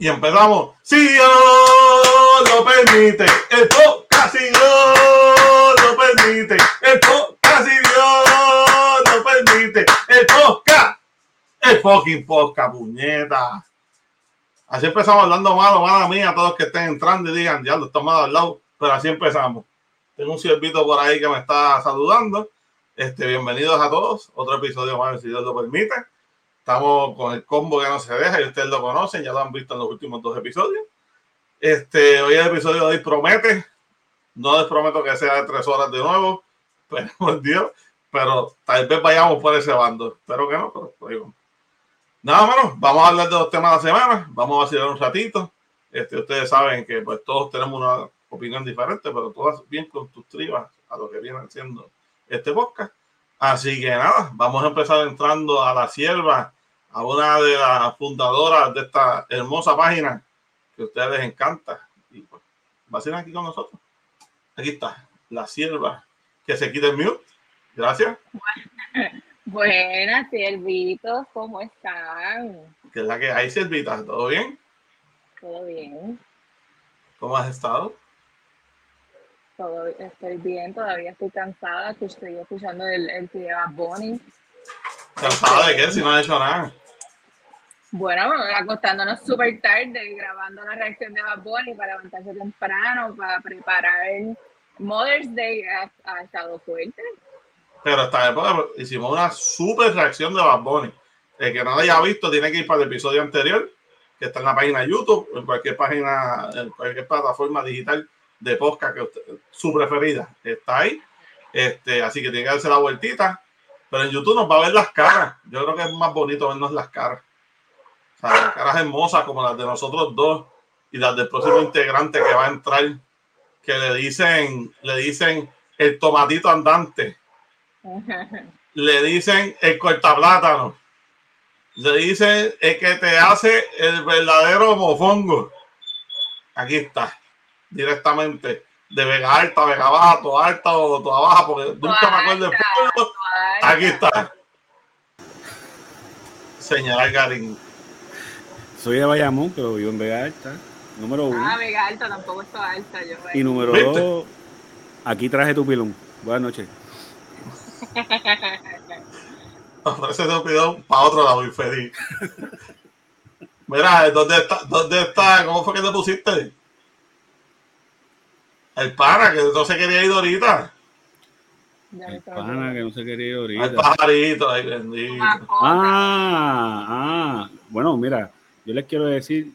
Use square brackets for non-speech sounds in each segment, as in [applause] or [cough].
Y empezamos. Si Dios lo permite, el podcast si Dios lo permite, el podcast si Dios lo permite, el podcast, el fucking podcast, puñeta. Así empezamos hablando malo, mala mía, a todos que estén entrando y digan, ya lo estamos al lado, pero así empezamos. Tengo un siervito por ahí que me está saludando. Este, bienvenidos a todos. Otro episodio más, si Dios lo permite. Estamos con el combo que no se deja y ustedes lo conocen, ya lo han visto en los últimos dos episodios. Este, hoy el episodio de hoy promete, no les prometo que sea de tres horas de nuevo, [laughs] pero por Dios, pero tal vez vayamos por ese bando. Espero que no, pero pues, Nada, menos, vamos a hablar de los temas de la semana, vamos a vacilar un ratito. Este, ustedes saben que pues todos tenemos una opinión diferente, pero todas bien constructivas a lo que viene siendo este podcast. Así que nada, vamos a empezar entrando a la sierva a una de las fundadoras de esta hermosa página que a ustedes les encanta. Y pues, va a ser aquí con nosotros. Aquí está, la sierva que se quita el mute. Gracias. [laughs] Buenas, siervitos, ¿cómo están? ¿Qué es la que hay, siervitas? ¿Todo bien? Todo bien. ¿Cómo has estado? Todo, estoy bien, todavía estoy cansada, que estoy escuchando el, el video a Bonnie. ¿Cansada de qué? Si no ha hecho nada. Bueno, acostándonos súper tarde, grabando la reacción de Bad Bunny para levantarse temprano, para preparar Mother's Day ha, estado fuerte. Pero esta época hicimos una súper reacción de Bad. El que no lo haya visto tiene que ir para el episodio anterior, que está en la página de YouTube, en cualquier página, en cualquier plataforma digital de podcast que usted, su preferida está ahí. Este, así que tiene que darse la vueltita. Pero en YouTube nos va a ver las caras. Yo creo que es más bonito vernos las caras. O sea, las caras hermosas como las de nosotros dos y las del próximo integrante que va a entrar, que le dicen, le dicen el tomatito andante, [laughs] le dicen el cortaplátano, le dicen el que te hace el verdadero mofongo. Aquí está, directamente de Vega Alta, Vega Baja, toda alta o toda baja, porque nunca me acuerdo del pueblo. Aquí está. Señal Garín. Soy de Bayamón, pero vivo en Vega Alta. Número uno. Ah, Vega Alta, tampoco está alta. Yo, y número dos, aquí traje tu pilón. Buenas noches. [laughs] Ofrece tu pilón para otro lado, infeliz. Mira, ¿dónde está? ¿Dónde está? ¿Cómo fue que te pusiste? El pana, que no se quería ir ahorita. El pana que no se quería ir ahorita. El pajarito, ay bendito. Ah, ah. Bueno, mira, yo les quiero decir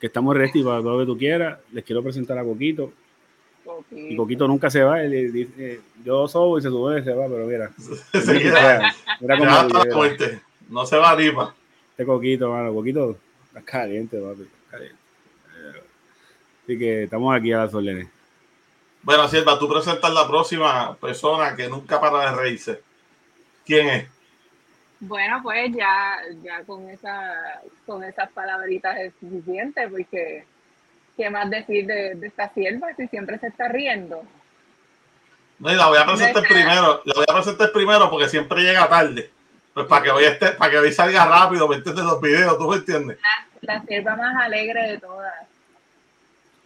que estamos ready para todo lo que tú quieras. Les quiero presentar a Coquito. Y Coquito nunca se va. Él yo soy y se sube y se va, pero mira. [laughs] mira, mira cómo No se va arriba. Este Coquito, mano. Coquito, está caliente, papi. caliente. Así que estamos aquí a las órdenes. Bueno, Sierva, tú presentas la próxima persona que nunca para de reírse. ¿Quién es? Bueno, pues ya, ya con, esa, con esas palabritas es suficiente, porque ¿qué más decir de, esta sierva si siempre se está riendo? No, y la voy a presentar primero, la voy a presentar primero porque siempre llega tarde. Pues para que hoy esté, para que hoy salga rápido, me entiendes los videos, ¿tú me entiendes? La, la sierva más alegre de todas.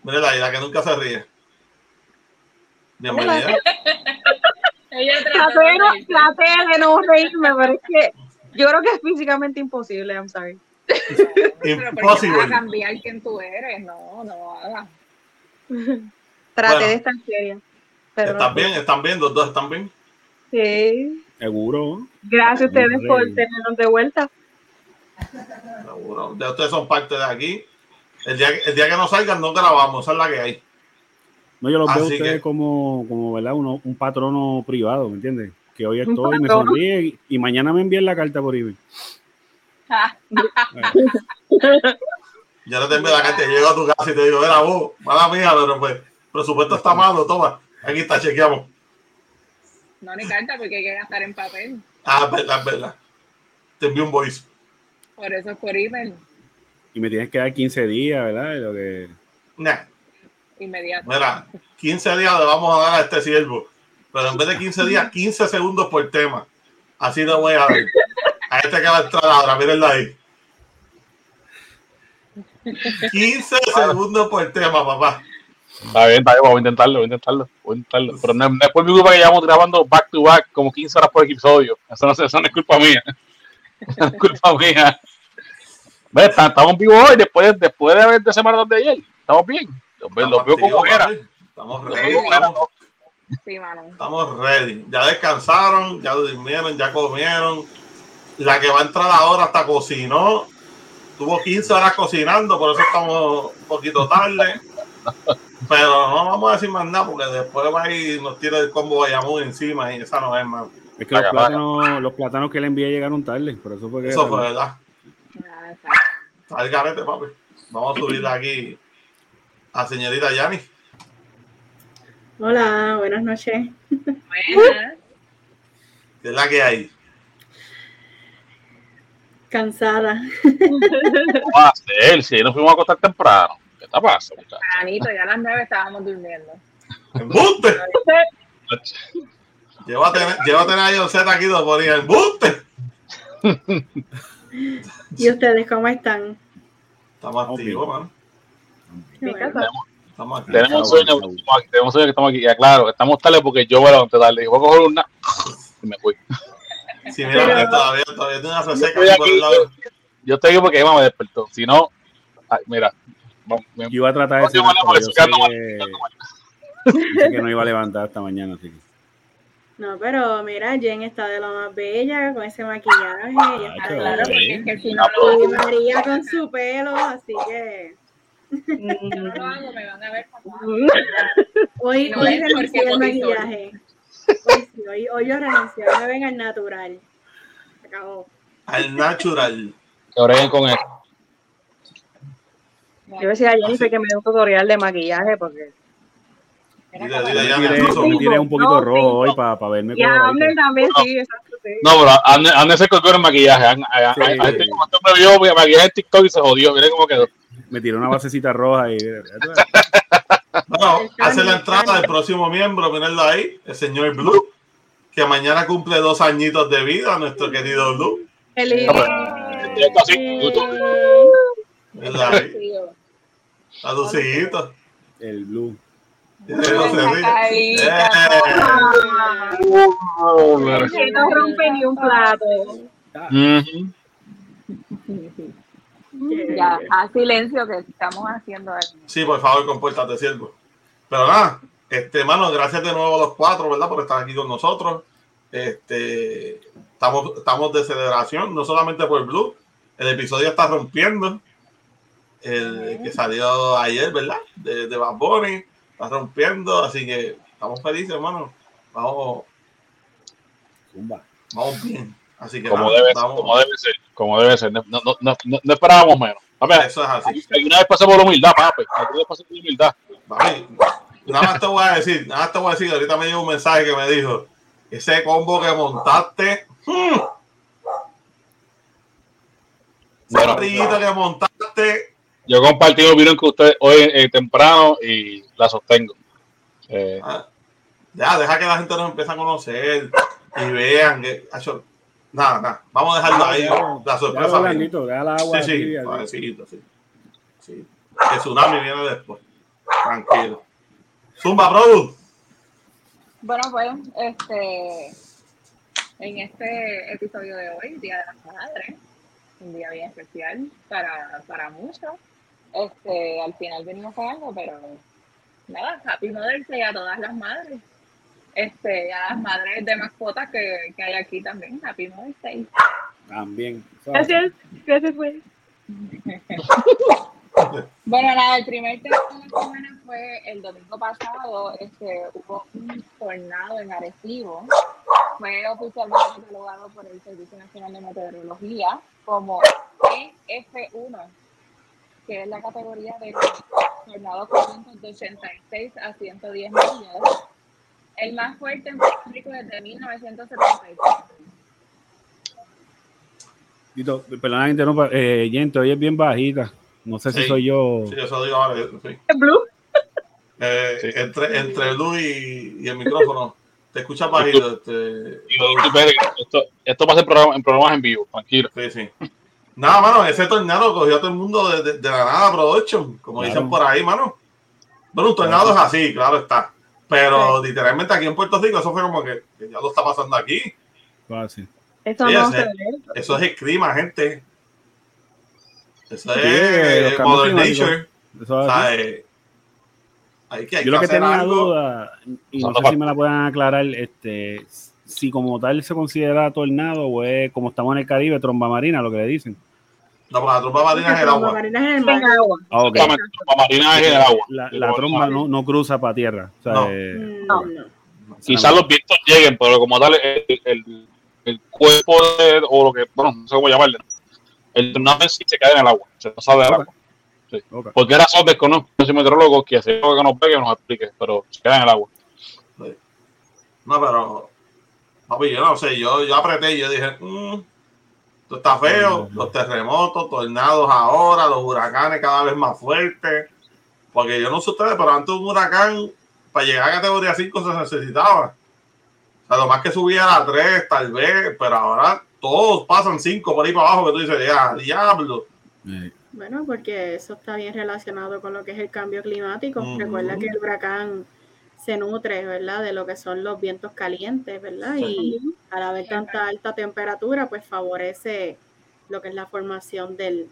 Mira la, la que nunca se ríe. Bienvenida. Ella traté de no reírme, pero es que yo creo que es físicamente imposible, I'm sorry. Imposible. a cambiar quién tú eres, no, no hagas. Traté de estar seria. ¿Están bien? ¿Están bien? ¿Los dos están bien? Sí. Seguro. Gracias a ustedes por tenernos de vuelta. Seguro. Ya ustedes son parte de aquí. El día, el día que no salgan, no grabamos, esa es la que hay. No, yo los veo a ustedes como, como ¿verdad? Uno, un patrono privado, ¿me entiendes? Que hoy estoy, me sonríe y, mañana me envíen la carta por email. ya no te envío la carta, llego a tu casa y te digo, era vos, mala mía, pero pues, presupuesto está malo, toma, aquí está, chequeamos. No, ni carta, porque hay que gastar en papel. Ah, es verdad, es verdad. Te envío un voice. Por eso es por email. Y me tienes que dar 15 días, ¿verdad? Lo que... Nah inmediato. Mira, 15 días le vamos a dar a este siervo, pero en vez de 15 días, 15 segundos por tema. Así no voy a ver. A este que va a entrar ahora, mírenlo ahí. 15 segundos por tema, papá. Está bien, está bien, vamos a intentarlo, voy a intentarlo, voy a intentarlo. Pero no, no es por mi culpa que llevamos grabando back to back como 15 horas por episodio. Eso no, eso no es culpa mía. Eso no es culpa mía. Ve, está- Estamos vivos hoy, después, después de haber de semana de ayer. Estamos bien. Los, veo- los veo como activos, era. papi. Estamos estamos, Sí, mano. estamos ready. Ya descansaron, ya durmieron, ya comieron. La que va a entrar ahora hasta cocinó. Tuvo 15 horas cocinando, por eso estamos un poquito tarde. Pero no vamos a decir más nada porque después va y nos tira el combo Bayamón encima y esa no es más. Es que los plátanos, los plátanos que le envié llegaron tarde, por eso fue que. Eso fue verdad. Ah. Está el garete, papi. Vamos a subir aquí a señorita Yani. Hola, buenas noches. Buenas. Que es la que hay. Cansada. ¿Cómo va a ser? Si nos fuimos a acostar temprano. ¿Qué te pasa, muchacho? Anito, ya a las nueve estábamos durmiendo. ¡Embuste! [laughs] Llévate, llévate a Z aquí dos por ahí. ¡Embuste! ¿Y ustedes cómo están? Estamos activos, mano. Qué bueno. Estamos aquí. Tenemos Chavo, sueño, chavo. estamos aquí, tenemos sueño que estamos aquí. Ya claro, estamos tarde porque yo me levanté tarde. Dije, voy a coger una. Y me fui. Sí, mira, Pero- todavía, todavía tiene una reseca aquí por el lado. Yo estoy aquí porque Emma me despertó. Si no, ay, mira. vamos, Yo iba a tratar de yo yo que, yo no iba a levantar hasta mañana, así que. No, pero mira, Jen está de lo más bella con ese maquillaje. ella Ay, está Claro, Sí. porque es que si no Y lo, María con su pelo, así que no lo hago, me van a ver [laughs] hoy, No hoy renuncié al maquillaje. Hoy, sí, hoy, hoy yo renuncié, ahora me ven al natural. Se acabó. Al natural. Que breguen con eso. Yo voy a decir a Jennifer que me dé un tutorial de maquillaje porque. Dile, dile, Yo ya me me tiré, me un poquito No, rojo hoy para verme Y a coloradito. Amner también, sí, exacto, sí. No, pero Anne se colgó el maquillaje. Sí. Anne- Anne como este hombre vio maquillaje en TikTok y se jodió. Miren cómo quedó. Me tiré una basecita roja y. Bueno, [laughs] hace la entrada del próximo miembro, mírenlo ahí, el señor Blue, que mañana cumple dos añitos de vida, nuestro querido Blue. Feliz. A hijitos. El blue. No rompe ni un plato. Ya, a silencio que estamos haciendo aquí. Sí, por favor, compórtate, siervo. Pero nada, este, mano, gracias de nuevo a los cuatro, ¿verdad? Por estar aquí con nosotros. Este, estamos, estamos de celebración, no solamente por Blue. El episodio está rompiendo. El que salió ayer, ¿verdad? De, de Bad Bunny. Está rompiendo, así que estamos felices, hermano. Vamos, Zumba. vamos bien. Así que Como nada, debe, ser, como debe ser, como debe ser. No, no, no, no, no esperábamos menos. Papi, Eso es así. alguna vez pasamos por la humildad, papi. Alguna vez pasamos por la humildad. Papi, nada más te voy a decir, nada más te voy a decir, ahorita me llegó un mensaje que me dijo, ese combo que montaste, ese Bueno. que montaste, Yo compartí mi opinión con ustedes hoy eh, temprano y la sostengo. Eh, ah, ya, deja que la gente nos empiece a conocer y vean que, nada, nada, vamos a dejarlo ahí, la sorpresa. blandito, agua. Sí, sí, suavecito, sí. sí. El tsunami viene después, tranquilo. Zumba, Produ. Bueno, pues, este, en este episodio de hoy, Día de las Madres, un día bien especial para, para muchos. Este, al final venimos con algo, pero nada, Happy Mother's Day a todas las madres. Este, a las madres de mascotas que, que hay aquí también, Happy Mother's Day. También. Gracias, gracias, güey. [laughs] Bueno, nada, el primer tema de la semana fue el domingo pasado, este, hubo un tornado en Arecibo. Fue oficialmente catalogado por el Servicio Nacional de Meteorología como EF1, que es la categoría de tornados de 86 a 110 millas. El más fuerte en Puerto Rico desde 1973. Tito, perdona que interrumpa. Eh, Jen, te oyes bien bajita. No sé si Sí. soy yo. Sí, eso digo ahora, sí. Blue. Eh, Sí. entre, entre Blue y, y el micrófono, te escuchas bajito. Este, esto, esto va a ser programa, en programas en vivo, tranquilo. sí, sí. Nada, mano, ese tornado cogió a todo el mundo de, de- de la nada production, como Claro. dicen por ahí, mano. Bueno, un tornado es así, claro está. Pero literalmente aquí en Puerto Rico, eso fue como que, que ya lo está pasando aquí. Fácil. Eso Sí, no ese- se ve. Eso es el clima, gente. Eso Sí, es cambios Mother. Nature. Eso es así. ¿sabes? Hay que, hay Yo lo que tenía algo. duda, y no sé si me la puedan aclarar, este, si como tal se considera tornado o es como estamos en el Caribe, tromba marina, lo que le dicen. No, porque la trompa marina es el agua. Marinas en el mar. agua. Ah, la marina es en el agua. La, la tromba no, no cruza para tierra. O sea, No. eh, No, no. Quizás los vientos lleguen, pero como tal, el, el, el cuerpo de, o lo que, bueno, no sé cómo llamarle, el tornado en sí se cae en el agua, se pasa del Ok. agua. ok. ¿Por qué razón desconozco? No soy meteorólogo, que hace algo que nos pegue nos explique, pero se queda en el agua. No, pero. Papi, yo no sé, yo, yo apreté y yo dije, "Mm, esto está feo, los terremotos, tornados ahora, los huracanes cada vez más fuertes. Porque yo no sé ustedes, pero antes un huracán, para llegar a categoría 5 se necesitaba. O sea, lo más que subía a 3, tal vez, pero ahora todos pasan 5 por ahí para abajo, que tú dices, ya, diablo. Eh, Bueno, porque eso está bien relacionado con lo que es el cambio climático. Recuerda que el huracán se nutre, ¿verdad? De lo que son los vientos calientes, ¿verdad? Y al haber tanta alta temperatura, pues favorece lo que es la formación del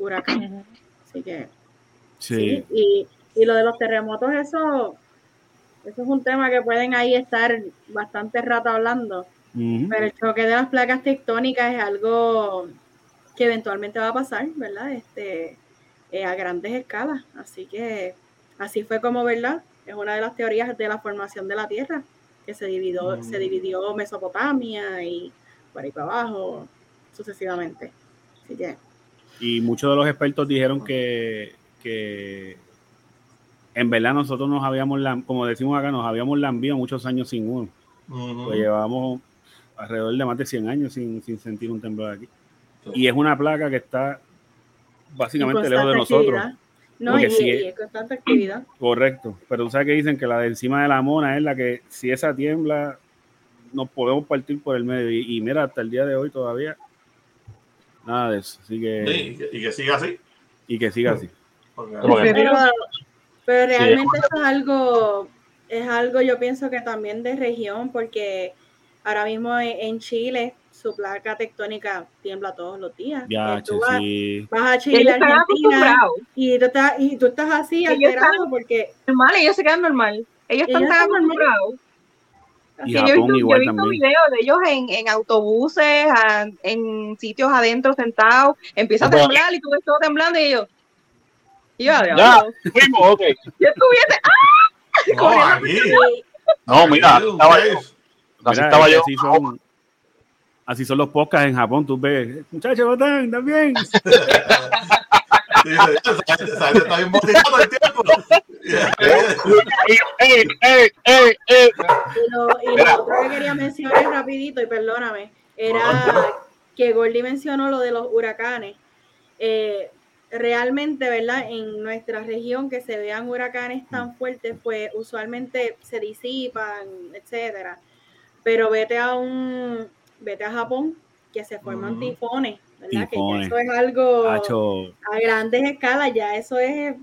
huracán. Así que sí. sí. Y, y lo de los terremotos, eso, eso es un tema que pueden ahí estar bastante rato hablando. Pero el choque de las placas tectónicas es algo que eventualmente va a pasar, ¿verdad? Este, eh, a grandes escalas. Así que así fue como, ¿verdad? Es una de las teorías de la formación de la Tierra, que se dividió, Mm. se dividió Mesopotamia y por ahí para abajo, sucesivamente. Así que, Y muchos de los expertos dijeron que, que en verdad nosotros nos habíamos, como decimos acá, nos habíamos lambido muchos años sin uno. Pues llevamos alrededor de más de 100 años sin, sin sentir un temblor aquí. Y es una placa que está básicamente lejos de nosotros. actividad. No, y, si y es- constante actividad. [clears throat] Correcto. Pero tú sabes que dicen que la de encima de la mona es la que si esa tiembla nos podemos partir por el medio. Y, y mira, hasta el día de hoy todavía nada de eso. Así que, Sí, y, que, y que siga así. y que siga así. Pero, pero realmente eso es algo, es algo yo pienso que también de región, porque ahora mismo en, en Chile su placa tectónica tiembla todos los días. Ya, tú vas, sí. vas a Chile, Argentina, y tú estás, y tú estás así Ellos alterado están- porque Normal, ellos se quedan normal. Ellos están Ellos tan están acostumbrados. Y yo he visto, yo he visto también. videos de ellos en, en autobuses, a- en sitios adentro sentados. Empieza a temblar y tú ves todo temblando y ellos. Y yo, Ya, diablo, fuimos, ok. yo estuviese. ¡ah! No, mira, estaba yo, Mira, estaba yo. Así son, así son los podcasts en Japón. Tú ves, muchachos, [laughs] motivada todo el tiempo. Y lo, otro que quería mencionar rapidito, y perdóname, era que Gordy mencionó lo de los huracanes. Eh, realmente, ¿verdad? En nuestra región que se vean huracanes tan fuertes, pues usualmente se disipan, etcétera. Pero vete a un, vete a Japón, que se forman Ujú. tifones, ¿verdad? Tifones. Que ya eso es algo Hacho, a grandes escalas, ya eso es,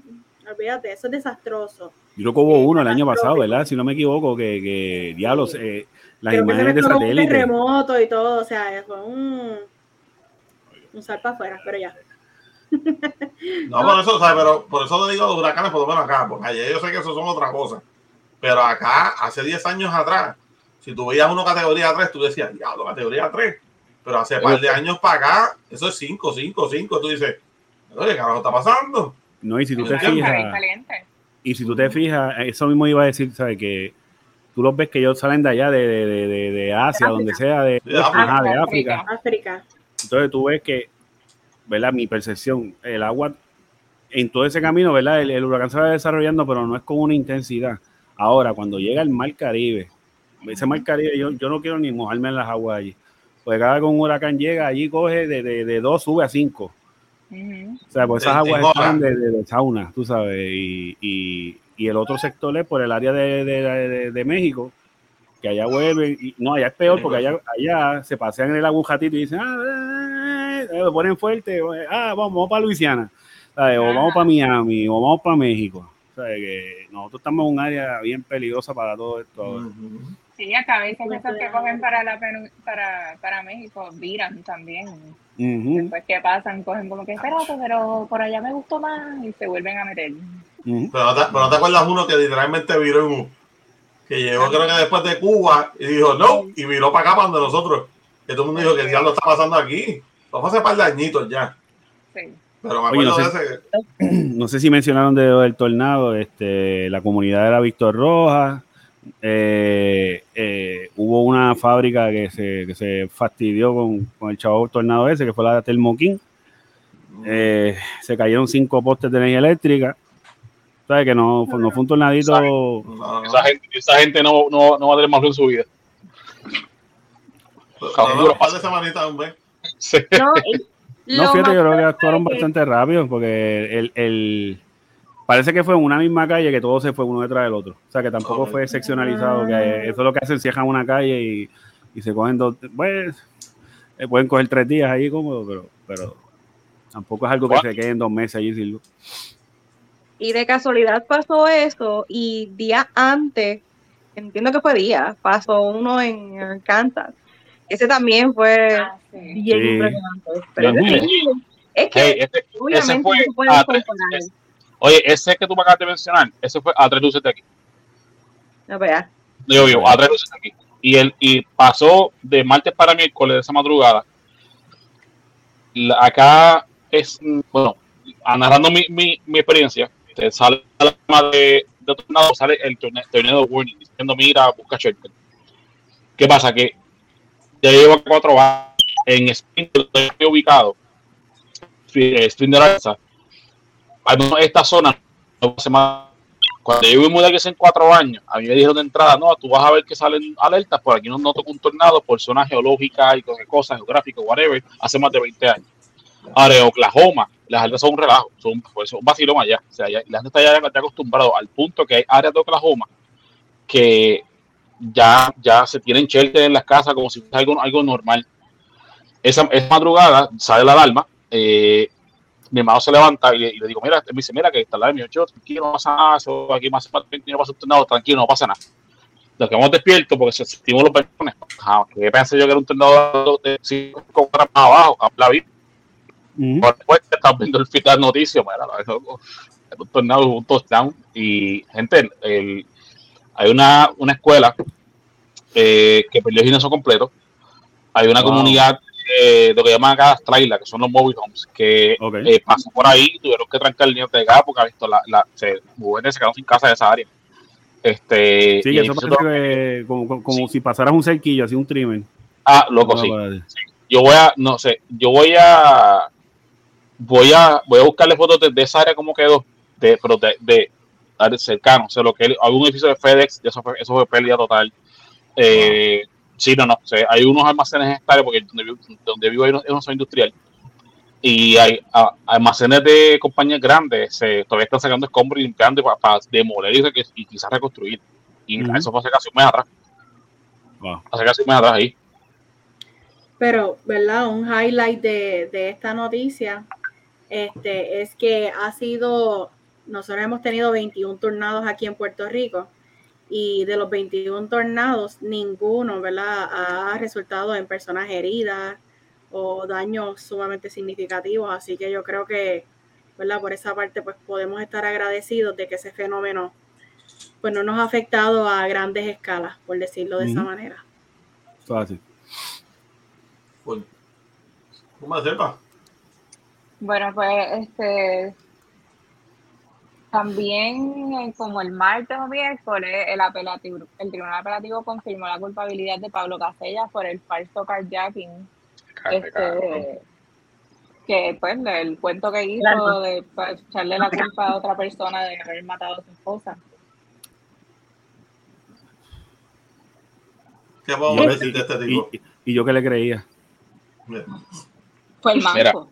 olvídate, eso es desastroso. yo creo que hubo Eh, uno el año pasado. ¿verdad? Si no me equivoco, que, que diablos, eh, las Creo que se imágenes de mezcló un satélite. terremoto y todo, o sea, fue un, un salpa afuera, pero ya. [laughs] No, por eso, ¿sabes? Pero por eso te digo los huracanes, por lo menos acá, porque allá yo sé que eso son otra cosa. Pero acá, hace 10 años atrás, si tú veías uno categoría 3, tú decías, diablo, categoría 3. Pero hace par de años para acá, eso es 5, 5, 5. Tú dices, oye, ¿qué carajo está pasando? No, y si tú te fijas, y si tú te fijas, eso mismo iba a decir, ¿sabes? Que tú los ves que ellos salen de allá, de, de, de, de- de Asia, donde sea, de, África. ajá, de. África. Entonces tú ves que, ¿verdad? Mi percepción, el agua en todo ese camino, ¿verdad? El, el huracán se va desarrollando, pero no es con una intensidad. Ahora, cuando llega el mar Caribe, ese mar Caribe, yo, yo no quiero ni mojarme en las aguas allí. Porque cada vez que un huracán llega, allí coge de, de, de dos, sube a cinco. O sea, pues esas aguas están de, de- de sauna, tú sabes. Y, y, y el otro sector es por el área de, de, de- de México, que allá vuelven. Y, no, allá es peor porque allá, allá se pasean en el agua un ratito y dicen, ah, eh, eh, lo ponen fuerte, ah, vamos, vamos para Luisiana, ¿sabes? o vamos para Miami, o vamos para México. ¿sabes? Que nosotros estamos en un área bien peligrosa para todo esto. Sí, a veces esos que cogen para, la, para, para México viran también. Después que pasan, cogen como que, espérate, pero por allá me gustó más y se vuelven a meter. pero, no te, pero, no te, acuerdas uno que literalmente viró en un, que llegó creo que después de Cuba y dijo no, y viró para acá para nosotros. Que todo el mundo dijo que ya lo está pasando aquí. Vamos a hacer par de añitos ya. Sí. Pero me acuerdo Oye, no, sé, de ese... [clears throat] no sé si mencionaron de, del tornado, este, la comunidad era Víctor Rojas. Eh, eh, hubo una fábrica que se, que se fastidió con, con, el chavo tornado ese, que fue la de Telmoquín. Eh, se cayeron cinco postes de energía eléctrica. ¿Sabes? Que no, no fue un tornadito. No, esa, gente, esa gente no, no, no va a tener más en su vida. No, no, de semanita, hombre. Sí. No, no, fíjate, yo creo que actuaron bastante rápido porque el, el, parece que fue en una misma calle que todo se fue uno detrás del otro. O sea, que tampoco fue seccionalizado, que eso es lo que hacen, cierran una calle y, y se cogen dos, pues, eh, pueden coger tres días ahí cómodo, pero, pero tampoco es algo que se quede en dos meses allí sin luz. Y de casualidad pasó eso y día antes, entiendo que fue día, pasó uno en Kansas ese también fue ah, sí. bien sí. impresionante. Pero es que, hey, ese, ese fue no a tres, ese, oye, ese que tú me acabas de mencionar, ese fue a tres luces de aquí. No vea. Yo, yo, a tres luces de aquí. Y, el, y pasó de martes para miércoles de esa madrugada. La, acá es, bueno, narrando mi, mi, mi experiencia, te sale la de, de otro lado, sale el torneo warning diciendo, mira, busca shelter. ¿Qué pasa? Que ya llevo cuatro años en estoy ubicado. Springdale, Arkansas. Esta zona, cuando yo me mudé aquí hace cuatro años, a mí me dijeron de entrada, no, tú vas a ver que salen alertas, por aquí no noto un tornado por zona geológica y cosas geográficas, whatever, hace más de 20 años. Ahora, en Oklahoma, las alertas son un relajo, son, pues, un vacilón allá. O sea, ya, la gente está ya, ya acostumbrado al punto que hay áreas de Oklahoma que ya, ya se tienen shelter en las casas como si fuera algo, algo normal. Esa, esa madrugada sale la alarma, eh, mi hermano se levanta y, y, le digo, mira, me dice, mira que está la alarma, yo, tranquilo, no pasa nada, eso aquí más no pasa nada, tranquilo, no pasa nada. Nos quedamos despiertos porque sentimos los perrones. que pensé yo que era un tornado de 5 más abajo, la vi. Mm -hmm. Después estamos viendo el final noticias, mira, un tornado, un touchdown. Y, gente, el, hay una, una escuela eh, que perdió el gimnasio completo. Hay una wow. comunidad, eh, lo que llaman acá las trailas, que son los mobile homes, que okay. eh, pasó por ahí, tuvieron que trancar el niño de gas porque ha visto la, la, se, se quedaron sin casa de esa área. Este, sí, eso parece que, como, como, como sí. si pasaras un cerquillo, así un trimmer. Ah, loco, sí. sí. Yo voy a, no sé, yo voy a, voy a, voy a buscarle fotos de, de esa área como quedó, de, pero de, de, cercano, o sea, lo que algún edificio de FedEx, eso fue, eso fue pérdida total. Eh, wow. Sí, no, no, o sea, hay unos almacenes hectáreas, porque donde, vivo, donde vivo hay una, es una zona industrial, y hay a, almacenes de compañías grandes, se, todavía están sacando escombros y limpiando para, para demoler y, y, quizás reconstruir. Y uh -huh. eso fue hace casi un mes atrás. Wow. Hace casi un mes atrás ahí. Pero, ¿verdad? Un highlight de, de esta noticia este, es que ha sido nosotros hemos tenido 21 tornados aquí en Puerto Rico y de los 21 tornados, ninguno ¿verdad? ha resultado en personas heridas o daños sumamente significativos. Así que yo creo que ¿verdad? por esa parte pues podemos estar agradecidos de que ese fenómeno pues no nos ha afectado a grandes escalas, por decirlo de uh -huh. esa manera. Fácil. Bueno, ¿Cómo sepa? Bueno, pues este también, eh, como el martes o miércoles, el, apelativo, el Tribunal Apelativo confirmó la culpabilidad de Pablo Casellas por el falso carjacking. Este, que, pues, el cuento que hizo claro. de pues, echarle la culpa a otra persona de haber matado a su esposa. ¿Qué vamos a decir de este tipo? Y, y, yo que le creía. Fue el manco.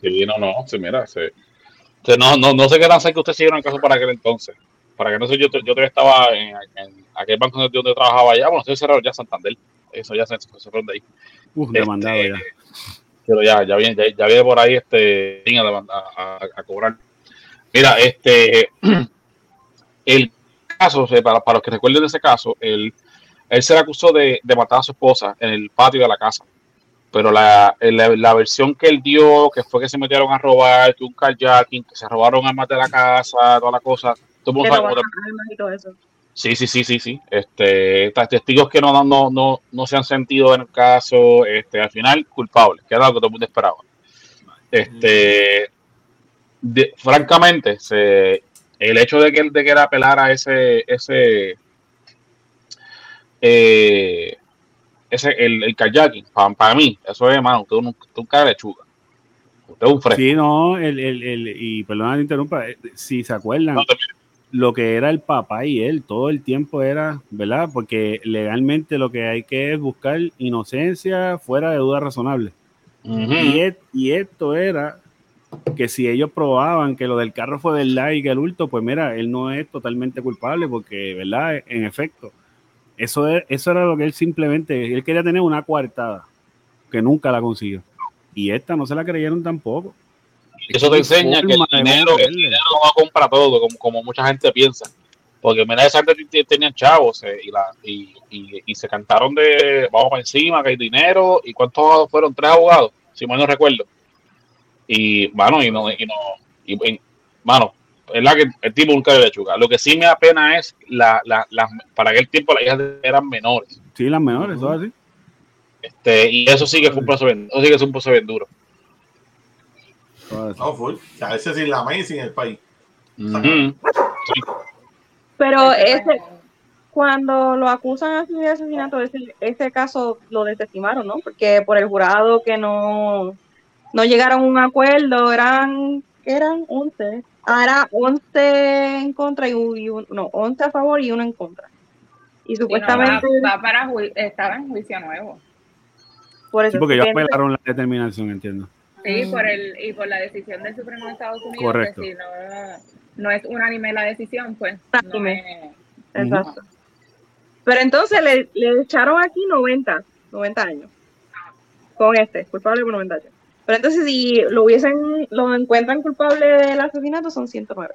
Sí, no, no, se mira, se no, no, no sé qué tan que usted siguieron el caso para aquel entonces. Para que no sé, yo, yo todavía estaba en, en, aquel banco donde, trabajaba allá. Bueno, estoy cerrado ya Santander. Eso ya se, se fueron de ahí. Uf, demandado este, ya. pero ya, ya viene, ya, viene por ahí este a, a, cobrar. Mira, este [clears throat] el caso, para, para los que recuerden ese caso, él, él se le acusó de, de matar a su esposa en el patio de la casa pero la, la, versión que él dio, que fue que se metieron a robar, que un carjacking, que se robaron armas de la casa, toda la cosa, todo eso. Sí, sí, sí, sí, sí. Este, testigos que no, no, no, no se han sentido en el caso, este, al final culpables, que era lo que todo el mundo esperaba. Este, francamente, se, el hecho de que, de que él apelara ese, ese, eh, ese, el, el kayaking, para, mí, eso es, mano, usted, un, un cara de lechuga. Usted es un fresco. Sí, no, el, el, el, y perdona que interrumpa, eh, si se acuerdan, lo que era el papá y él, todo el tiempo era, ¿verdad? Porque legalmente lo que hay que es buscar inocencia fuera de duda razonable. y, y esto era que si ellos probaban que lo del carro fue verdad y que el hurto, pues mira, él no es totalmente culpable porque, ¿verdad? En efecto, eso, eso era lo que él simplemente, él quería tener una coartada, que nunca la consiguió. Y esta no se la creyeron tampoco. Eso te enseña que el dinero, el dinero no compra todo, como, como mucha gente piensa. Porque mira, esa gente tenía chavos eh, y, la, y, y, se cantaron de vamos para encima, que hay dinero. ¿Y cuántos abogados fueron? Tres abogados, si mal no recuerdo. Y, bueno, y no, y no, y, mano, es la que el tipo nunca de lechuga. Lo que sí me da pena es la, la, la para aquel tiempo las hijas eran menores. Sí, las menores, eso así. Este, y eso sí que fue un proceso bien, eso sí que es un proceso bien duro. No, full. A veces sin la maíz sin el país. Pero ese, cuando lo acusan así de asesinato, ese, ese caso lo desestimaron, ¿no? Porque por el jurado que no, no llegaron a un acuerdo, eran, eran 11 Ahora 11 en contra y, uno, no, 11 a favor y uno en contra. Y supuestamente. va, para estaba en juicio nuevo. Por eso sí, porque ellos apelaron la determinación, entiendo. Sí, por el, y por la decisión del Supremo de Estados Unidos. Correcto. Que si no, no es unánime la decisión, pues. No Exacto. Pero entonces le, le echaron aquí 90, 90 años. Con este, culpable por 90 años. Pero entonces si lo hubiesen, lo encuentran culpable del asesinato son 109.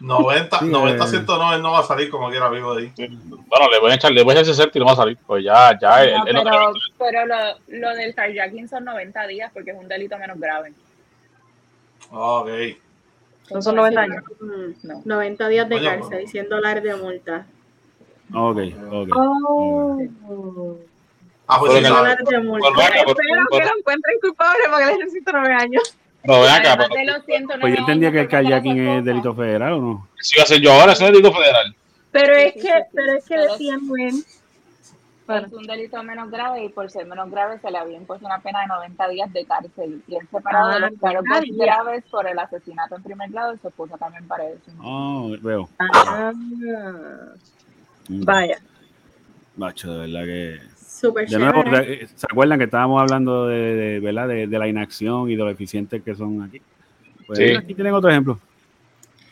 90, 90, 109 no va a salir como quiera vivo de ahí. Bueno, le voy a echar, le voy a echar 60 y no va a salir. Pues ya, ya. pero, pero lo, lo, del carjacking son 90 días porque es un delito menos grave. Ok. No son 90 años. No. 90 días de cárcel y 100 dólares de multa. Ok, ok. Oh. Ah, pues sí, Espero que lo encuentren culpable porque le necesito nueve años. No, ven acá. Pues yo entendía que el kayaking es delito federal o no. Sí, va a ser yo ahora, es delito federal. Pero es que, pero es que decían, bueno. Es un delito menos grave y por ser menos grave se le había impuesto una pena de 90 días de cárcel. Y él separado de los ah, cargos graves por el asesinato en primer grado, se puso también para eso. Oh, veo. Ah, vaya. Macho, de verdad que de nuevo, ¿se acuerdan que estábamos hablando de, ¿verdad? De, la inacción y de lo eficientes que son aquí? Pues aquí tienen otro ejemplo.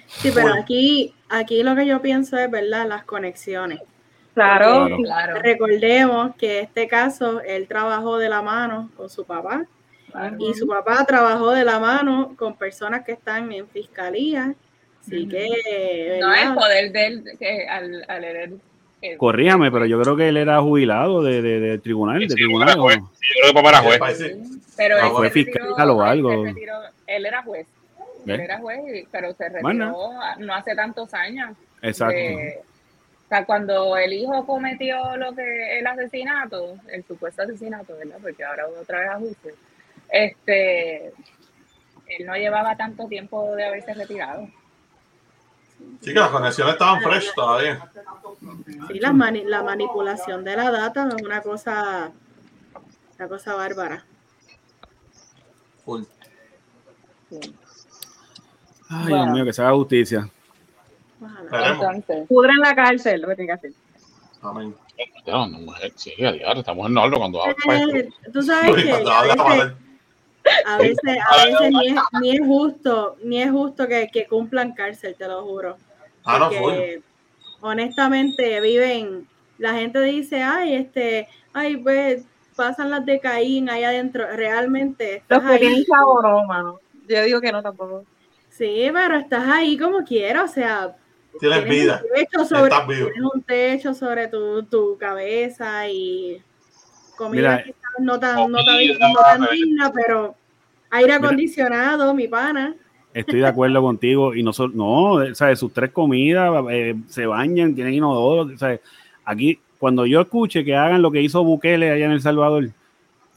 Sí, pero aquí, aquí lo que yo pienso es, ¿verdad? Las conexiones. Claro, claro. Recordemos que en este caso él trabajó de la mano con su papá y su papá trabajó de la mano con personas que están en fiscalía. Así que. No es poder de él que al, al Corríame, pero yo creo que él era jubilado de, de, de tribunal, de tribunal. Yo creo que papá era juez. Pero él fue fiscal o algo. él era juez. Él era juez, pero se retiró no hace tantos años. Exacto. o sea, cuando el hijo cometió lo que el asesinato, el supuesto asesinato, ¿verdad? Porque ahora otra vez a juicio. Este, él no llevaba tanto tiempo de haberse retirado. Sí, que las conexiones estaban fresh todavía. Sí, la, la manipulación de la data es una cosa, una cosa bárbara. Full. Ay, Dios mío, que se haga justicia. Pudren la cárcel, lo que tiene que hacer. Amén. No, no, mujer, sí, a diario, estamos en orden cuando eh, Tú sabes [laughs] que a veces, [laughs] a veces, ni, es, ni, es, justo, ni es justo que, que cumplan cárcel, te lo juro. Ah, no, Porque, honestamente viven, la gente dice, ay, este, ay, pues pasan las de Caín ahí adentro, realmente. Los que tienen mano. Yo digo que no tampoco. Sí, pero estás ahí como quieras, o sea. Tienes, vida. Un techo sobre, tienes un techo sobre tu, tu cabeza y comida no tan, no tan, digna, pero aire acondicionado, mi pana. Estoy de acuerdo contigo y no, no, ¿sabes? Sus tres comidas eh, se bañan, tienen inodoro, ¿sabes? Aquí, cuando yo escuche que hagan lo que hizo Bukele allá en El Salvador,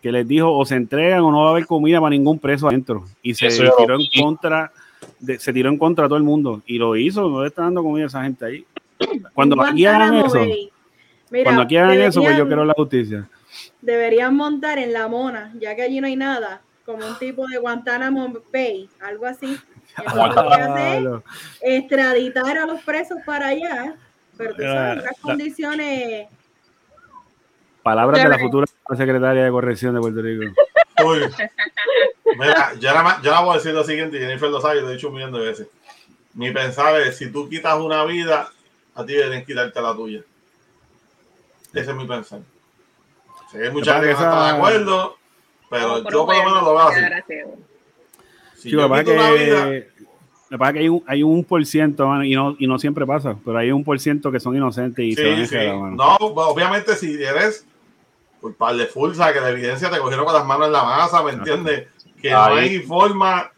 que les dijo o se entregan o no va a haber comida para ningún preso adentro y se tiró en contra se tiró en contra de todo el mundo y lo hizo, no le está dando comida a esa gente ahí. Cuando aquí hagan eso, cuando aquí hagan eso, pues yo quiero la justicia. Deberían montar en la mona, ya que allí no hay nada, como un tipo de Guantánamo Bay, algo así. [laughs] extraditar a los presos para allá, pero tú sabes, las condiciones. Palabras de la futura secretaria de corrección de Puerto Rico. Uy. Mira, yo, la, yo la voy a decir lo siguiente, Jennifer lo sabe, lo he dicho un millón de veces. Mi pensar es, si tú quitas una vida, a ti deben quitarte la tuya. Ese es mi pensar. Si hay mucha gente que no está de acuerdo, pero yo por lo menos lo veo así. Si sí, yo quito que, vida... Me pasa que hay un, hay un por ciento, y no, y no siempre pasa, pero hay un por ciento que son inocentes y se van sí. No, obviamente si eres culpable full, o sea, que la evidencia te cogieron con las manos en la masa, ¿me entiendes? Que no hay forma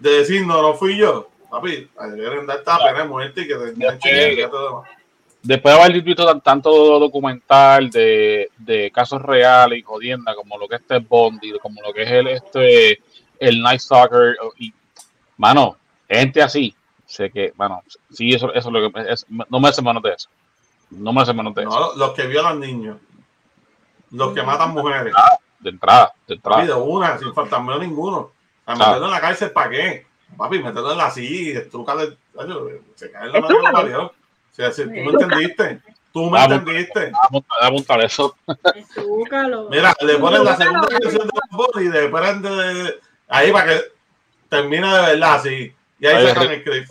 de decir, no, no fui yo. Papi, deberían dar esta pena de muerte y que te todo Después de haber visto tanto documental de, de, casos reales y jodienda, como lo que es este Bondi, como lo que es el, este, el Night Soccer, y, mano, gente así, sé que, bueno, sí, eso, eso es lo que es, no me hace menos de eso. No me hace menos de eso. No, los que violan niños. Los que matan mujeres. de entrada, de entrada. de una, sin faltar ninguno. A meterlo en la cárcel, ¿para qué? Papi, meterlo en la silla, estrucarle. Se cae en la madre O sea, si, tú me entendiste. Tú me entendiste. Vamos a apuntar eso. Mira, le ponen la segunda canción de y después de, ahí para que termine de verdad así. Y ahí sacan el clip.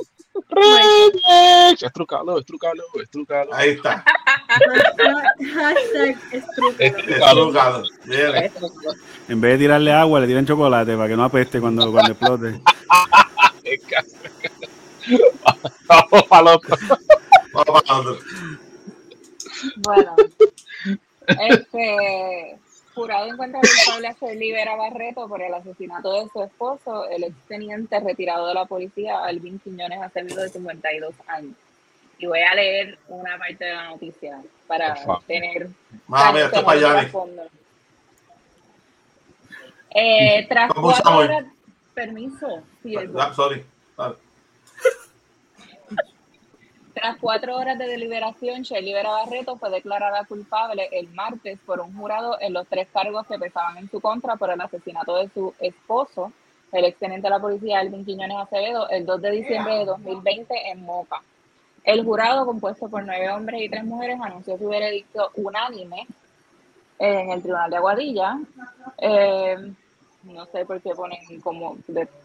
Remix. Estrucalo, estrucalo, estrucalo. Ahí está. Hashtag estrucalo. En vez de tirarle agua, le tiran chocolate para que no apeste cuando, cuando explote. [laughs] Bueno, este jurado encuentra culpable a Libera Barreto por el asesinato de su esposo, el exteniente retirado de la policía, Alvin Quiñones Acevedo, de 52 años. Y voy a leer una parte de la noticia para tener... Mami, esto para eh, tras cuatro horas... Permiso. Sí, sorry. Tras cuatro horas de deliberación, Shelly Barreto fue declarada culpable el martes por un jurado en los tres cargos que pesaban en su contra por el asesinato de su esposo, el exteniente de la policía Alvin Quiñones Acevedo, el 2 de diciembre de 2020 en Moca. El jurado, compuesto por nueve hombres y tres mujeres, anunció su veredicto unánime en el Tribunal de Aguadilla. Eh, no sé por qué ponen cómo,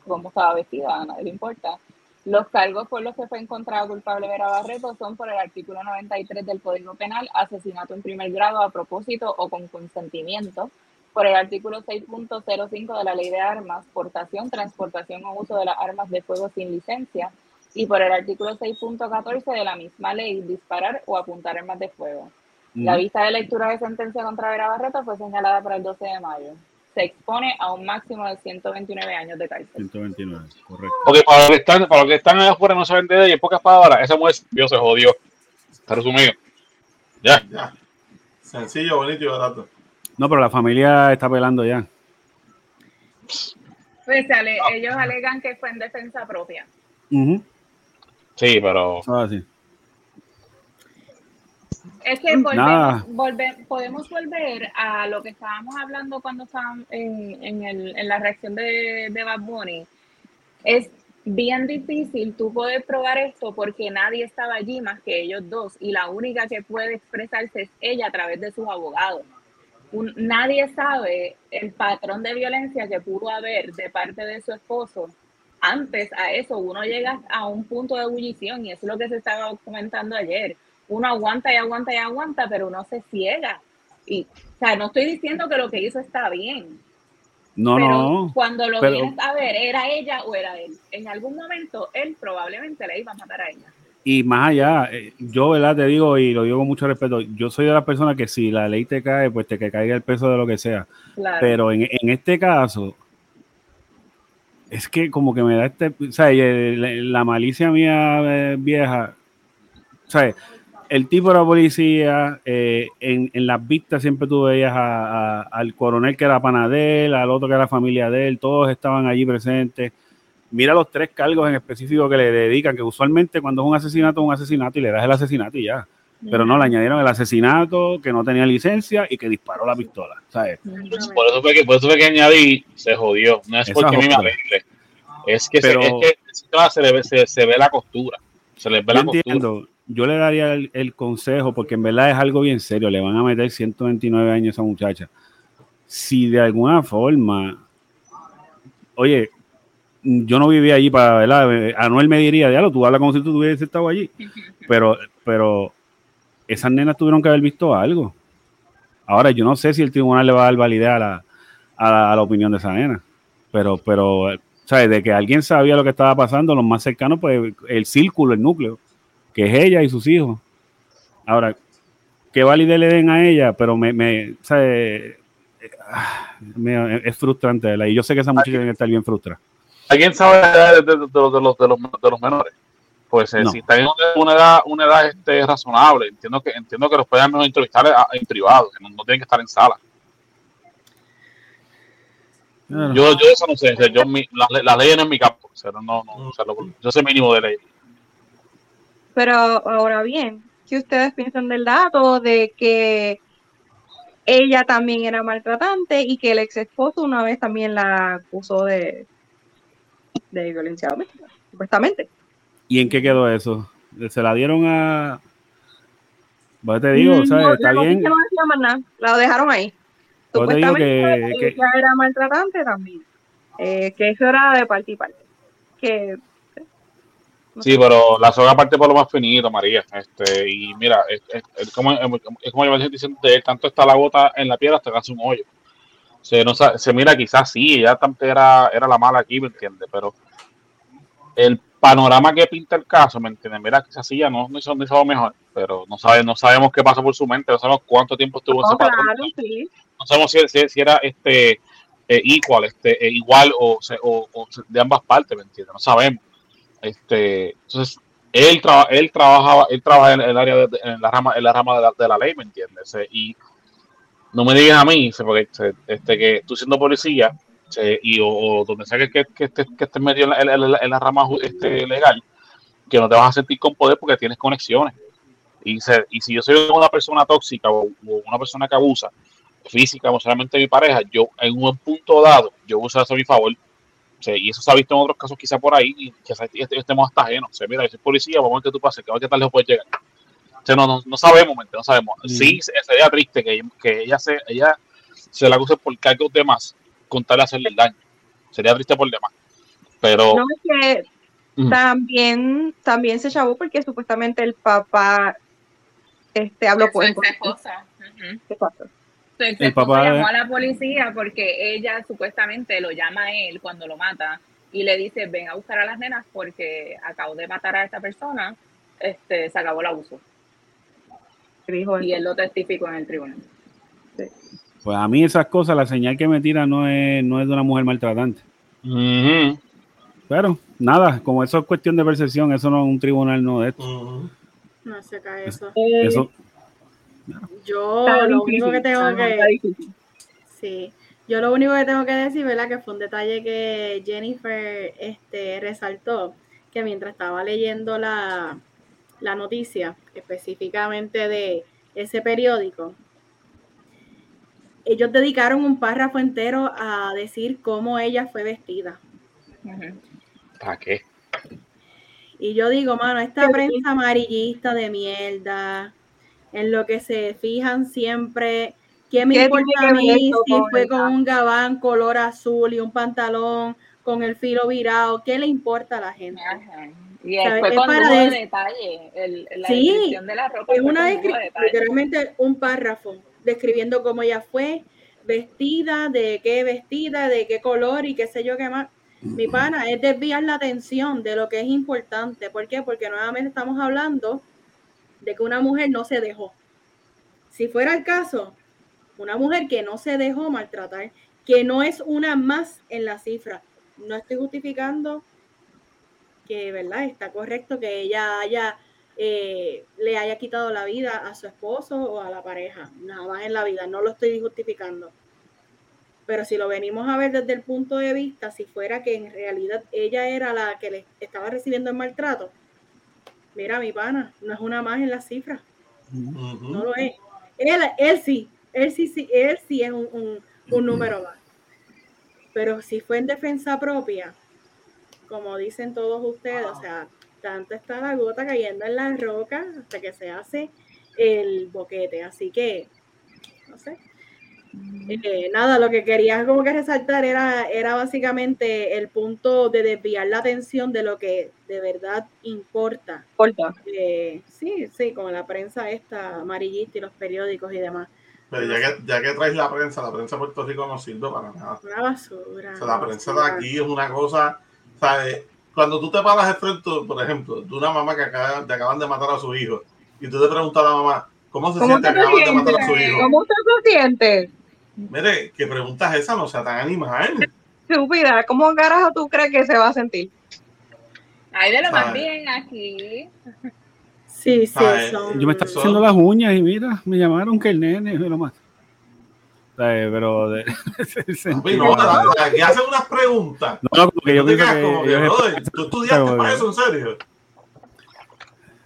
cómo estaba vestida, a nadie le importa. Los cargos por los que fue encontrado culpable Vera Barreto son por el artículo 93 del Código Penal, asesinato en primer grado a propósito o con consentimiento, por el artículo 6.05 de la Ley de Armas, portación, transportación o uso de las armas de fuego sin licencia, y por el artículo 6.14 de la misma ley, disparar o apuntar armas de fuego. La vista de lectura de sentencia contra Vera Barreto fue señalada para el 12 de mayo se expone a un máximo de 129 años de cárcel. 129, correcto. Ok, para los que están, para los que están afuera no saben de ella, en pocas palabras, esa mujer Dios se jodió. Está resumido. Ya. Ya. Sencillo, bonito y barato. No, pero la familia está pelando ya. Pues ellos alegan que fue en defensa propia. Sí, pero. Ah, sí. Es que volvemos, podemos volver a lo que estábamos hablando cuando estábamos en, en, el, en la reacción de, de Bad Bunny. Es bien difícil tú poder probar esto porque nadie estaba allí más que ellos dos y la única que puede expresarse es ella a través de sus abogados. nadie sabe el patrón de violencia que pudo haber de parte de su esposo. Antes a eso uno llega a un punto de ebullición y eso es lo que se estaba comentando ayer uno aguanta y aguanta y aguanta, pero uno se ciega Y, o sea, no estoy diciendo que lo que hizo está bien. No, no. Cuando lo vienes a ver, ¿era ella o era él? En algún momento, él probablemente le iba a matar a ella. Y más allá, eh, yo, ¿verdad? Te digo, y lo digo con mucho respeto, yo soy de las personas que si la ley te cae, pues te que caiga el peso de lo que sea. Pero en, en, este caso, es que como que me da este, o sea, la, malicia mía eh, vieja, o sea, el tipo era policía, eh, en, en, las vistas siempre tú veías al coronel que era panadel, al otro que era familia de él, todos estaban allí presentes mira los tres cargos en específico que le dedican, que usualmente cuando es un asesinato, es un asesinato y le das el asesinato y ya. Pero no, le añadieron el asesinato, que no tenía licencia y que disparó la pistola. ¿sabes? Por, eso fue que, por eso fue que añadí, se jodió. No es porque a me alegre. Es que, se, es que se, le ve, se, ve la costura. Se le ve la costura. Yo le daría el, el, consejo, porque en verdad es algo bien serio. Le van a meter 129 años a esa muchacha. Si de alguna forma, oye, yo no vivía allí para, ¿verdad? Anuel me diría, diablo, tú hablas como si tú hubieses estado allí. [laughs] Pero, pero esas nenas tuvieron que haber visto algo. Ahora, yo no sé si el tribunal le va a dar validez a la, a la, opinión de esa nena. Pero, pero, ¿sabes? De que alguien sabía lo que estaba pasando, los más cercanos, pues el círculo, el núcleo, que es ella y sus hijos. Ahora, qué validez le den a ella, pero me, me. Ah, es frustrante, ¿verdad? Y yo sé que esa muchacha tiene que estar bien frustrada. ¿Alguien sabe de, de, los, de, los, de, los, menores? Pues eh, si están en una edad, una edad este, razonable, entiendo que entiendo que los puedan mejor entrevistar en privado, que no, tienen que estar en sala. Yo, yo eso no sé, yo, mi, la, la, ley no es mi campo, o sea, no, no, o sea, yo sé mínimo de ley. Pero ahora bien, ¿qué ustedes piensan del dato de que ella también era maltratante y que el ex esposo una vez también la acusó de, de violencia doméstica, supuestamente. ¿Y en qué quedó eso? ¿Se la dieron a...? Te digo, mm, ¿sabes? Está bien. No más nada, la dejaron ahí. Pues supuestamente que, ella era maltratante también. Eh, que eso era de parte y parte. Que Sí, pero la soga parte por lo más finito, María. Este, y mira, es, como, es como yo diciendo de él, tanto está la gota en la piedra hasta que hace un hoyo se, no, se mira quizás sí, ella era, era la mala aquí, ¿me entiendes? Pero el panorama que pinta el caso, ¿me entiendes? Mira, quizás sí ya no, no hizo, no mejor, pero no, sabe, no sabemos qué pasó por su mente, no sabemos cuánto tiempo estuvo en ese patrón. No sabemos si, si, era este eh, igual, este, eh, igual o, o, de ambas partes, ¿me entiendes? No sabemos. Este, entonces, él, él trabajaba, él trabaja en el área de, en la rama, en la rama de la, de la ley, ¿me entiendes? Y no me digas a mí, porque este, que tú siendo policía y o, donde sea que, que, estés, que estés medio en la, rama este, legal, que no te vas a sentir con poder porque tienes conexiones. Y, y si yo soy una persona tóxica o, una persona que abusa física, emocionalmente de mi pareja, yo en un punto dado, yo uso eso a mi favor. Y eso se ha visto en otros casos quizá por ahí, y que estemos hasta ajenos. O sea, mira, yo soy policía, vamos a ver qué tú pases, que a ver qué tal lejos puedes llegar no, no, sabemos, no sabemos. Sí, sería triste que, que, ella se ella se la acuse por cargos de más con tal de hacerle el daño. Sería triste por demás. Pero. No, es que también, también se chavó porque supuestamente el papá este, habló con su esposa. ¿Qué pasó? el papá llamó a la policía porque ella supuestamente lo llama a él cuando lo mata y le dice ven a buscar a las nenas porque acabo de matar a esta persona, este, se acabó el abuso y él lo testificó en el tribunal. Pues a mí esas cosas, la señal que me tira no es, no es de una mujer maltratante. Pero nada, como eso es cuestión de percepción, eso no es un tribunal, no de esto. No se cae eso. eso. Yo lo único que tengo que sí, yo lo único que tengo que decir, ¿verdad? Que fue un detalle que Jennifer este, resaltó, que mientras estaba leyendo la, la noticia específicamente de ese periódico, ellos dedicaron un párrafo entero a decir cómo ella fue vestida. ¿Para qué? Y yo digo, mano, esta prensa amarillista de mierda, en lo que se fijan siempre, ¿qué me importa a mí si fue con un gabán color azul y un pantalón con el filo virado? ¿Qué le importa a la gente? Y fue con detalle, el, la sí, de la ropa. Es una literalmente un párrafo describiendo cómo ella fue vestida, de qué vestida, de qué color y qué sé yo qué más. Mi pana, es desviar la atención de lo que es importante. ¿Por qué? Porque nuevamente estamos hablando de que una mujer no se dejó. Si fuera el caso, una mujer que no se dejó maltratar, que no es una más en la cifra. No estoy justificando que, ¿verdad? Está correcto que ella haya, eh, le haya quitado la vida a su esposo o a la pareja. Nada más en la vida, no lo estoy justificando. Pero si lo venimos a ver desde el punto de vista, si fuera que en realidad ella era la que le estaba recibiendo el maltrato, mira, mi pana, no es una más en la cifra. No lo es. Él, él sí, él sí, sí, él sí es un, un número más. Pero si fue en defensa propia, como dicen todos ustedes, o sea, tanto está la gota cayendo en la roca hasta que se hace el boquete. Así que, no sé, eh, nada, lo que quería como que resaltar era, era básicamente el punto de desviar la atención de lo que de verdad importa. Eh, sí, sí, como la prensa esta amarillista y los periódicos y demás. Pero ya que, ya que traes la prensa, la prensa de Puerto Rico no sirve para nada. Una basura. O sea, la prensa de aquí es una cosa, ¿sabes? Cuando tú te paras de frente, por ejemplo, de una mamá que acaba, te acaban de matar a su hijo, y tú te preguntas a la mamá, ¿cómo se siente? Acaban de matar a su hijo. ¿Cómo usted se siente? Mire, ¿qué preguntas esa? No sea tan animal. Estúpida, ¿cómo carajo tú crees que se va a sentir? Ay, de lo más bien aquí. Sí, sí. Son... Yo me estaba haciendo las uñas y mira, me llamaron que el nene es lo más. Pero de, [laughs] no, aquí hacen unas preguntas. No, no, porque yo pienso que, que tú estudiaste para eso, en serio.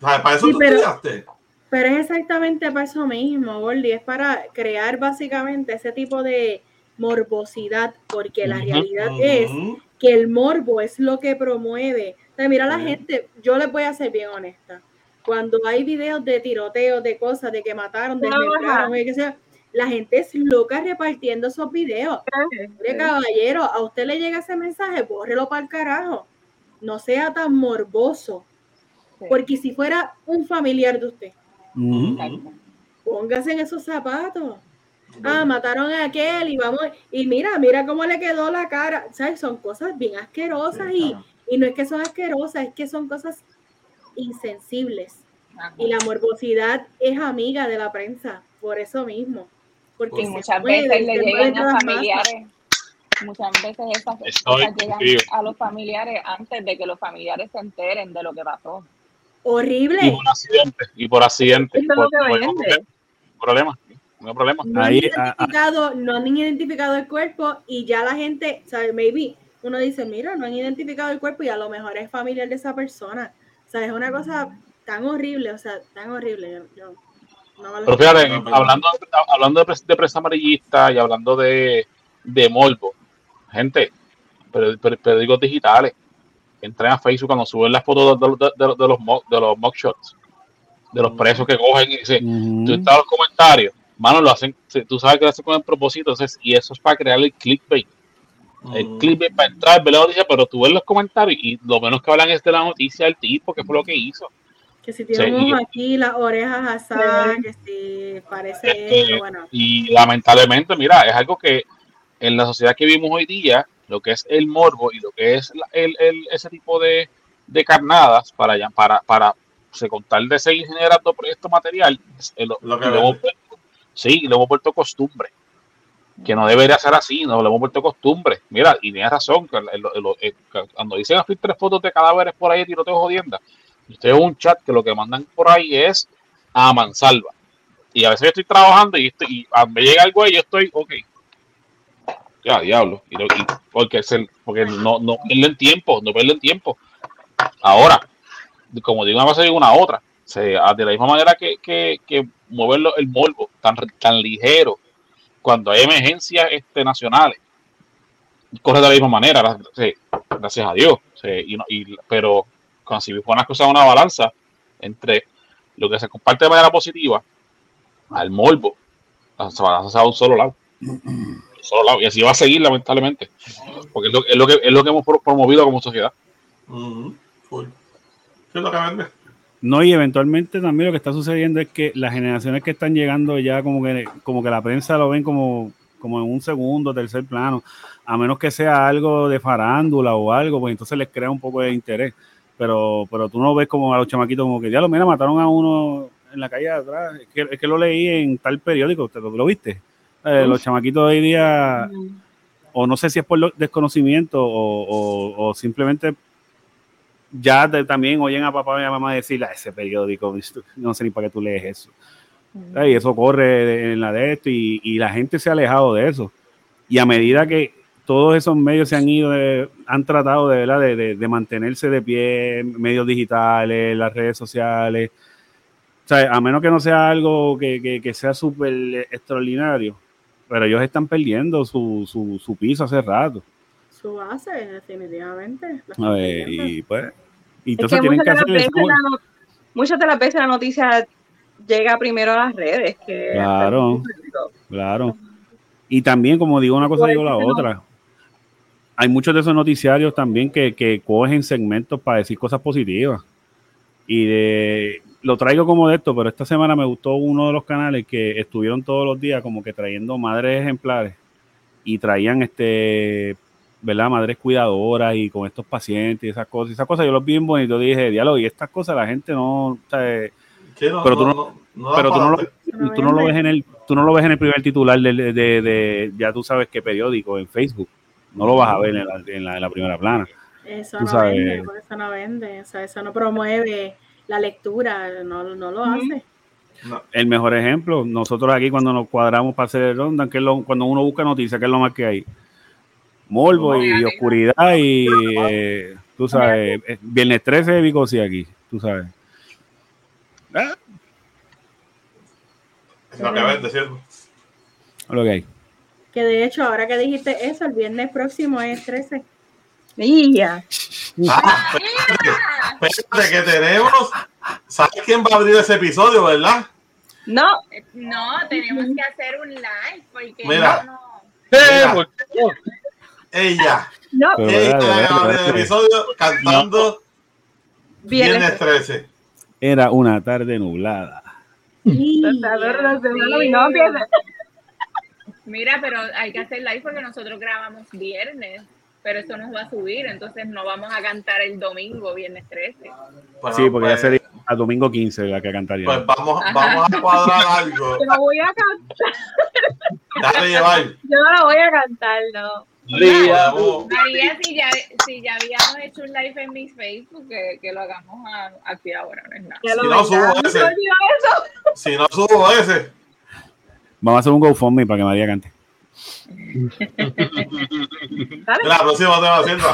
Para eso tú estudiaste. Pero es exactamente para eso mismo, Gordy, es para crear básicamente ese tipo de morbosidad, porque la realidad es que el morbo es lo que promueve. O mira la gente, yo les voy a ser bien honesta. Cuando hay videos de tiroteos, de cosas, de que mataron, de que sea, la gente es loca repartiendo esos videos. Mire, caballero, a usted le llega ese mensaje, bórrelo para el carajo. No sea tan morboso. Porque si fuera un familiar de usted, Póngase en esos zapatos. Ah, mataron a aquel y vamos, y mira, mira cómo le quedó la cara. ¿Sabes? Son cosas bien asquerosas y, y no es que son asquerosas, es que son cosas insensibles. Y la morbosidad es amiga de la prensa, por eso mismo. Porque muchas veces le llegan a familiares. Muchas veces esas cosas llegan a los familiares antes de que los familiares se enteren de lo que pasó horrible. Y por accidente, y por accidente. Por, problema, no hay problema. No, han identificado, no han identificado el cuerpo y ya la gente, ¿sabes? Maybe uno dice, mira, no han identificado el cuerpo y a lo mejor es familiar de esa persona. O sea, es una cosa tan horrible, o sea, tan horrible. Yo, Pero fíjate, hablando, hablando de, de prensa amarillista y hablando de, de morbo, gente, periódicos digitales, entren a Facebook cuando suben las fotos de, de, de, de los, de los mockshots, de los presos que cogen y dicen, tú estás en los comentarios, mano, lo hacen, tú sabes que lo hacen con el propósito, entonces, y eso es para crear el clickbait. El clickbait para entrar, ver la noticia, pero tú ves los comentarios y lo menos que hablan es de la noticia del tipo, que fue lo que hizo. Que si tenemos aquí las orejas asadas, que si parece bueno. Y lamentablemente, mira, es algo que en la sociedad que vivimos hoy día, lo que es el morbo y lo que es el, el, ese tipo de, de carnadas para, para, para se contar de seguir generando esto material, lo, lo, que lo hemos, sí, lo hemos vuelto costumbre. Que no debería ser así, no lo hemos vuelto costumbre. Mira, y tienes razón, que cuando dicen así tres fotos de cadáveres por ahí, tiroteo jodienda, usted es un chat que lo que mandan por ahí es a mansalva. Y a veces yo estoy trabajando y, estoy, y a me llega algo y yo estoy, ok, ya, diablo. Y, porque porque no, no pierden tiempo, no pierden tiempo. Ahora, como digo una cosa, digo una otra. Se, de la misma manera que, que, que moverlo el morbo tan, tan ligero cuando hay emergencias este, nacionales, corre de la misma manera, gracias a Dios. y, pero cuando si pones las cosas una balanza entre lo que se comparte de manera positiva al morbo, la balanza va a un solo lado. Y así va a seguir, lamentablemente. Porque es lo, que, es lo que hemos promovido como sociedad. ¿Qué es lo que vende? No, y eventualmente también lo que está sucediendo es que las generaciones que están llegando ya como que, como que la prensa lo ven como, como en un segundo, tercer plano, a menos que sea algo de farándula o algo, pues entonces les crea un poco de interés. Pero, pero tú no ves como a los chamaquitos como que ya lo mira, mataron a uno en la calle de atrás. Es que, lo leí en tal periódico, ¿usted lo, viste? Eh, los chamaquitos hoy día, o no sé si es por desconocimiento o, simplemente ya también oyen a papá y a mamá decir, a ah, ese periódico, no sé ni para qué tú lees eso. Y eso corre en la de esto y, la gente se ha alejado de eso. Y a medida que todos esos medios se han ido, han tratado de, ¿verdad? De, mantenerse de pie, medios digitales, las redes sociales. O sea, a menos que no sea algo que, que, sea súper extraordinario, pero ellos están perdiendo su, su, su, piso hace rato. Su base, definitivamente. y pues, y entonces tienen que hacer Muchas de las veces la noticia llega primero a las redes que claro, claro. Y también, como digo una cosa, digo la otra hay muchos de esos noticiarios también que, que cogen segmentos para decir cosas positivas. Y de, lo traigo como de esto, pero esta semana me gustó uno de los canales que estuvieron todos los días como que trayendo madres ejemplares y traían este, ¿verdad? Madres cuidadoras y con estos pacientes y esas cosas. Esas cosas yo los vi bien bonitos, dije, diálogo, y estas cosas la gente no, pero tú no, pero tú no, lo, tú no lo ves en el, tú no lo ves en el primer titular de, de, de ya tú sabes qué periódico, en Facebook no lo vas a ver en la, en la, primera plana. Eso no vende, eso no vende, eso no promueve la lectura, no, no lo hace. El mejor ejemplo, nosotros aquí cuando nos cuadramos para hacer el ronda, que lo, cuando uno busca noticias, ¿qué es lo más que hay? Morbo y, oscuridad y eh, tú sabes, eh, viernes 13 de Vicosi aquí, tú sabes. ¿Eh? Es lo que vende, ¿cierto? Lo que hay. Que de hecho, ahora que dijiste eso, el viernes próximo es 13. ¡Mía! Ah, espérate, que tenemos. ¿Sabes quién va a abrir ese episodio, verdad? No. No, tenemos que hacer un live porque Mira. no. Mira. Ella. No. Ella va a abrir el episodio cantando Viernes 13. Era una tarde nublada. Sí. Mira, pero hay que hacer live porque nosotros grabamos viernes, pero eso nos va a subir, entonces no vamos a cantar el domingo, viernes 13. sí, porque ya pues, sería a domingo 15 la que cantaría. Pues vamos, vamos a cuadrar [laughs] algo. Yo voy a cantar. Dale, llevar. Yo no lo voy a cantar, no. María, María si, ya, si ya habíamos hecho un live en mi Facebook, que, que lo hagamos aquí ahora, no nada. Si no subo ese. Si no subo ese. Vamos a hacer un GoFundMe para que María cante. La próxima te va haciendo.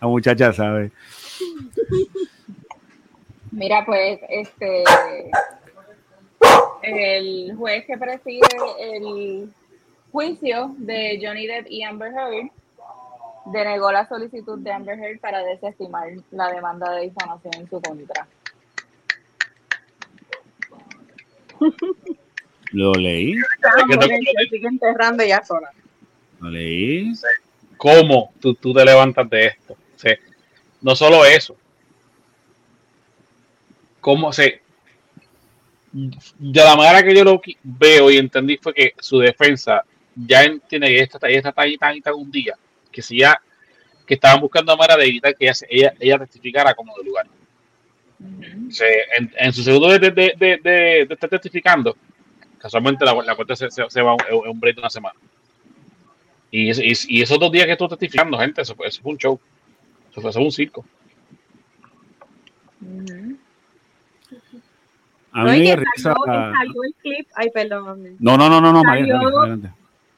La muchacha sabe. Mira, pues, este, el juez que preside el juicio de Johnny Depp y Amber Heard denegó la solicitud de Amber Heard para desestimar la demanda de difamación en su contra. Lo leí. enterrando ya sola. Lo leí. ¿Cómo tú, tú te levantas de esto? no solo eso. ¿Cómo se.? De la manera que yo lo veo y entendí fue que su defensa ya entiende que esta, ella está tan, tan, tan un día que si ya que estaban buscando manera de evitar que ella, ella, ella testificara como de lugar en, su segundo de, de, de, estar testificando, casualmente la, la corte se, se, va un, un break de una semana. Y, y, y, esos dos días que estuvo testificando, gente, eso fue, eso fue un show. Eso fue, eso fue un circo. A mí me risa. Ay, perdón. No, no, no, no, no, María,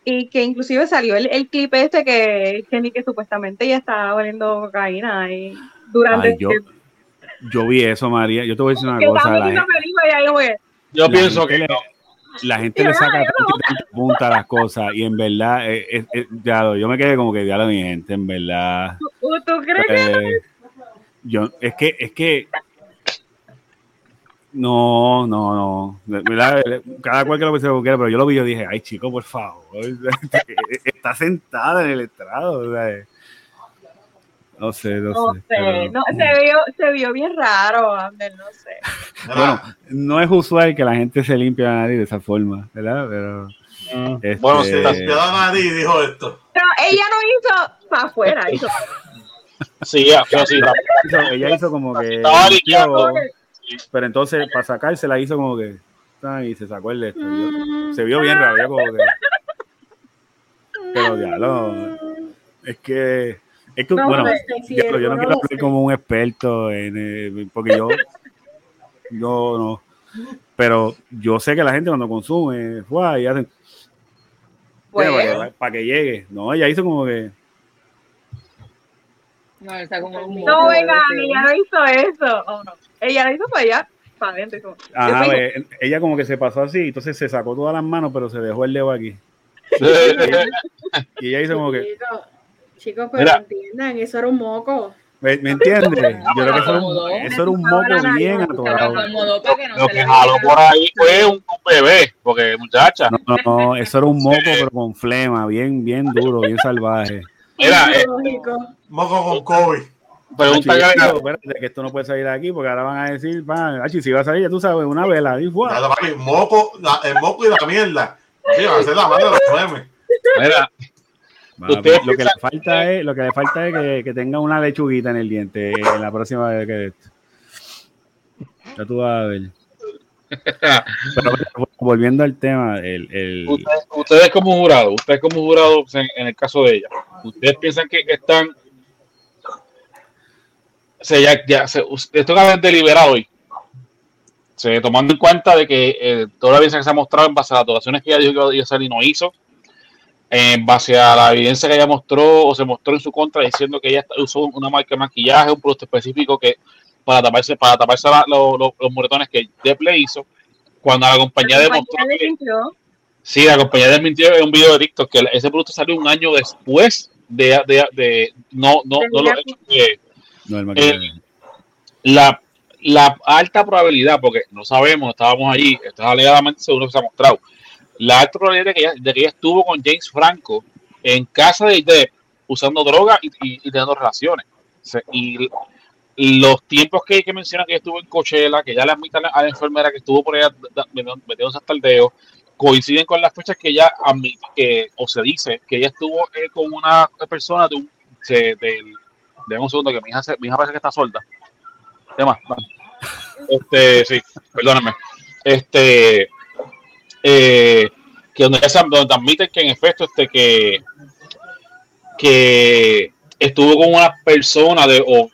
Y que inclusive salió el, el clip este que, que, que supuestamente ya estaba oliendo cocaína y durante Ay, yo, yo vi eso, María. Yo te voy a decir una cosa. yo pienso que la gente le saca punta a las cosas y en verdad, eh, eh, ya, yo me quedé como que diablo mi gente, en verdad. ¿Tú, crees que eh, yo, es que, es que no, no, no. Cada cual que lo piense como quiera, pero yo lo vi y yo dije, ay chico, por favor. [laughs] Está sentada en el estrado. No sé, no, No sé. sé, pero- no, se, vio, se vio bien raro, Ander, no sé. Bueno, no es usual que la gente se limpie la nariz de esa forma, ¿verdad? Pero. Mm, Este- Bueno, Se limpió la nariz y dijo esto. Pero ella no hizo para afuera, [laughs] hizo sí, ya, pero sí, la- ella hizo como que. Estaba pero entonces, para sacarse, la hizo como que. ay, Y se sacó el de esto. Mm, se vio bien raro, yo como que. Pero ya, no. Es que. Es que, No, bueno, pues, diablo, yo no no quiero hablar como un experto en, eh, porque yo, yo no, pero yo sé que la gente cuando consume, y hacen, Pues, para, que, para que llegue, no, ella hizo como que, No, está como un no, venga, ella no hizo eso. Oh, no. Ella lo hizo para allá, para adentro. y ajá, ve, ella como que se pasó así, entonces se sacó todas las manos, pero se dejó el dedo aquí, [laughs] y ella hizo como que, Chicos, pero Mira. entiendan, eso era un moco. ¿me, me entiendes? Yo creo que eso era un, eso era un moco bien atorado. lo que jaló por ahí fue un bebé, porque muchacha, No, no, no, eso era un moco, pero con flema, bien, bien duro, bien salvaje. mira, eh. Moco con COVID. pregunta que espérate, que esto no puede salir de aquí porque ahora van a decir, va, Hachi, si va a salir, ya tú sabes, una vela. Y, papi, moco, la- el moco y la mierda. Sí, van a hacer la madre de los memes. mira, Va, Ustedes lo que le falta es, lo que le falta es que, que tenga una lechuguita en el diente en la próxima vez que esto. Ya tú vas a ver. [laughs] Pero volviendo al tema, el, el- ustedes, ustedes como jurado, ustedes como jurado en, en el caso de ella, ustedes piensan que están, o sea, ya, ya se, esto que haber deliberado hoy, se, tomando en cuenta de que eh, toda la evidencia que se ha mostrado en base a las donaciones que ella dijo que iba a hacer y no hizo, en base a la evidencia que ella mostró o se mostró en su contra diciendo que ella usó una marca de maquillaje, un producto específico que para taparse, para taparse la- lo- lo- los moretones que Depp le hizo, cuando la compañía La demostró compañía que, desmintió. Sí, la compañía desmintió en un video de TikTok que ese producto salió un año después de, de, de- no, no, no lo he hecho. eh, no, el maquillaje. la, la alta probabilidad, porque no sabemos, estábamos allí, esto es alegadamente seguro que se ha mostrado, la alta probabilidad de que ella, de que ella estuvo con James Franco en casa de Depp usando droga y, y- teniendo relaciones. Y, los tiempos que, que mencionan que estuvo en Coachella, que ya le admite a la, enfermera que estuvo por allá metiéndose hasta el dedo, coinciden con las fechas que ella admite, que, o se dice que ella estuvo eh, con una persona de un, de, del- Deme un segundo que mi hija, mi hija parece que está sorda. Tema, Este, sí, perdóname. Este, eh, que donde, donde admiten que en efecto este que que estuvo con una persona de o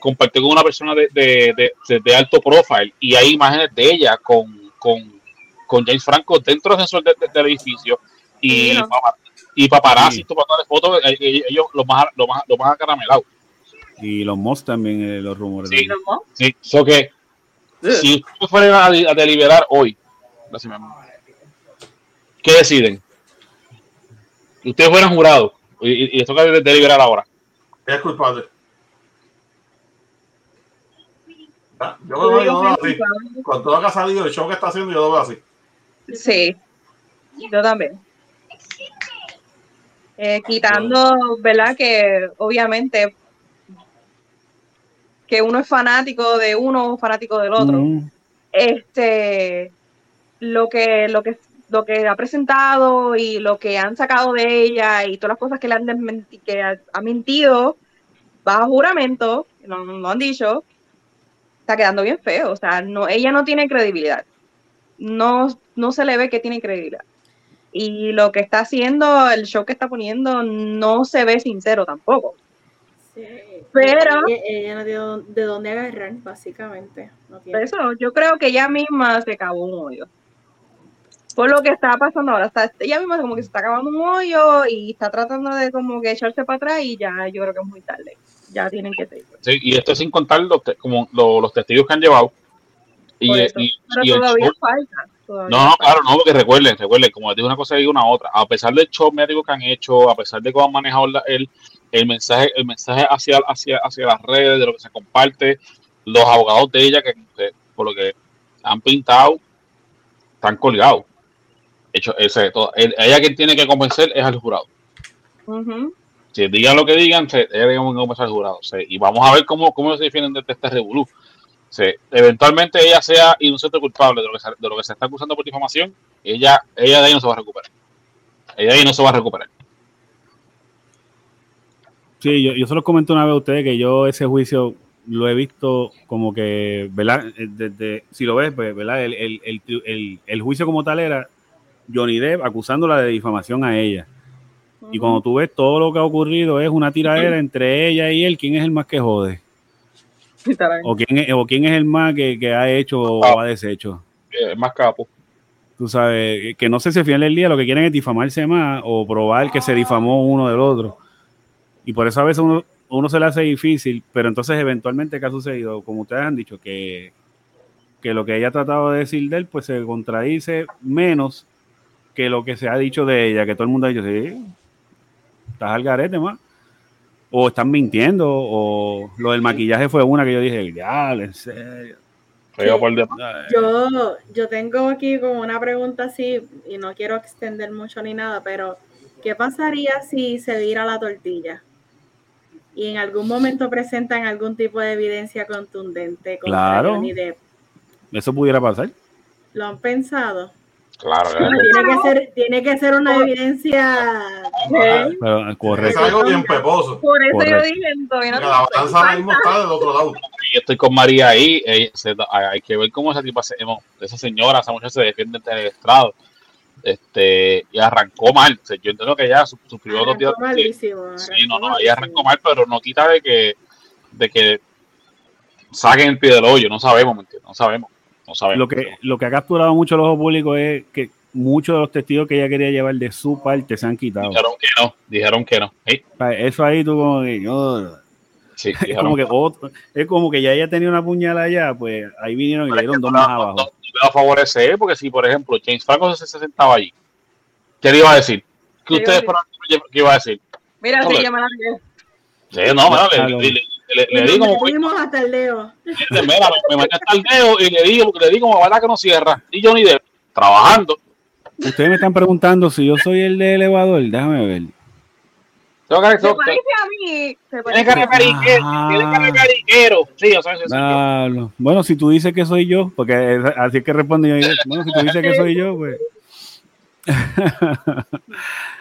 compartió con una persona de, de, de- de- de alto profile y hay imágenes de ella con, con, con James Franco dentro del de- del edificio y, Sí, ¿no? papa- y paparazzi Sí. tomándole fotos eh, eh, ellos lo más lo más lo más acaramelados Y los Moss también, eh, los rumores. Sí. también. ¿no? Sí, so que si ustedes fueran a, a deliberar hoy, gracias, mi amor, ¿qué deciden? Ustedes fueran jurados y, y, toca de- deliberar ahora. Es culpable. Ah, Yo lo veo, yo lo veo así. Con todo lo que ha salido, el show que está haciendo, yo lo veo así. Sí, yo también. Eh, quitando, ¿verdad? Que obviamente que uno es fanático de uno o fanático del otro. Mm, Este, lo que, lo que, lo que ha presentado y lo que han sacado de ella y todas las cosas que le han que ha, ha mentido bajo juramento, no, no han dicho, está quedando bien feo. O sea, no, ella no tiene credibilidad. No, no se le ve que tiene credibilidad. Y lo que está haciendo, el show que está poniendo, no se ve sincero tampoco. Sí. Pero- Ella, ella no tiene de dónde agarrar, básicamente. No tiene. Por eso yo creo que ella misma se cavó un hoyo. Por lo que está pasando ahora, está, ella misma como que se está cavando un hoyo y está tratando de como que echarse para atrás y ya yo creo que es muy tarde. Ya tienen que seguir. Sí, y esto sin contar los, te- como lo- los testigos que han llevado. Y, y- Pero y todavía show- falta. todavía No, no, falta. claro, no, porque recuerden, recuerden, como les digo una cosa, digo una otra. A pesar del show médico que han hecho, a pesar de cómo han manejado la- el, el mensaje, el mensaje hacia, hacia, hacia las redes, de lo que se comparte, los abogados de ella, que, que por lo que han pintado, están colgados. Hecho, ese, todo, el- ella quien tiene que convencer es al jurado. Si digan lo que digan, se, ella tiene que comenzar al jurado. y vamos a ver cómo, cómo se defienden de este revolú. eventualmente ella sea inocente culpable de lo, que se, de lo que se está acusando por difamación, ella, ella de ahí no se va a recuperar. Ella de ahí no se va a recuperar. Sí, yo, yo se lo comento una vez a ustedes que yo ese juicio lo he visto como que, ¿verdad? Desde, si lo ves, pues, ¿verdad? El, el, el, el, juicio como tal era Johnny Depp acusándola de difamación a ella. Y cuando tú ves todo lo que ha ocurrido es una tiradera entre ella y él, ¿quién es el más que jode? O quién es, o quién es el más que, que ha hecho o ha deshecho. El más capo. Tú sabes, que no sé si al final del día lo que quieren es difamarse más o probar que se difamó uno del otro. Y por eso a veces uno, uno se le hace difícil, pero entonces eventualmente, ¿qué ha sucedido? Como ustedes han dicho, que, que lo que ella ha tratado de decir de él, pues se contradice menos que lo que se ha dicho de ella, que todo el mundo ha dicho, sí, estás al garete más. O están mintiendo, o lo del maquillaje fue una que yo dije, ya, en serio. Yo, yo tengo aquí como una pregunta así, y no quiero extender mucho ni nada, pero ¿qué pasaría si se vira la tortilla? y en algún momento presentan algún tipo de evidencia contundente contra claro. Johnny Depp. Eso pudiera pasar. ¿Lo han pensado? Claro, Tiene, que ser, tiene que ser una evidencia correcto. Es algo bien peposo. Por eso yo dije, no la balanza mismo está del otro lado. Yo estoy con María ahí. hay que ver cómo esa tipa, esa señora, esa mujer se defiende del estrado este, y arrancó mal. yo entiendo que ya sufrió dos días. Sí, no, no, ella arrancó mal, pero no quita de que, de que saquen el pie del hoyo. No sabemos, ¿me entiendes? No sabemos. No sabemos. Lo que, lo que ha capturado mucho el ojo público es que muchos de los testigos que ella quería llevar de su parte se han quitado. Dijeron que no, dijeron que no. Eso ahí tú como que [laughs] es, como que es como que ya ella tenía una puñalada allá, pues ahí vinieron y le dieron dos más abajo a favorecer, porque si, por ejemplo, James Franco se, sentaba allí, ¿qué le iba a decir? ¿Qué ustedes que iba a decir? Mira, sí, llama la Sí, no, le, le, le, le, digo como. hasta el dedo. Mira, me, me hasta el dedo y le digo, le digo, como verdad que no cierra. Y Johnny Depp, trabajando. Ustedes me están preguntando si yo soy el de elevador, déjame ver. Tengo que, se parece a mí. Se parece tiene cara cara cariquero. Sí, o sea, ah, no. Bueno, si tú dices que soy yo, porque así es que responde yo. Bueno, si tú dices que soy yo, pues.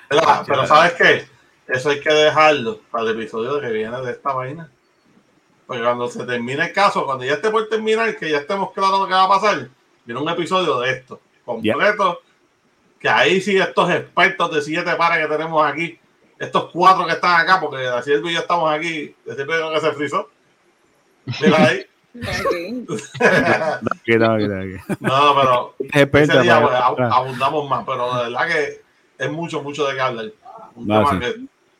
pero, pero, ¿sabes qué? Eso hay que dejarlo para el episodio que viene de esta vaina. Porque cuando se termine el caso, cuando ya esté por terminar, que ya estemos claros lo que va a pasar, viene un episodio de esto, completo, que ahí sí estos expertos de siete pares que tenemos aquí estos cuatro que están acá, porque así el ya estamos aquí, desde el que se frizó. Mira ahí. no, pero ese día pues, abundamos más, pero de verdad que es mucho, mucho de que hablar. Un tema sí. que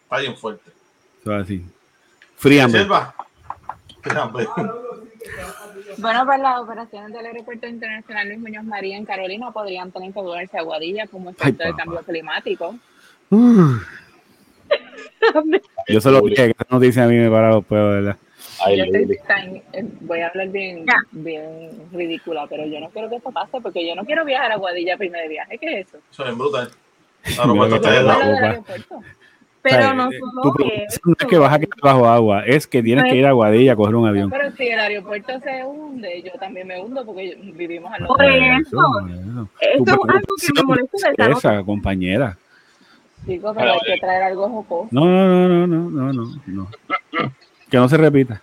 está bien fuerte. así. Fríame. Bueno, pues las operaciones del Aeropuerto Internacional Luis Muñoz María en Carolina podrían tener que mudarse a Aguadilla como efecto de cambio climático. Yo solo dije que esa noticia a mí me para los pedos, ¿verdad? Eh, voy a hablar bien, bien ridícula, pero yo no quiero que esto pase porque yo no quiero viajar a Guadilla primer viaje. ¿Qué es eso? Eso es brutal. Pero no solo eso. No es que vas a quedar bajo agua, es que tienes que ir a Guadilla a coger un avión. pero si el aeropuerto se hunde, yo también me hundo porque vivimos al lado. Por eso. Esto es algo que me molesta. Esa, compañera. Chicos, pero hay que traer algo jocoso. No, no, no, no, no, no, no. [laughs] Que no se repita.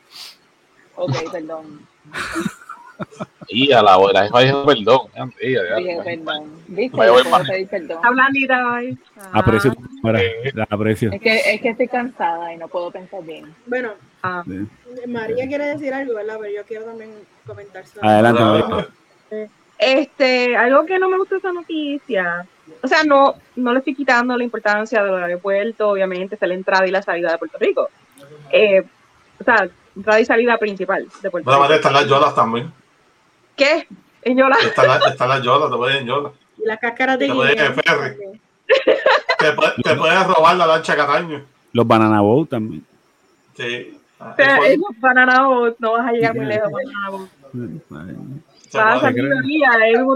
Ok, perdón. [laughs] Y a la hora, eso dijo perdón. Perdón. ¿Viste? pedir perdón. Hablanita hoy. Aprecio la aprecio. Es que, es que estoy cansada y no puedo pensar bien. Bueno, ah. María quiere decir algo, ¿verdad? Pero yo quiero también comentar. Adelante, María. Este, algo que no me gusta esa noticia o sea, no, no le estoy quitando la importancia del aeropuerto, obviamente, es la entrada y la salida de Puerto Rico. Eh, o sea, entrada y salida principal de Puerto Rico. Rico. están las yolas también. ¿Qué? ¿En yola? Están las está la yolas, te pueden en yola. Y las cáscaras de Te en ferry. te, te puedes robar la lancha Cataño. Los banana boat también. Sí. Ah, pero esos banana boat no vas a llegar muy lejos, banana boat a salir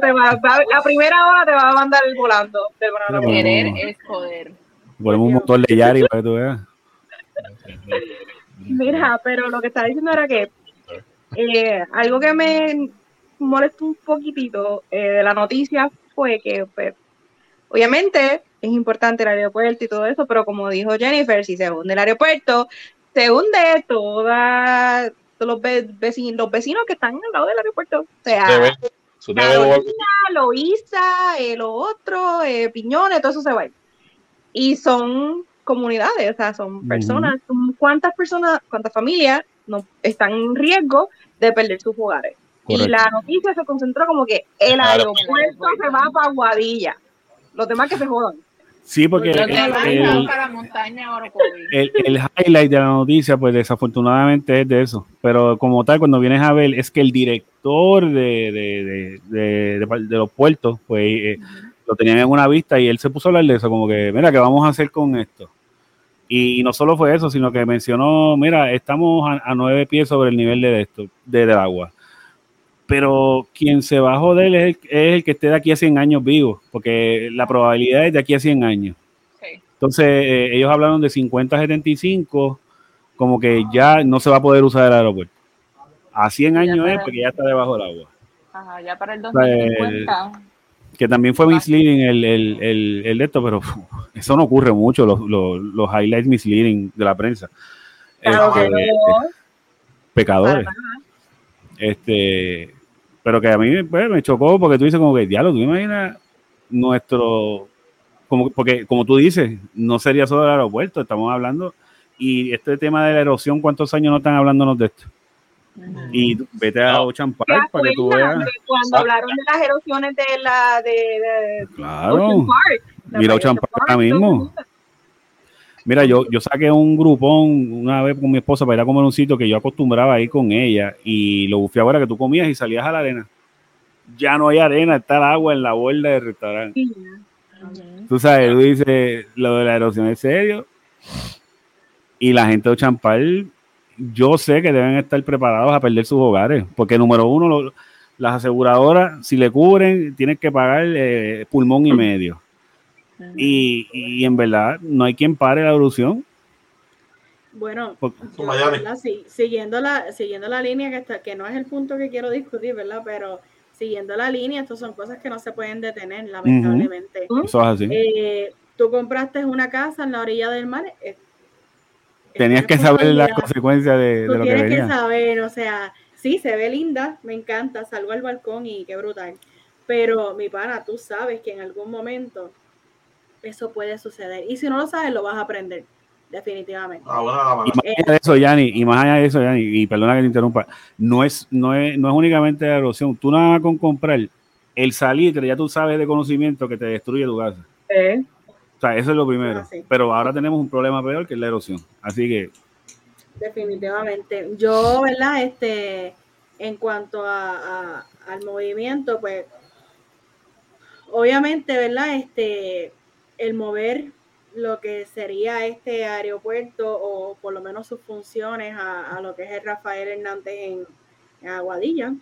te va, la primera hora te va a mandar el volando Querer es poder. Ponemos un motor de Yari para que tú veas. Mira, pero lo que estaba diciendo era que eh, algo que me molestó un poquitito eh, de la noticia fue que, pues, obviamente, es importante el aeropuerto y todo eso, pero como dijo Jennifer, si se hunde el aeropuerto, se hunde toda, todos los, vecinos, los vecinos que están al lado del aeropuerto. O sea, Loíza, eh, lo otro, eh, Piñones, todo eso se va. Y son comunidades, o sea, son personas, ¿cuántas personas, cuántas familias no, están en riesgo de perder sus hogares? Y la noticia se concentró como que el aeropuerto se va para Guadilla. Los demás que se jodan. Sí, porque el, el, highlight de la noticia, pues desafortunadamente es de eso. Pero como tal, cuando vienes a ver, es que el director de, de, los puertos, pues eh, lo tenían en una vista y él se puso a hablar de eso, como que, mira, ¿qué vamos a hacer con esto? Y, no solo fue eso, sino que mencionó, mira, estamos a, nueve pies sobre el nivel de esto, de, del agua pero quien se va a joder es el, que esté de aquí a 100 años vivo, porque la probabilidad es de aquí a 100 años. Entonces, eh, ellos hablaron de 50 75, como que ya no se va a poder usar el aeropuerto. A 100 años es porque ya está debajo del agua. Ajá, ya para el 2050. que también fue misleading el, el, el, de esto, pero [laughs] eso no ocurre mucho, los, los, los highlights misleading de la prensa. Este, pecadores. Este, pero que a mí pues, me chocó porque tú dices como que, diablo, tú imaginas nuestro, como, porque como tú dices, no sería solo el aeropuerto, estamos hablando, y este tema de la erosión, ¿cuántos años no están hablándonos de esto? Y vete a Ocean Park para que tú veas. Cuando hablaron de las erosiones de la de, de claro. Ocean Park. Mira Ocean Park ahora mismo. Mira, yo, yo saqué un grupón una vez con mi esposa para ir a comer un sitio que yo acostumbraba a ir con ella y lo bufé ahora que tú comías y salías a la arena. Ya no hay arena, está el agua en la borda del restaurante. Tú sabes, tú dices, lo de la erosión es serio. Y la gente de Champal, yo sé que deben estar preparados a perder sus hogares, porque número uno, las aseguradoras, si le cubren, tienen que pagar eh, pulmón y medio. Y, en verdad no hay quien pare la evolución. Bueno, siguiendo, la, siguiendo la línea que, está, que no es el punto que quiero discutir, ¿verdad? Pero siguiendo la línea, estas son cosas que no se pueden detener, lamentablemente. Eso es así. Eh, tú compraste una casa en la orilla del mar. Eh, Tenías que saber las consecuencias de, lo que venía. Tienes que saber, o sea, sí, se ve linda, me encanta, salgo al balcón y qué brutal. Pero mi pana, tú sabes que en algún momento eso puede suceder. Y si no lo sabes, lo vas a aprender, definitivamente. Ah, y más allá de eso, Yanni, y más allá de eso, Yanni, y perdona que te interrumpa, no es, no es, no es únicamente la erosión. Tú nada más con comprar el salitre, ya tú sabes de conocimiento que te destruye tu casa. O sea, eso es lo primero. Ah, Pero ahora tenemos un problema peor que es la erosión. Así que. Definitivamente. Yo, ¿verdad? Este, en cuanto a, al movimiento, pues, obviamente, ¿verdad? Este, el mover lo que sería este aeropuerto o por lo menos sus funciones a, lo que es el Rafael Hernández en, Aguadilla.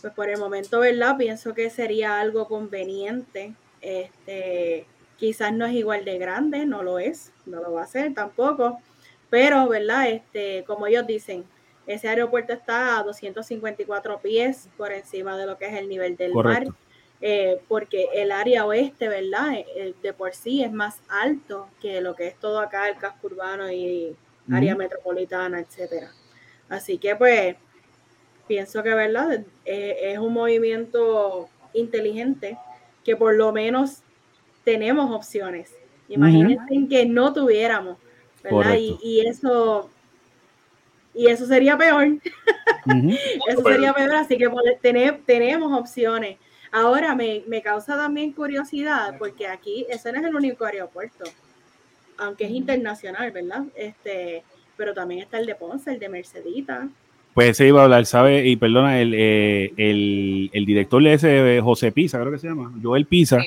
Pues por el momento, ¿verdad? Pienso que sería algo conveniente. Este, quizás no es igual de grande, no lo es, no lo va a ser tampoco, pero, ¿verdad? Este, como ellos dicen, ese aeropuerto está a 254 pies por encima de lo que es el nivel del mar. Eh, porque el área oeste, ¿verdad? Eh, de por sí es más alto que lo que es todo acá, el casco urbano y área metropolitana, etcétera. Así que pues pienso que, ¿verdad? Eh, es un movimiento inteligente que por lo menos tenemos opciones. Imagínense que no tuviéramos, ¿verdad? Y, eso y eso sería peor. [laughs] eso sería peor, así que tenemos opciones. Ahora me, causa también curiosidad porque aquí ese no es el único aeropuerto, aunque es internacional, ¿verdad? Este, pero también está el de Ponce, el de Mercedita. Pues se iba a hablar, ¿sabe? Y perdona, el, eh, el, director de ese, José Pisa, creo que se llama, Joel Pisa,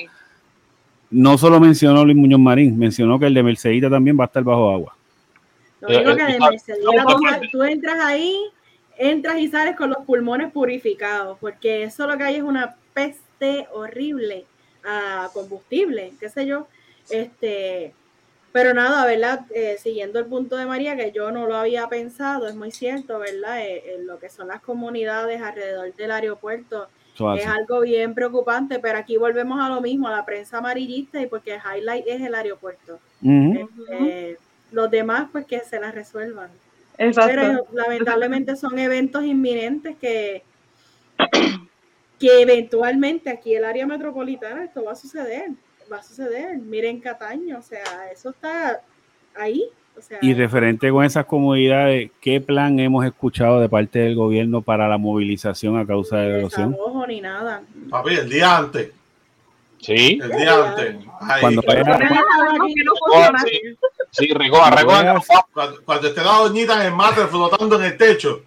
no solo mencionó Luis Muñoz Marín, mencionó que el de Mercedita también va a estar bajo agua. Lo único que de Mercedita, tú entras ahí, entras y sales con los pulmones purificados, porque eso lo que hay es una peste horrible a combustible, qué sé yo. Este, Pero nada, ¿verdad? Eh, siguiendo el punto de María, que yo no lo había pensado, es muy cierto, ¿verdad? Eh, en lo que son las comunidades alrededor del aeropuerto es algo bien preocupante, pero aquí volvemos a lo mismo, a la prensa amarillista y porque el highlight es el aeropuerto. Este, los demás, pues que se las resuelvan. Pero lamentablemente son eventos inminentes que, que eventualmente aquí en el área metropolitana esto va a suceder, va a suceder. Miren Cataño, o sea, eso está ahí. y referente con esas comunidades, ¿qué plan hemos escuchado de parte del gobierno para la movilización a causa de la erosión? No, ni nada. Papi, el día antes. Sí. El día antes. Cuando vaya, Sí, regó, regó. Cuando, cuando esté la doñita en el mate flotando en el techo,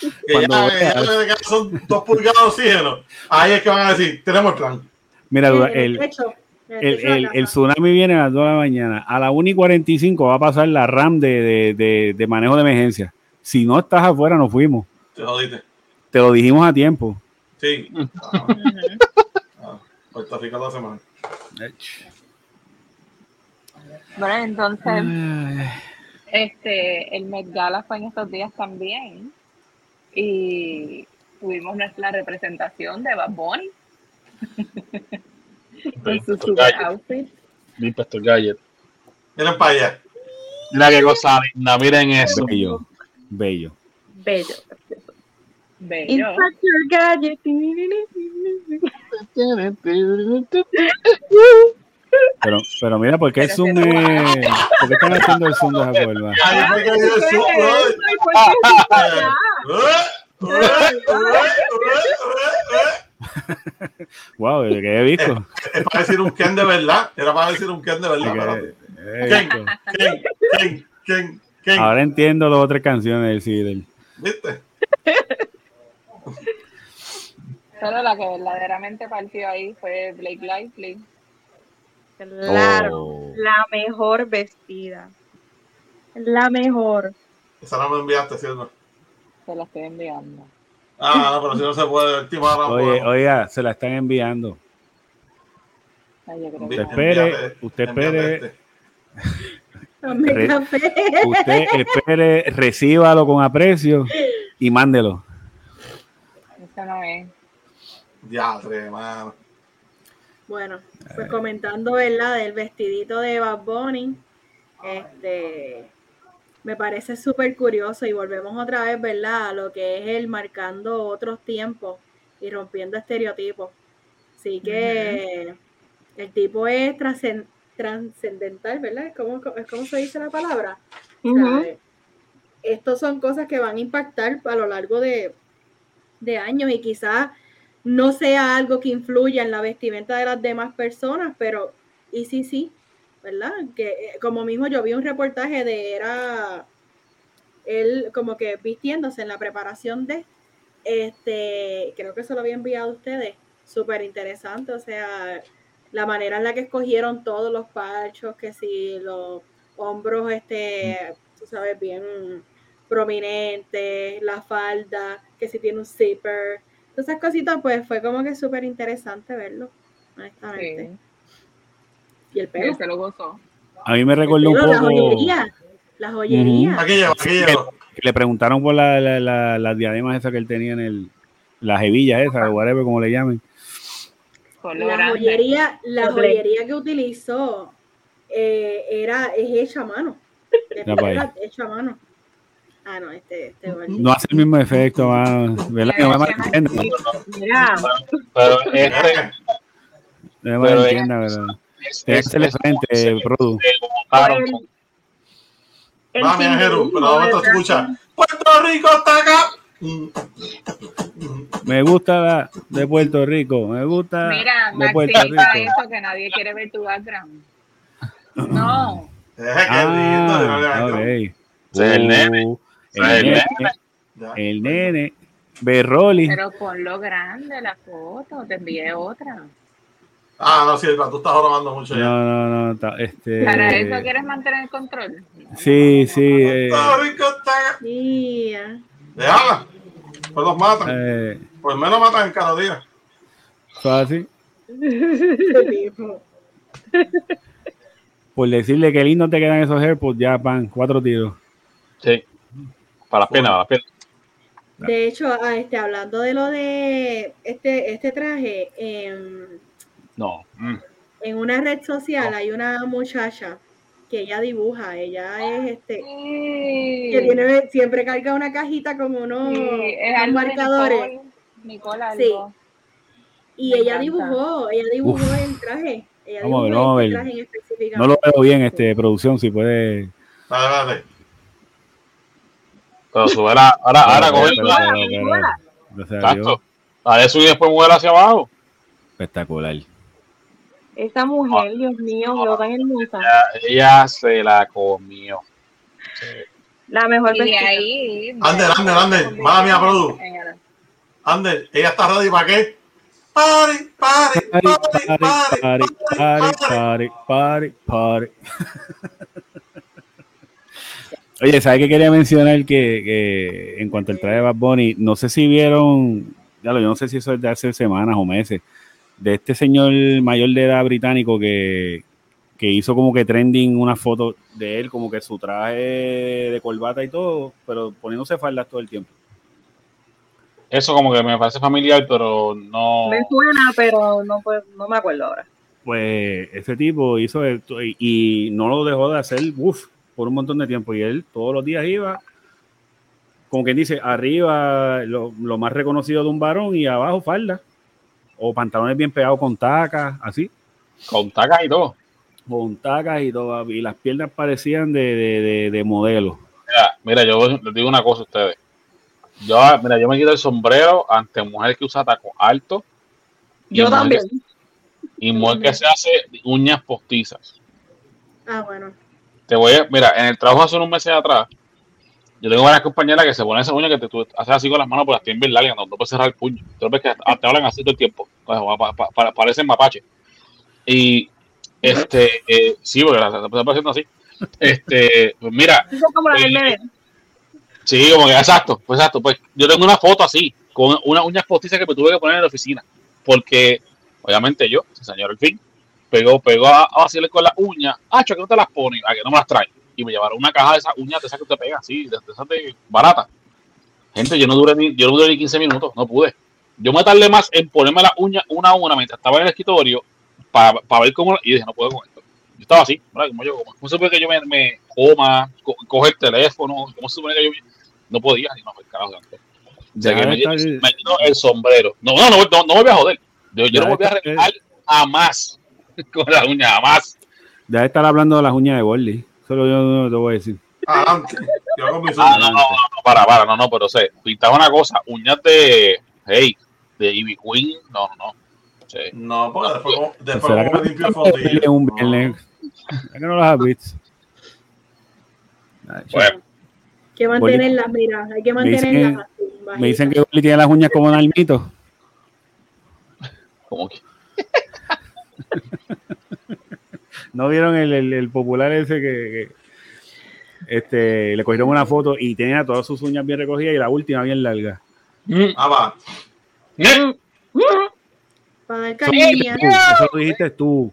que ya, son dos pulgadas de oxígeno, ahí es que van a decir, tenemos el plan. Mira, el, el, el, tsunami viene a las 2 de la mañana. A las 1 y 45 va a pasar la RAM de, de, de, manejo de emergencia. Si no estás afuera, nos fuimos. Te jodiste. Te lo dijimos a tiempo. Sí. Ah, Puerto Rico dos semanas. Bueno, entonces, este, el Met Gala fue en estos días también. Y tuvimos nuestra representación de Bad Bunny. [laughs] Con su super outfit. Pastor Gadget. Miren para allá. Mira qué cosa linda, miren eso. Bello. Bello. Bello. Bello. Inspector Gadget. [laughs] Pero, pero mira, ¿por qué el Zoom ¿Por qué están haciendo el Zoom de esa forma? wow, ¿qué he visto? Es, para decir un Ken de verdad. Era para decir un Ken de verdad. Ken, Ken, Ken, Ken, Ken. Ahora entiendo las otras canciones del Cidel. ¿Viste? Pero la que verdaderamente partió ahí fue Blake Lively. Claro, oh. la mejor vestida. La mejor. Esa no me enviaste, ¿cierto? Se la estoy enviando. Ah, no, pero si no se puede, el tipo Oye, oiga, se la están enviando. usted espere, usted espere. usted espere, recíbalo con aprecio y mándelo. Esa no es. Ya, mano. Bueno, pues comentando, ¿verdad? Del vestidito de Bad Bunny, este, me parece súper curioso y volvemos otra vez, ¿verdad? A lo que es el marcando otros tiempos y rompiendo estereotipos. Así que el tipo es trascendental, ¿verdad? ¿Cómo, ¿Cómo se dice la palabra? estos son cosas que van a impactar a lo largo de, de años y quizás no sea algo que influya en la vestimenta de las demás personas, pero y sí, sí, ¿verdad? Que eh, como mismo yo vi un reportaje de era él como que vistiéndose en la preparación de, este, creo que se lo había enviado a ustedes, súper interesante, o sea, la manera en la que escogieron todos los parchos, que si los hombros, este, tú sabes, bien prominentes, la falda, que si tiene un zipper, esas cositas, pues fue como que súper interesante verlo, honestamente. Y el pelo. se lo gozó. A mí me recordó un poco. La joyería. La joyería. Aquí Le preguntaron por la, la, las diademas esas que él tenía en el. Las hebillas esas, whatever, como le llamen. La joyería, la joyería que utilizó eh, era, es hecha a mano. Era hecha a mano. Ah, no, este, este No hace el mismo efecto, ¿verdad? No me. Pero este. No me ¿verdad? Es el frente, Produ. Vamos, Jeru, pero vamos a escuchar. Puerto Rico está acá. Me gusta la de Puerto Rico. Me gusta Mira, de Puerto Rico. eso que nadie quiere ver tu background. No. [laughs] Es. Ah, okay. el nene. El, nene, el nene, Berroli. Pero lo grande la foto, te envié otra. Ah, no, Silva, tú estás robando mucho. Ya. No, no, no. Este... ¿Para eso quieres mantener el control? Sí, sí. Eh... Déjala. Pues los matan. Eh... Pues menos matan en cada día. Fácil. [laughs] por decirle que lindo te quedan esos AirPods, ya van cuatro tiros. Sí. Para las piernas, para las piernas. De hecho, ah, este, hablando de lo de este, este traje, en, No. mm. en una red social hay una muchacha que ella dibuja, ella es este, que tiene, siempre carga una cajita con unos, Sí, unos marcadores. Nicole, Nicole Sí. Y Me ella encanta. dibujó, ella dibujó el traje. Ella Vamos a ver, dibujó vamos a este ver. traje en específicamente. No lo veo bien, este, producción, si puede. Dale, dale. Pero sube la, ahora, ahora a Dios, Exacto. Dale subir y después mover hacia abajo. espectacular. Esa mujer, Dios mío, quedó tan hermosa. Ya, ella se la comió. La mejor vestida. ahí. Ander, Ander, Ander, mala mía, Produ. Ander, ella está ready para qué? Pare, pare, Pari, pare, pari, pare, pari, pari, pari, pari. Oye, ¿sabes qué quería mencionar? Que, que en cuanto al traje de Bad Bunny, no sé si vieron, ya lo, yo no sé si eso es de hace semanas o meses, de este señor mayor de edad británico que, que hizo como que trending una foto de él, como que su traje de corbata y todo, pero poniéndose faldas todo el tiempo. Eso como que me parece familiar, pero no. Me suena, pero no, pues, no me acuerdo ahora. pues ese tipo hizo esto y, y no lo dejó de hacer uf, por un montón de tiempo y él todos los días iba como quien dice arriba lo, lo más reconocido de un varón y abajo falda o pantalones bien pegados con tacas así Con tacas y todo. con tacas y todo y las piernas parecían de, de, de, de modelo Mira, mira, yo les digo una cosa a ustedes. Yo, mira, yo me quito el sombrero ante mujer que usa taco alto. y Yo también. que- y mujer que se hace uñas postizas. Ah, bueno. Te voy a, mira, en el trabajo hace unos meses atrás, yo tengo varias compañeras que se ponen esas uñas que te, tú haces así con las manos, pero las tienen bien largas, no, no puedes cerrar el puño. Tú ves que te hablan así todo el tiempo. Pa- parecen mapache. Y, este, eh, sí, porque las están haciendo así. Este, pues mira, Eso como la del Eh, bebé. Sí, como que exacto, pues exacto. Pues yo tengo una foto así, con unas uñas postizas que me tuve que poner en la oficina. Porque, obviamente, yo, señor el fin, pegó, pegó a, a vacilarle con las uñas. Ah, ¿a qué no te las pones? ¿A que no me las traen? Y me llevaron una caja de esas uñas de esas que te pegan, así, de, de esas de barata. Gente, yo no duré ni, yo no duré ni 15 minutos, no pude. Yo me tardé más en ponerme las uñas una a una mientras estaba en el escritorio para ver cómo. Y dije, no puedo con esto. Yo estaba así, ¿verdad? Como yo, como, ¿cómo se supone que yo me, me coma, co- coge el teléfono? ¿Cómo se supone que yo no podía? Y no, pues, carajo. O sea, que me, quito el sombrero. No, no, no, no, no me voy a joder. Yo, yo no voy a está- arreglar jamás [laughs] con las uñas, jamás. deja de estar hablando de las uñas de Borley solo yo no te voy a decir Adelante. Yo con mis Ah, no, no, no, para, para, no, no, pero sé, pintaba una cosa, uñas de, hey, de Ivy Queen, no, no, no. Sí. No, porque después, como- después ¿Será como me que limpio el no un las has visto? Bueno, Hay que mantenerlas, mira, hay que mantenerlas así. Me dicen que. Borley tiene las uñas como Nalmito. como que, [laughs] ¿No vieron el, el- el popular ese que, que, este, le cogieron una foto y tenía todas sus uñas bien recogidas y la última bien larga? Ah, va. ¿Eh? Para dar Eso lo dijiste tú.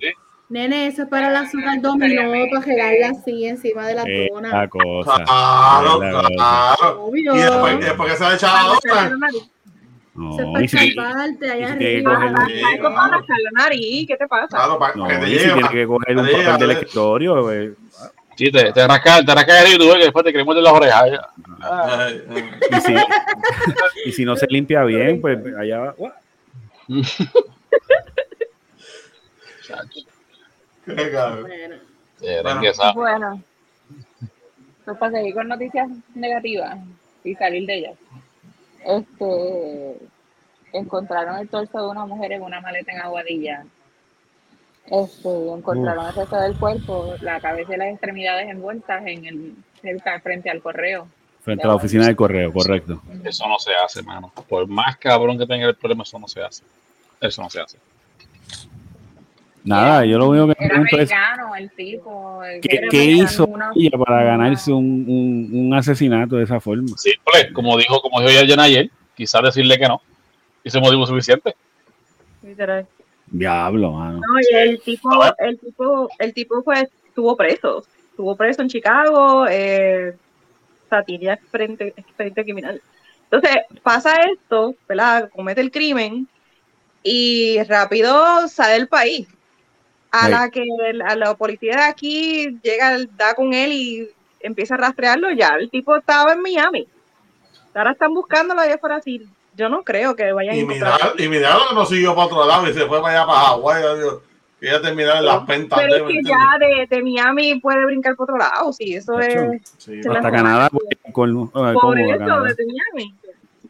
Nene, eso es para el azúcar dominó, para regarla así encima de la. Esa cosa. Claro, la claro. Obvio. Y después, y después que se ha echado otra. No, es y si- para escalparte allá y si tiene que arriba. coger- Algo para rascar la nariz, ¿qué te pasa? Claro, para no, que te y si tiene que coger un papel del escritorio. eh, Sí, te, te rascas, te rascas el y tú ves que después te queremos de las orejas. Eh, eh. Y si, [laughs] y si no se limpia bien, pues allá va. [laughs] Bueno. Bueno, pues para seguir con noticias negativas y salir de ellas. Este, encontraron el torso de una mujer en una maleta en Aguadilla. Este, encontraron el resto del cuerpo, la cabeza y las extremidades envueltas en el cerca frente al correo. Frente a la oficina del correo, correcto. Eso no se hace, mano. Por más cabrón que tenga el problema, eso no se hace. Eso no se hace. Nada, yo lo único que me Era pregunto es americano el tipo. el ¿qué, hizo una- ella para ganarse un, un, un asesinato de esa forma? Sí, pues, como dijo, como dijo ya ayer, quizás decirle que no. Ese motivo suficiente. Literal. Diablo, mano. No, y el tipo, el tipo, el tipo fue estuvo preso, estuvo preso en Chicago, eh, satiria frente, frente criminal. Entonces pasa esto, ¿verdad? Comete el crimen y rápido sale del país. A la que a la policía de aquí llega, da con él y empieza a rastrearlo, ya el tipo estaba en Miami. Ahora están buscándolo allá fuera así. Yo no creo que vayan y a Y mira que no siguió para otro lado y se fue para allá para Hawái. Que ya terminaron en las ventas. Pero es que ya de, de, Miami puede brincar para otro lado, sí, eso es. hasta Canadá. Con, por eso, desde Miami.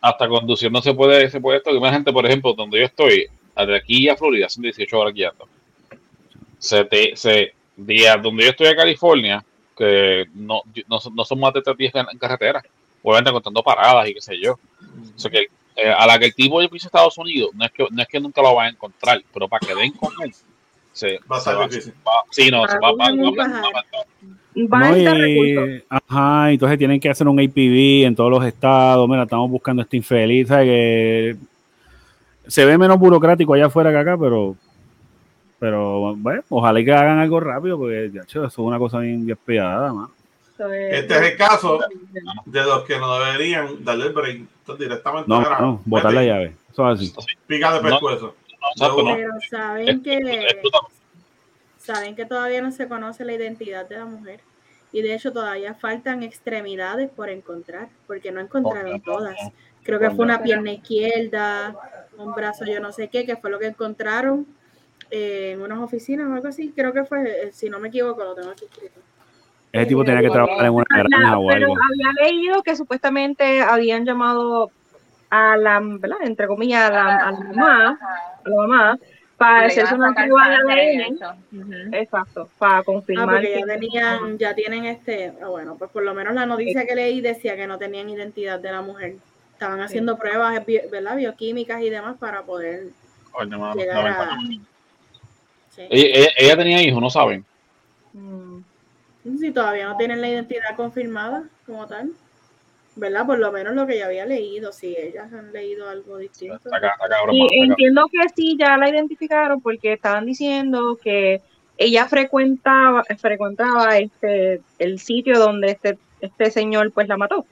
Hasta conducir no se puede, se puede esto. Imagínate, por ejemplo, donde yo estoy, de aquí a Florida, son 18 horas guiando. Se te, se, días donde yo estoy a California, que no, no, no son más de tres días en, carretera, obviamente contando paradas y qué sé yo. O sea que eh, a la que el tipo pisa Estados Unidos, no es que, no es que nunca lo va a encontrar, pero para que den con él, se, va a estar difícil. sí, no, se va, va, no, y, ajá, entonces tienen que hacer un APB en todos los estados. Mira, estamos buscando este infeliz. Que se ve menos burocrático allá afuera que acá, pero pero bueno, ojalá que hagan algo rápido, porque ya, eso es una cosa bien despiadada, Este es el caso de los que no deberían darle el break directamente. No, no, botar la llave. Eso es así. Pica de pescuezo. pero saben que saben que todavía no se conoce la identidad de la mujer. Y de hecho todavía faltan extremidades por encontrar, porque no encontraron todas. Creo que fue una pierna izquierda, un brazo yo no sé qué, que fue lo que encontraron eh, en unas oficinas o algo así. Creo que fue, eh, si no me equivoco, lo tengo aquí escrito. Ese tipo tenía que trabajar en una granja o algo. Pero había leído que supuestamente habían llamado a la, ¿verdad? entre comillas, a la, a la mamá, a la mamá para hacerse una prueba de ADN. Exacto, para confirmar. Ah, porque ya tenían, ya tienen este, ah, bueno, pues por lo menos la noticia que leí decía que no tenían identidad de la mujer. Estaban haciendo pruebas, ¿verdad? Bioquímicas y demás para poder llegar a... Ella, tenía hijos, no saben. Mm. Sí, todavía no tienen la identidad confirmada como tal. ¿verdad? Por lo menos lo que ya había leído, si ellas han leído algo distinto. y entiendo que sí, ya la identificaron porque estaban diciendo que ella frecuentaba, frecuentaba este, el sitio donde este, este señor pues la mató,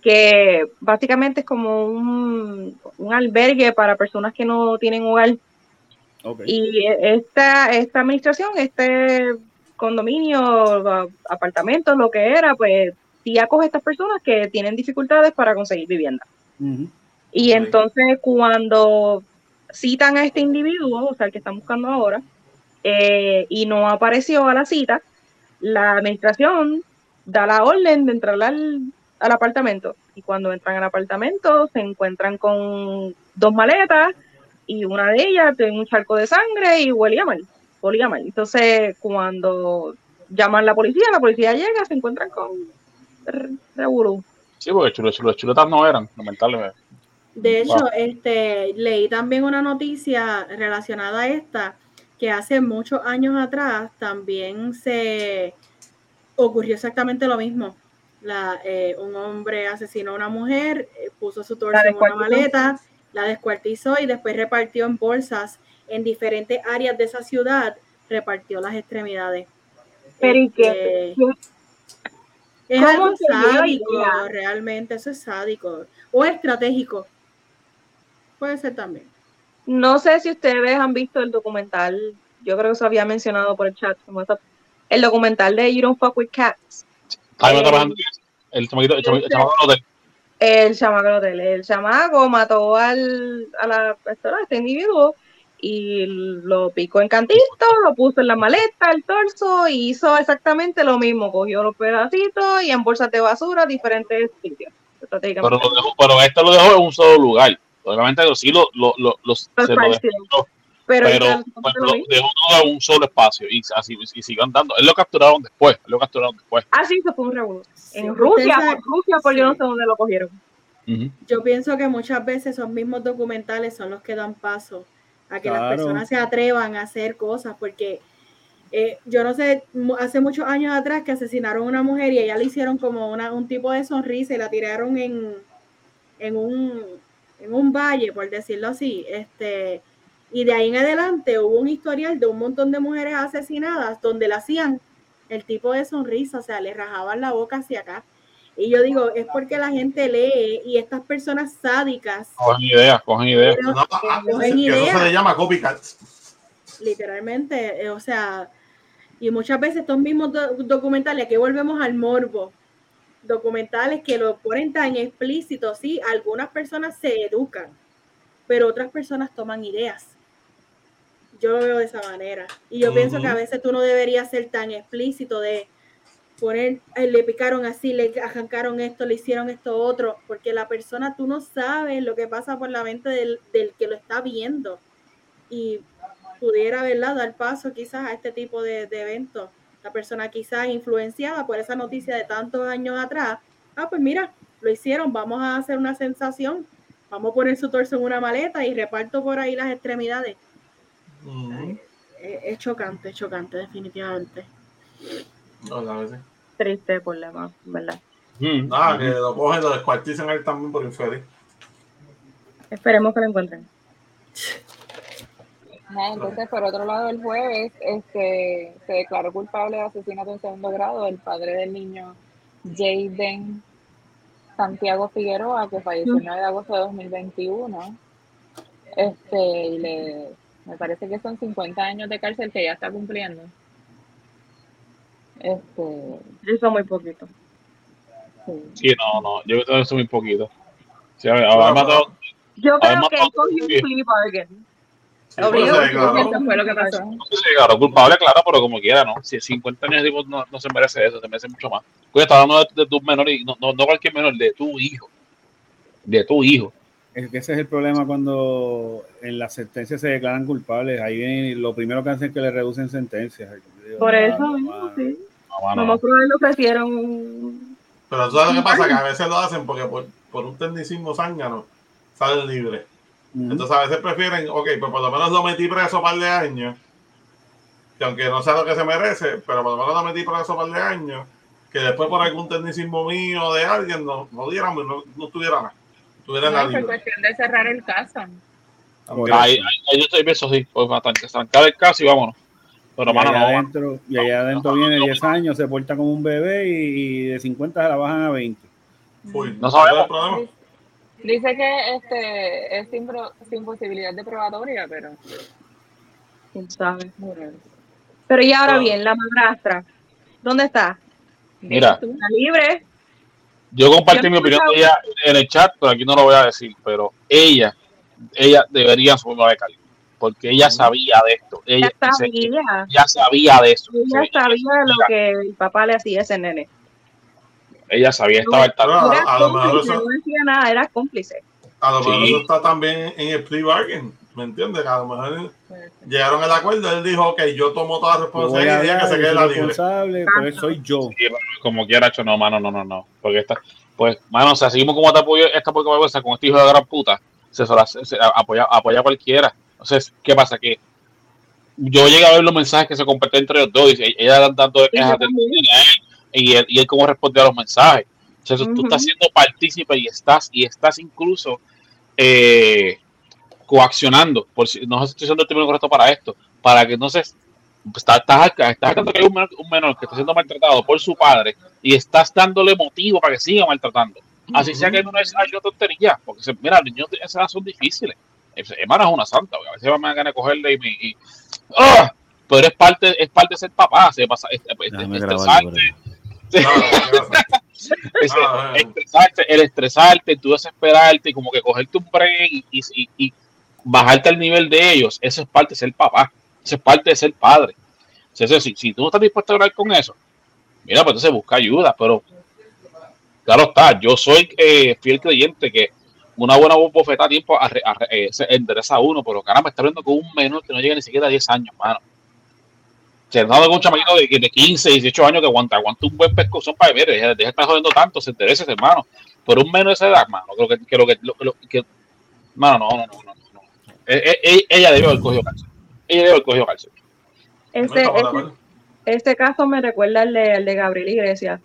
que básicamente es como un, un albergue para personas que no tienen hogar. Y esta, esta administración, este condominio, apartamentos, lo que era, pues sí acoge a estas personas que tienen dificultades para conseguir vivienda. Y entonces cuando citan a este individuo, o sea, el que están buscando ahora, eh, y no apareció a la cita, la administración da la orden de entrar al, al apartamento. Y cuando entran al apartamento se encuentran con dos maletas y una de ellas tiene un charco de sangre y huele a mal. Huele mal. Entonces, cuando llaman a la policía, la policía llega, se encuentran con Sí, porque los chuletas no eran, lamentablemente. De hecho, este, leí también una noticia relacionada a esta, que hace muchos años atrás también se ocurrió exactamente lo mismo. La, eh, un hombre asesinó a una mujer, eh, puso su torso en una maleta, la descuartizó y después repartió en bolsas en diferentes áreas de esa ciudad, repartió las extremidades. Pero ¿y qué? Este, es algo sádico, realmente, eso es sádico. O estratégico. Puede ser también. No sé si ustedes han visto el documental, yo creo que se había mencionado por el chat, el documental de You Don't Fuck With Cats. el, el, chamaco, el, hotel. El chamaco hotel. El chamaco mató al, a la persona, este individuo, y lo picó en cantito, lo puso en la maleta, el torso, y hizo exactamente lo mismo. Cogió los pedacitos y en bolsas de basura diferentes sitios. Pero, lo dejó, pero este lo dejó en un solo lugar. Obviamente sí lo, lo, lo, se lo dejó, pero, pero, lo dejó todo en un solo espacio y así y siguió andando. Él lo capturaron después. Él lo capturaron después. Ah, sí, se fue un revolución. En Rusia, por Rusia, por yo no sé dónde lo cogieron. Yo pienso que muchas veces esos mismos documentales son los que dan paso a que las personas se atrevan a hacer cosas, porque eh, yo no sé, hace muchos años atrás que asesinaron a una mujer y ella le hicieron como una, un tipo de sonrisa y la tiraron en, en, un, en un valle, por decirlo así. Este, y de ahí en adelante hubo un historial de un montón de mujeres asesinadas donde la hacían el tipo de sonrisa, o sea, le rajaban la boca hacia acá. Y yo digo, es porque la gente lee y estas personas sádicas. Cogen ideas, cogen ideas. No, ah, Eso se le llama copycat. Literalmente, eh, o sea, y muchas veces estos mismos documentales, aquí volvemos al morbo, documentales que lo ponen tan explícito, sí, algunas personas se educan, pero otras personas toman ideas. Yo lo veo de esa manera. Y yo pienso que a veces tú no deberías ser tan explícito de poner, le picaron así, le arrancaron esto, le hicieron esto otro, porque la persona, tú no sabes lo que pasa por la mente del, del que lo está viendo. Y pudiera, ¿verdad?, dar paso quizás a este tipo de, de eventos. La persona quizás influenciada por esa noticia de tantos años atrás, ah, pues mira, lo hicieron, vamos a hacer una sensación, vamos a poner su torso en una maleta y reparto por ahí las extremidades. Es, chocante, es chocante, definitivamente. Triste problema, ¿verdad? Mm. Ah, que lo cogen, lo descuartizan él también por infeliz. Esperemos que lo encuentren. entonces, por otro lado, el jueves este, se declaró culpable de asesinato en segundo grado el padre del niño Jaden Santiago Figueroa, que falleció el 9 de agosto de 2021. Este, y le, me parece que son 50 años de cárcel que ya está cumpliendo. Este, eso muy poquito. Sí. no, no, yo creo que eso muy poquito. Sí, matado, yo creo que él cogió un plea bargain. eso fue lo que pasó. Sí, claro, culpable, claro, pero como quiera, ¿no? Si 50 años digo, no, no se merece eso, se merece mucho más. Pues está hablando de, de tu menor, y no, no, no cualquier menor, de tu hijo. De tu hijo. Es que ese es el problema cuando en la sentencia se declaran culpables. Ahí viene, lo primero que hacen es que le reducen sentencias. Por eso sí. No, no, lo ofrecieron. Pero tú sabes lo que pasa, que a veces lo hacen porque por, por un tecnicismo zángano salen libres. Entonces a veces prefieren, ok, pues por lo menos lo metí preso un par de años, que aunque no sea lo que se merece, pero por lo menos lo metí preso un par de años, que después por algún tecnicismo mío de alguien no, no no, no tuviera nada. Tuviera no, es cuestión de cerrar el caso. Ahí, ahí, yo estoy beso, sí, pues bastante, trancar el caso y vámonos. Pero, y, allá adentro, y allá adentro viene 10 años, se porta como un bebé y, de 50 se la bajan a 20. no sabemos. Dice que este es sin, sin posibilidad de probatoria, pero. ¿Quién sabe? Pero y ahora bien, la madrastra, ¿dónde está? Mira, está libre. Yo compartí mi opinión de ella en el chat, pero aquí no lo voy a decir. Pero ella, ella debería asumir de calidad porque ella sabía de esto. Ella, sabía. ya sabía de eso. Ella sabía lo que el papá le hacía a ese nene. Ella sabía, estaba a, lo mejor eso, no decía nada, era cómplice. A lo mejor eso está también en el plea bargain, ¿me entiendes? A lo mejor llegaron al acuerdo, él dijo, ok, yo tomo toda la responsabilidad y que se quede la libre. Pues soy yo. como quiera, hecho, no, mano, no, no, no. Porque esta, pues, mano, o sea, seguimos como te apoyo esta vergüenza con este hijo de gran puta, se, se, se apoya, apoya a cualquiera. Entonces, ¿qué pasa? Que yo llegué a ver los mensajes que se compartían entre los dos y ella dando quejas de y él, y él cómo respondió a los mensajes. Entonces, tú estás siendo partícipe y estás, y estás incluso eh, coaccionando, por si no estoy usando el término correcto para esto, para que entonces estás, estás, estás que hay un menor, un menor, que está siendo maltratado por su padre y estás dándole motivo para que siga maltratando. Así sea que no es una tontería, porque mira, los niños de esa edad son difíciles. Hermana es una santa, a veces me dan a cogerle y, me, y ¡ah! pero es parte, es parte de ser papá, se pasa, es, estresarte, estresarte, el estresarte, tú desesperarte y como que cogerte un break y, y, y, bajarte al nivel de ellos, eso es parte de ser papá, eso es parte de ser padre. Si, si, tú no estás dispuesto a hablar con eso, mira, pues entonces busca ayuda, pero claro está, yo soy eh, fiel creyente que una buena bofeta a tiempo a, eh, se endereza a uno, pero caramba, está hablando con un menor que no llega ni siquiera a 10 años, mano. Se está con un chamaquito de, de 15, 18 años que aguanta, aguanta un buen pescozón para ver, deja, de estar jodiendo tanto, se interesa hermano. Pero un menor de esa edad, mano, creo que, que lo que, lo, que mano, no, no, no, no. No. E, e, e, ella debió haber cogido cárcel. Ella debió haber cogido cárcel. Este, este, este, caso me recuerda al de, al de Gabriel Iglesias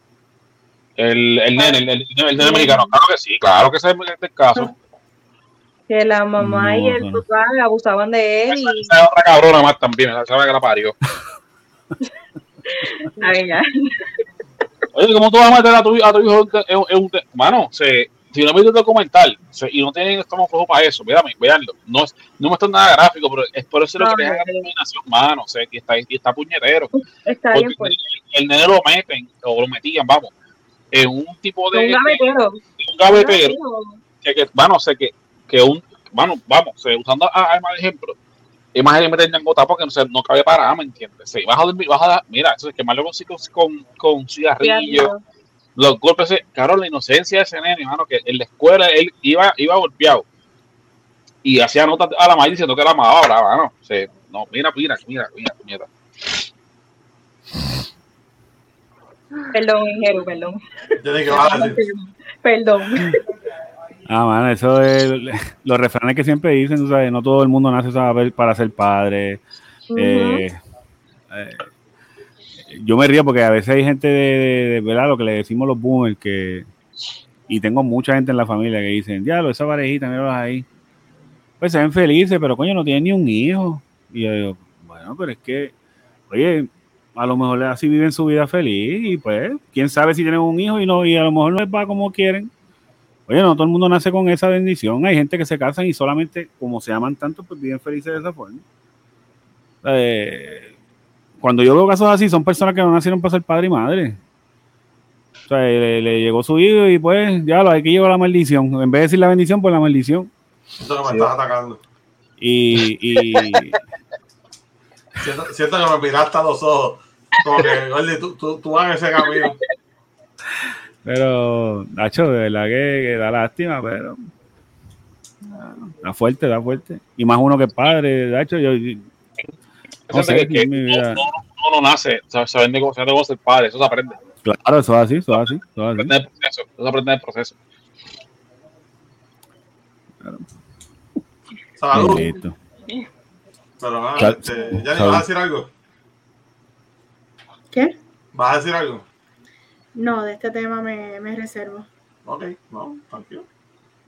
el, el nene, el, el, el nene americano, claro que sí, claro que ese es el caso. Que la mamá y el papá abusaban de él. Y... Esa, otra cabrona más también, esa que la parió. [laughs] Oye, ¿cómo tú vas a meter a tu, a tu hijo en, un... Mano, se, si no viste el documental y no tienen estómago flojo para eso, véanme, véanlo. No, no me está nada gráfico, pero es por eso lo que deja la dominación, mano. O sea, que está, y está puñetero. Está bien, pues. el, el nene lo meten, o lo metían, vamos, en un tipo de. Un gavetero. Un gavetero. Que, que, bueno, sé que, que un. Bueno, vamos, usando a, a, a ejemplo, es más de meter en gota porque no, se, no cabe para, ¿me entiendes? Sí, vas a dormir, vas a, mira, eso es quemarlo con, con, con cigarrillo, los golpes, claro, la inocencia de ese nene, hermano, que en la escuela él iba, iba golpeado y hacía notas a la madre diciendo que era más brava, ¿no? Sí, no, mira, mira, mira, mira, mira. Perdón, Jero, perdón. Yo dije, vale. Perdón. Ah, man, eso es los refranes que siempre dicen, sabes, no todo el mundo nace para ser padre. Eh, eh, yo me río porque a veces hay gente de, ¿verdad? Lo que le decimos los boomers que y tengo mucha gente en la familia que dicen, diablo, esa parejita, míralos ahí. Pues se ven felices, pero coño, no tienen ni un hijo. Y yo digo, bueno, pero es que, oye, a lo mejor así viven su vida feliz y pues, quién sabe si tienen un hijo y no, y a lo mejor no les va como quieren. Oye, no todo el mundo nace con esa bendición. Hay gente que se casan y solamente, como se aman tanto, pues viven felices de esa forma. Eh, cuando yo veo casos así, son personas que no nacieron para ser padre y madre. O sea, le, llegó su hijo y pues ya lo hay que llevar la maldición. En vez de decir la bendición, pues la maldición. Siento que me estás atacando. Y. y... [laughs] siento, siento, que me miraste a los ojos. Como que, oye, tú, tú, tú vas ese camino. Pero, Nacho, de verdad que, da lástima, pero. Da fuerte, da fuerte. Y más uno que es padre, Nacho, yo. No sé, que, no, no, nace sabiendo cómo, cómo ser padre, eso se aprende. Claro, eso es así, eso es así. Eso, es así. Proceso, eso se aprende en el proceso. Claro. Salud. Pero, ah, este, ¿ya vas a decir algo? ¿Qué? ¿Vas a decir algo? No, de este tema me, me reservo. Ok, no, tranquilo.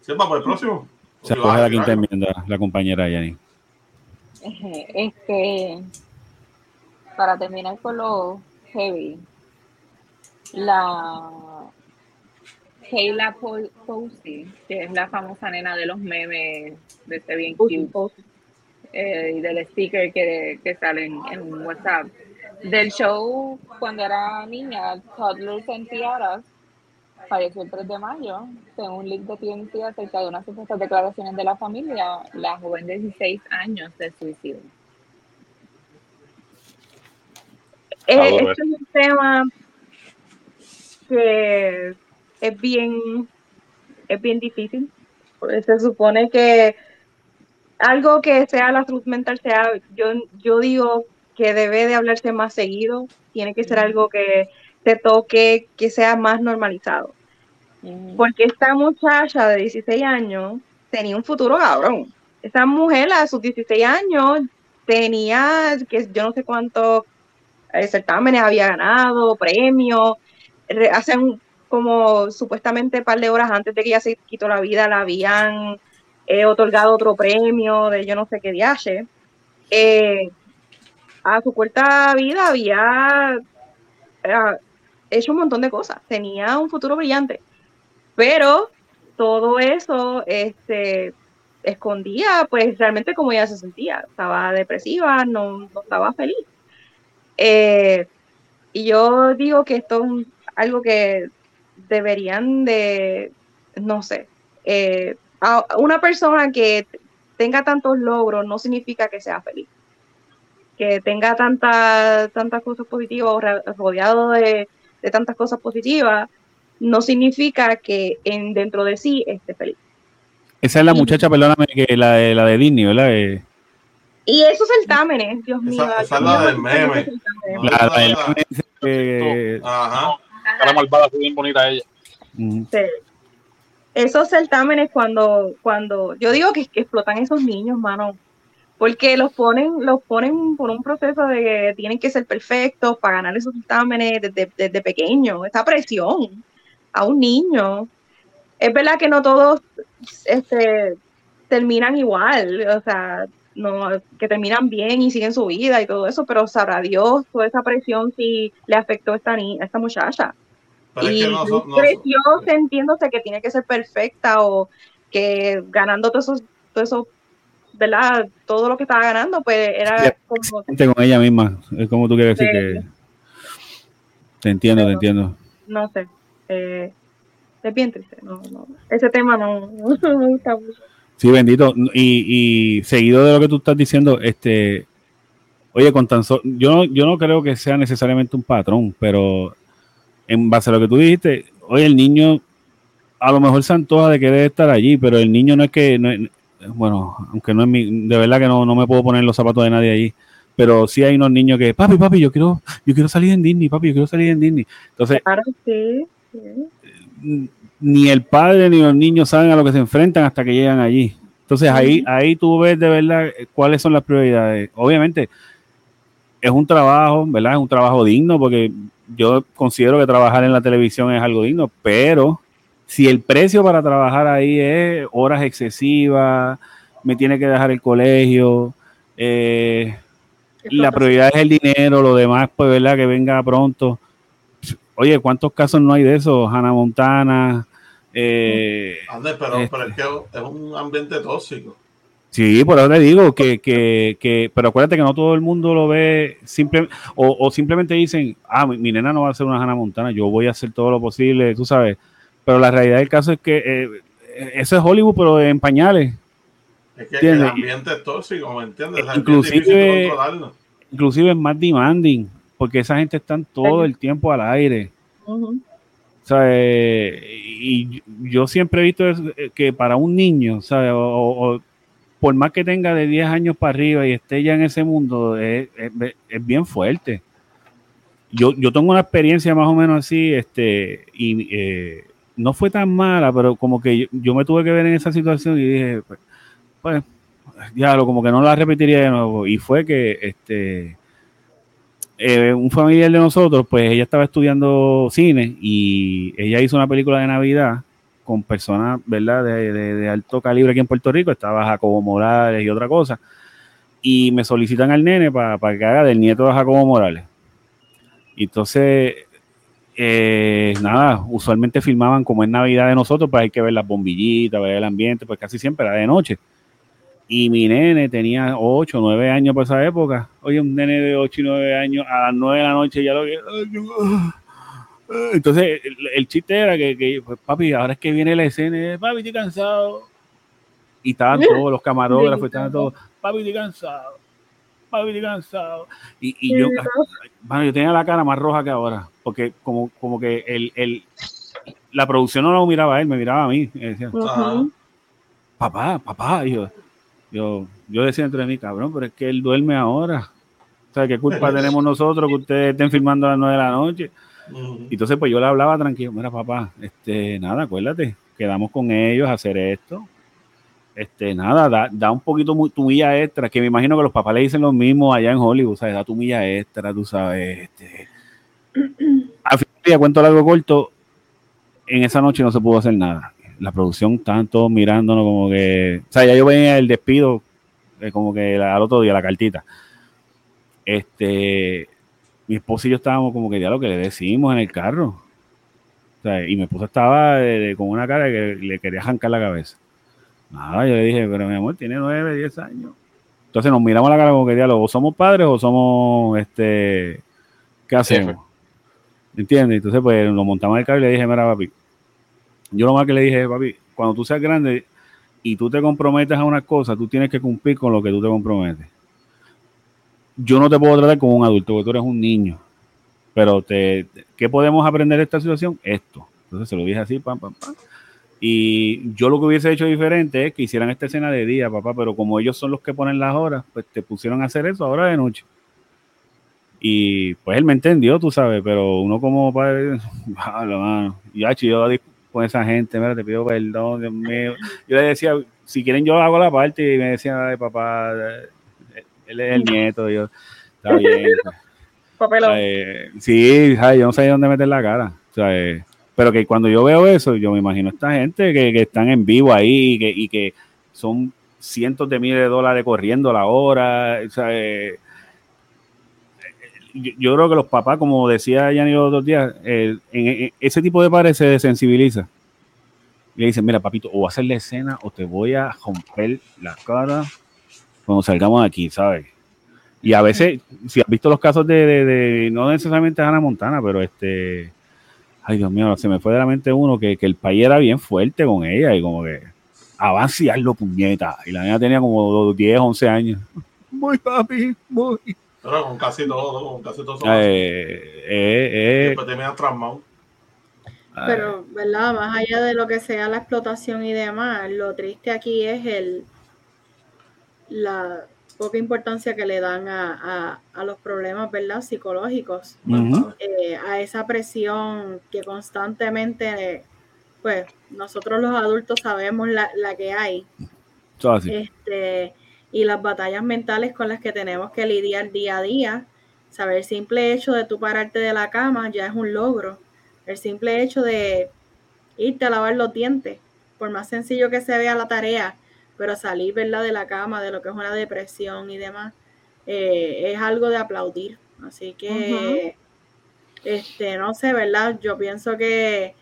Sepa por el próximo. Se coge la quinta enmienda, la compañera Yani. [laughs] Este, para terminar con lo heavy, la Kayla Posey, que es la famosa nena de los memes de este bien cute, eh, y del sticker que, que salen en WhatsApp. Del show cuando era niña, Toddlers and Tiaras, falleció el 3 de mayo. Según un link de TNT acerca de unas supuestas declaraciones de la familia, la joven de 16 años se suicidó. Eh, este es un tema que es bien, es bien difícil. Se supone que algo que sea la salud mental sea, yo, yo digo que debe de hablarse más seguido, tiene que ser algo que se toque, que sea más normalizado. Porque esta muchacha de 16 años tenía un futuro cabrón. Esa mujer a sus 16 años tenía, que yo no sé cuántos eh, certámenes había ganado, premios, hace como supuestamente un par de horas antes de que ella se quitó la vida, la habían eh, otorgado otro premio de yo no sé qué viaje. Eh, a su corta vida había eh, hecho un montón de cosas, tenía un futuro brillante, pero todo eso este, escondía pues realmente cómo ella se sentía, estaba depresiva, no, estaba feliz. Eh, y yo digo que esto es algo que deberían de, no sé, eh, una persona que tenga tantos logros no significa que sea feliz. Que tenga tantas tantas cosas positivas rodeado de, tantas cosas positivas, no significa que en dentro de sí esté feliz. Esa es la muchacha, perdóname, que la de, la de Disney, ¿verdad? y esos certámenes, Dios mío. Esa, es la del meme. La, del meme. Ajá. La malvada, bien bonita ella. Sí. Esos certámenes cuando, cuando, yo digo que, que explotan esos niños, mano, porque los ponen, los ponen por un proceso de que tienen que ser perfectos para ganar esos exámenes desde, desde pequeño, esa presión a un niño. Es verdad que no todos este, terminan igual, o sea, no, que terminan bien y siguen su vida y todo eso, pero sabrá Dios toda esa presión si le afectó a esta, a esta muchacha. y creció sintiéndose que tiene que ser perfecta o que ganando todo eso, todo eso ¿verdad? Todo lo que estaba ganando, pues era como... Con ella misma, es como tú quieres decir que... Te entiendo, te entiendo. No sé, eh, es bien triste, no, no, ese tema no, [laughs] no me gusta mucho. Sí, bendito. Y, y, seguido de lo que tú estás diciendo, este, oye, con tan solo, yo, yo no creo que sea necesariamente un patrón, pero en base a lo que tú dijiste, oye, el niño a lo mejor se antoja de querer estar allí, pero el niño no es que, no bueno, aunque no es mi, de verdad que no, no me puedo poner los zapatos de nadie allí, pero sí hay unos niños que, papi, papi, yo quiero, yo quiero salir en Disney, papi, yo quiero salir en Disney. Entonces, claro, sí ni el padre ni los niños saben a lo que se enfrentan hasta que llegan allí. Entonces ahí, ahí tú ves de verdad cuáles son las prioridades. Obviamente es un trabajo, ¿verdad? Es un trabajo digno porque yo considero que trabajar en la televisión es algo digno, pero si el precio para trabajar ahí es horas excesivas, me tiene que dejar el colegio, eh, la prioridad es el dinero, lo demás, pues, ¿verdad? Que venga pronto. Oye, ¿cuántos casos no hay de eso? Hannah Montana, eh, pero, este es que es un ambiente tóxico. Sí, por eso te digo que, que, que, pero acuérdate que no todo el mundo lo ve simple, o, simplemente dicen, ah, mi, nena no va a ser una Hannah Montana, yo voy a hacer todo lo posible, tú sabes. Pero la realidad del caso es que eh, eso es Hollywood, pero en pañales. Es que el ambiente es tóxico, ¿me entiendes? inclusive, inclusive es más demanding, porque esa gente está todo el tiempo al aire. O sea, y yo siempre he visto eh, que para un niño, ¿sabes? O, por más que tenga de 10 años para arriba y esté ya en ese mundo, es, bien fuerte. Yo, yo tengo una experiencia más o menos así, este, y eh, no fue tan mala, pero como que yo, me tuve que ver en esa situación y dije, pues, pues ya lo como que no la repetiría de nuevo. Y fue que este eh, un familiar de nosotros, pues ella estaba estudiando cine y ella hizo una película de Navidad con personas, ¿verdad?, de, alto calibre aquí en Puerto Rico. Estaba Jacobo Morales y otra cosa. Y me solicitan al nene para que haga del nieto de Jacobo Morales. Entonces, eh, nada, usualmente filmaban como es Navidad de nosotros, pues hay que ver las bombillitas, ver el ambiente, pues casi siempre era de noche. Y mi nene tenía 8, 9 años por esa época. Oye, un nene de 8 y 9 años a las 9 de la noche ya lo que... Entonces, el, chiste era que, pues, papi, ahora es que viene la escena, papi, estoy cansado. Y estaban [laughs] todos los camarógrafos, estaban todos, papi, estoy cansado, estoy cansado. Y, y yo, bueno, yo tenía la cara más roja que ahora, porque como, como que el, el, la producción no lo miraba a él, me miraba a mí. decía, papá, papá, y yo, yo, yo decía entre mí, cabrón, pero es que él duerme ahora. O sea, ¿qué culpa tenemos nosotros que ustedes estén filmando a las nueve de la noche? Entonces, pues yo le hablaba tranquilo, mira, papá, este, nada, acuérdate, quedamos con ellos a hacer esto. Este, nada, da, un poquito tu milla extra, que me imagino que los papás le dicen lo mismo allá en Hollywood, sea, da tu milla extra, tú sabes. Este. [clears throat] Al final, cuento largo corto, en esa noche no se pudo hacer nada la producción estaban todos mirándonos como que, o sea, ya yo venía el despido, eh, como que al otro día, la cartita. Este, mi esposo y yo estábamos como que ya lo que le decimos en el carro. O sea, y mi esposa estaba con una cara que le quería arrancar la cabeza. Nada, yo le dije, pero mi amor tiene nueve, diez años. Entonces nos miramos la cara como que ya o somos padres o somos, este, ¿qué hacemos? ¿Entiendes? Entonces pues nos montamos el carro y le dije, mira papi, yo lo más que le dije, papi, cuando tú seas grande y tú te comprometes a una cosa, tú tienes que cumplir con lo que tú te comprometes. Yo no te puedo tratar como un adulto, porque tú eres un niño. Pero te, ¿qué podemos aprender de esta situación? Esto. Entonces se lo dije así, pam, pam, pam. Y yo lo que hubiese hecho diferente es que hicieran esta escena de día, papá, pero como ellos son los que ponen las horas, pues te pusieron a hacer eso ahora de noche. Y pues él me entendió, tú sabes, pero uno como padre, [laughs] mano, ya, yo con esa gente, mira, te pido perdón, Dios mío. Yo le decía, si quieren yo hago la parte y me decían, ay, papá, él es el nieto, yo, está bien. [laughs] Papelón. sí, yo no sé dónde meter la cara. Pero que cuando yo veo eso, yo me imagino esta gente que, que están en vivo ahí y que, y que son cientos de miles de dólares corriendo a la hora. Eh, yo, creo que los papás, como decía Yanni los otros días, en, ese tipo de padres se desensibiliza. Y le dicen, mira, papito, o hacer la escena o te voy a romper la cara cuando salgamos de aquí, ¿sabes? Y a veces, si has visto los casos de, no necesariamente Ana Montana, pero este, ay Dios mío, se me fue de la mente uno que, el país era bien fuerte con ella y como que avanciarlo, puñeta. Y la niña tenía como 10, 11 años. [laughs] Muy papi, muy. Pero con casi todo, con casi todo. Eh, eh, eh, Después te me Pero, ¿verdad? Más allá de lo que sea la explotación y demás, lo triste aquí es el la poca importancia que le dan a, los problemas, ¿verdad? Psicológicos, eh, a esa presión que constantemente, pues, nosotros los adultos sabemos la, que hay. Este, y las batallas mentales con las que tenemos que lidiar día a día. Saber el simple hecho de tú pararte de la cama ya es un logro. El simple hecho de irte a lavar los dientes, por más sencillo que se vea la tarea, pero salir ¿verdad? de la cama, de lo que es una depresión y demás, eh, es algo de aplaudir. Así que, este, no sé, ¿verdad? Yo pienso que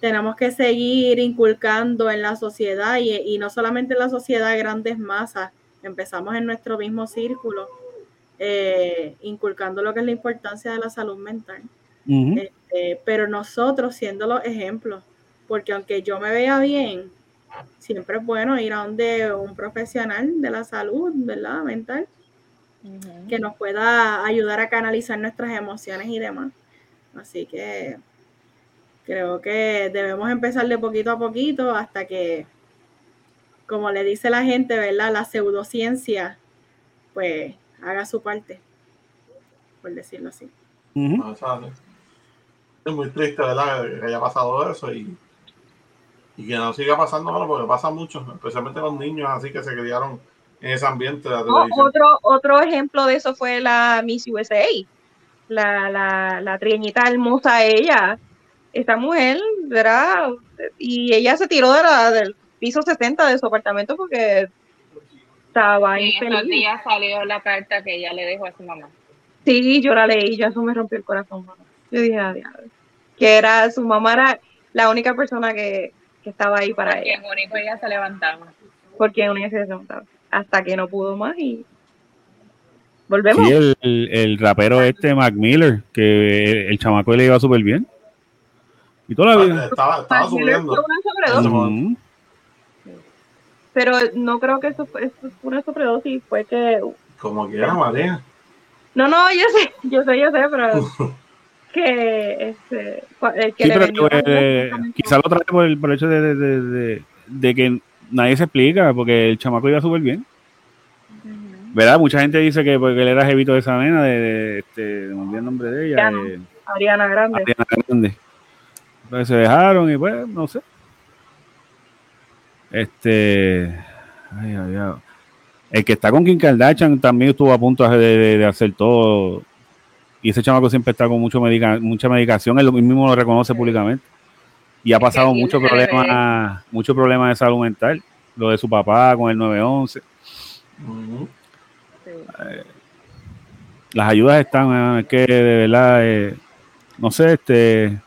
tenemos que seguir inculcando en la sociedad y, y no solamente en la sociedad de grandes masas, empezamos en nuestro mismo círculo, eh, inculcando lo que es la importancia de la salud mental. Este, pero nosotros siendo los ejemplos, porque aunque yo me vea bien, siempre es bueno ir a donde un profesional de la salud, ¿verdad? Mental, que nos pueda ayudar a canalizar nuestras emociones y demás. Así que creo que debemos empezar de poquito a poquito hasta que como le dice la gente, ¿verdad? La pseudociencia, pues haga su parte, por decirlo así. Es muy triste, ¿verdad? Que haya pasado eso y, que no siga pasando, bueno, porque pasa mucho, especialmente los niños así que se criaron en ese ambiente de la televisión. otro, otro ejemplo de eso fue la Miss USA, la, la, la trieñita hermosa ella, esta mujer, ¿verdad? Y ella se tiró de la, del piso 60 de su apartamento porque estaba y infeliz. días salió la carta que ella le dejó a su mamá. Sí, yo la leí, ya eso me rompió el corazón. Yo dije, adiós. Que era, su mamá era la única persona que, que estaba ahí para ella. Porque único ella se levantaba. Porque única se levantaba. Hasta que no pudo más y volvemos. Sí, el, el, rapero este, Mac Miller, que el, chamaco le iba súper bien. Y toda la vida. Estaba, estaba subiendo pero no creo que eso fue, una sobredosis, fue que... Como quiera, María. No, no, yo sé, yo sé, yo sé, pero [laughs] que este que sí, pero, eh, quizá lo trae por el, por el hecho de, de, de, que nadie se explica, porque el chamaco iba súper bien. ¿Verdad? Mucha gente dice que porque él era jevito de esa nena, de, este, me el nombre de ella. Ariana, Grande. Ariana Grande. Pues se dejaron y pues, no sé. Este. Ay, ay, ay. El que está con Kim Kardashian también estuvo a punto de, hacer todo. Y ese chamaco siempre está con mucho mucha medicación. Él mismo lo reconoce públicamente. Y ha pasado muchos problemas, muchos problemas de salud mental. Lo de su papá con el 911. Eh, las ayudas están, es que de verdad, eh, no sé, este.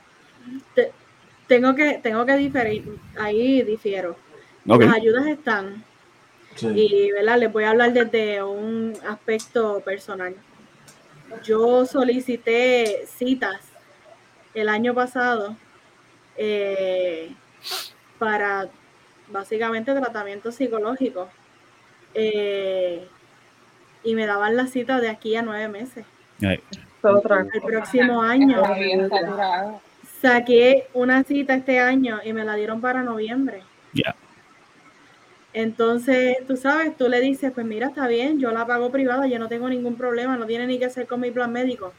tengo que, tengo que diferir, ahí difiero las ayudas están. Y ¿verdad? les voy a hablar desde un aspecto personal. Yo solicité citas el año pasado eh, para básicamente tratamiento psicológico. Eh, y me daban la cita de aquí a nueve meses. El próximo año. Saqué una cita este año y me la dieron para noviembre. Entonces, tú sabes, tú le dices, pues mira, está bien, yo la pago privada, yo no tengo ningún problema, no tiene ni que hacer con mi plan médico.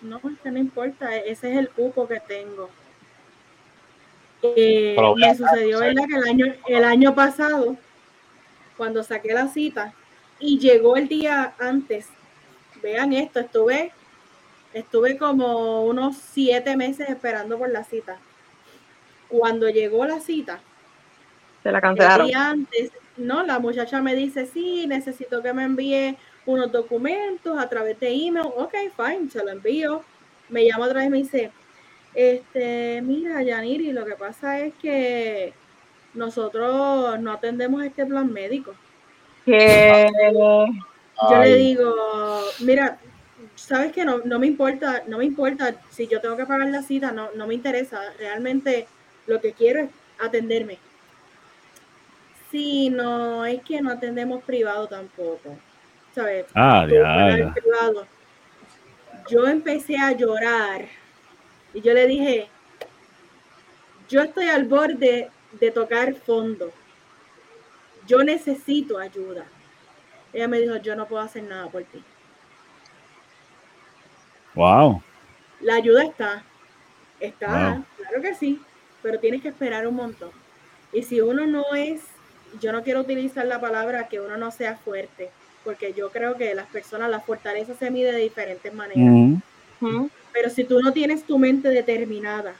No, es que no importa, e-, ese es el cupo que tengo. Eh, me sucedió, ¿verdad? Que el año, el año pasado, cuando saqué la cita, y llegó el día antes, vean esto, estuve, estuve como unos siete meses esperando por la cita. Cuando llegó la cita, se la cancelaron. antes, no, la muchacha me dice, sí, necesito que me envíe unos documentos a través de email. Ok, fine, se lo envío. Me llama otra vez y me dice, este, mira, Yaniri, lo que pasa es que nosotros no atendemos este plan médico. Que yo le digo, mira, sabes que no, no, me importa, no me importa si yo tengo que pagar la cita, no, no me interesa. Realmente lo que quiero es atenderme. Sí, no, es que no atendemos privado tampoco. ¿Sabes? Ah, ya, Yo empecé a llorar y yo le dije, yo estoy al borde de tocar fondo. Yo necesito ayuda. Ella me dijo, yo no puedo hacer nada por ti. Wow. La ayuda está. Está, claro que sí, pero tienes que esperar un montón. Y si uno no es, yo no quiero utilizar la palabra que uno no sea fuerte, porque yo creo que las personas, la fortaleza se mide de diferentes maneras. Pero si tú no tienes tu mente determinada,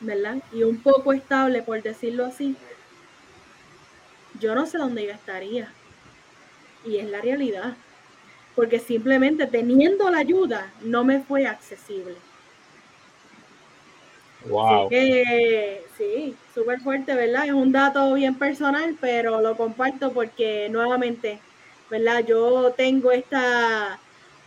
¿verdad? Y un poco estable, por decirlo así, yo no sé dónde yo estaría. Y es la realidad. Porque simplemente teniendo la ayuda no me fue accesible. Wow. sí, súper fuerte, ¿verdad? Es un dato bien personal, pero lo comparto porque nuevamente, ¿verdad? Yo tengo esta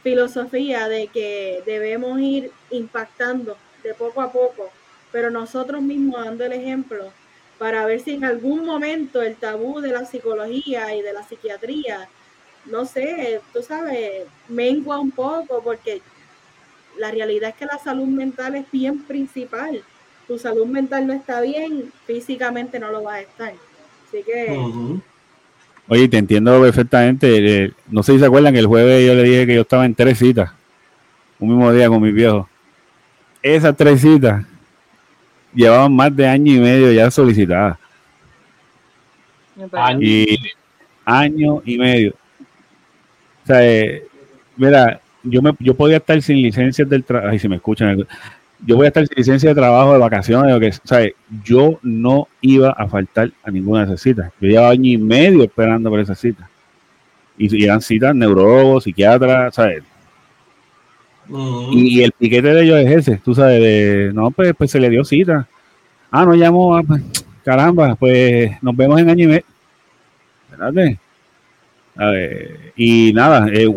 filosofía de que debemos ir impactando de poco a poco, pero nosotros mismos dando el ejemplo para ver si en algún momento el tabú de la psicología y de la psiquiatría, no sé, tú sabes, mengua un poco porque la realidad es que la salud mental es bien principal. Tu salud mental no está bien, físicamente no lo va a estar. Así que... Oye, te entiendo perfectamente. Eh, no sé si se acuerdan que el jueves yo le dije que yo estaba en tres citas, un mismo día con mis viejos. Esas tres citas llevaban más de año y medio ya solicitadas. Y año y medio. O sea, eh, mira, yo me yo podía estar sin licencias del trabajo, ay, si me escuchan, yo voy a estar sin licencia de trabajo, de vacaciones, o que, ¿sabes? yo no iba a faltar a ninguna de esas citas. Yo llevaba año y medio esperando por esas citas. Y, eran citas neurólogos, psiquiatras, ¿sabes? y, el piquete de ellos es ese, tú sabes, de, no, pues, pues se le dio cita. Ah, no llamó, ah, pues, caramba, pues nos vemos en año y medio. Espérate. A ver, y nada, eh,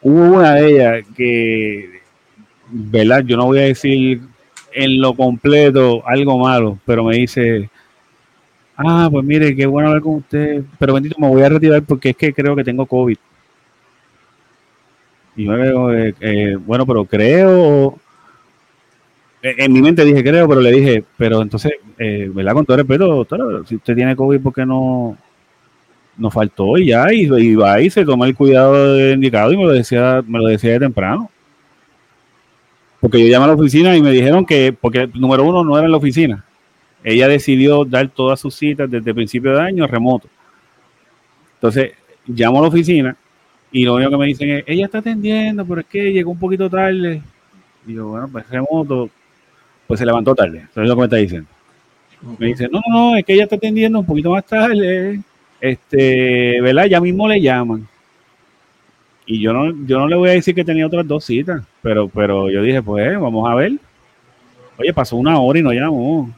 Hubo una de ellas que, ¿verdad? Yo no voy a decir en lo completo algo malo, pero me dice, ah, pues mire, qué bueno hablar con usted, pero bendito, me voy a retirar porque es que creo que tengo COVID. Y yo eh, eh, bueno, pero creo, en mi mente dije creo, pero le dije, pero entonces, eh, ¿verdad? Con todo respeto, doctora, si usted tiene COVID, ¿por qué no, nos faltó y ya, y, y va y se toma el cuidado indicado y me lo decía, me lo decía de temprano. Porque yo llamé a la oficina y me dijeron que, porque número uno no era en la oficina. Ella decidió dar todas sus citas desde el principio de año remoto. Entonces, llamo a la oficina y lo único que me dicen es, ella está atendiendo, pero es que llegó un poquito tarde. Y yo, bueno, pues remoto, pues se levantó tarde. Eso es lo que me está diciendo. Me dice, no, no, no, es que ella está atendiendo un poquito más tarde este, ¿verdad? Ya mismo le llaman. Y yo no, yo no le voy a decir que tenía otras dos citas, pero, pero yo dije, pues vamos a ver. Oye, pasó una hora y no llamó.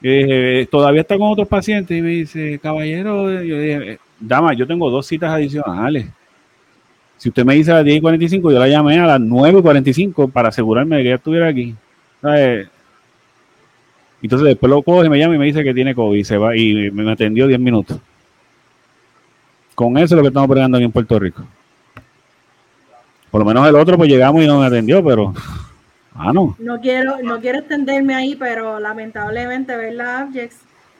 dije, todavía está con otros pacientes y me dice, caballero, yo dije, dama, yo tengo dos citas adicionales. Si usted me dice a las 10 y 45, yo la llamé a las 9 y 45 para asegurarme de que ella estuviera aquí. Entonces después lo coge, me llama y me dice que tiene COVID y se va y me atendió 10 minutos. Con eso es lo que estamos pregando aquí en Puerto Rico. Por lo menos el otro pues llegamos y no me atendió, pero ah no. No quiero, no quiero extenderme ahí, pero lamentablemente, ¿verdad, Abjex?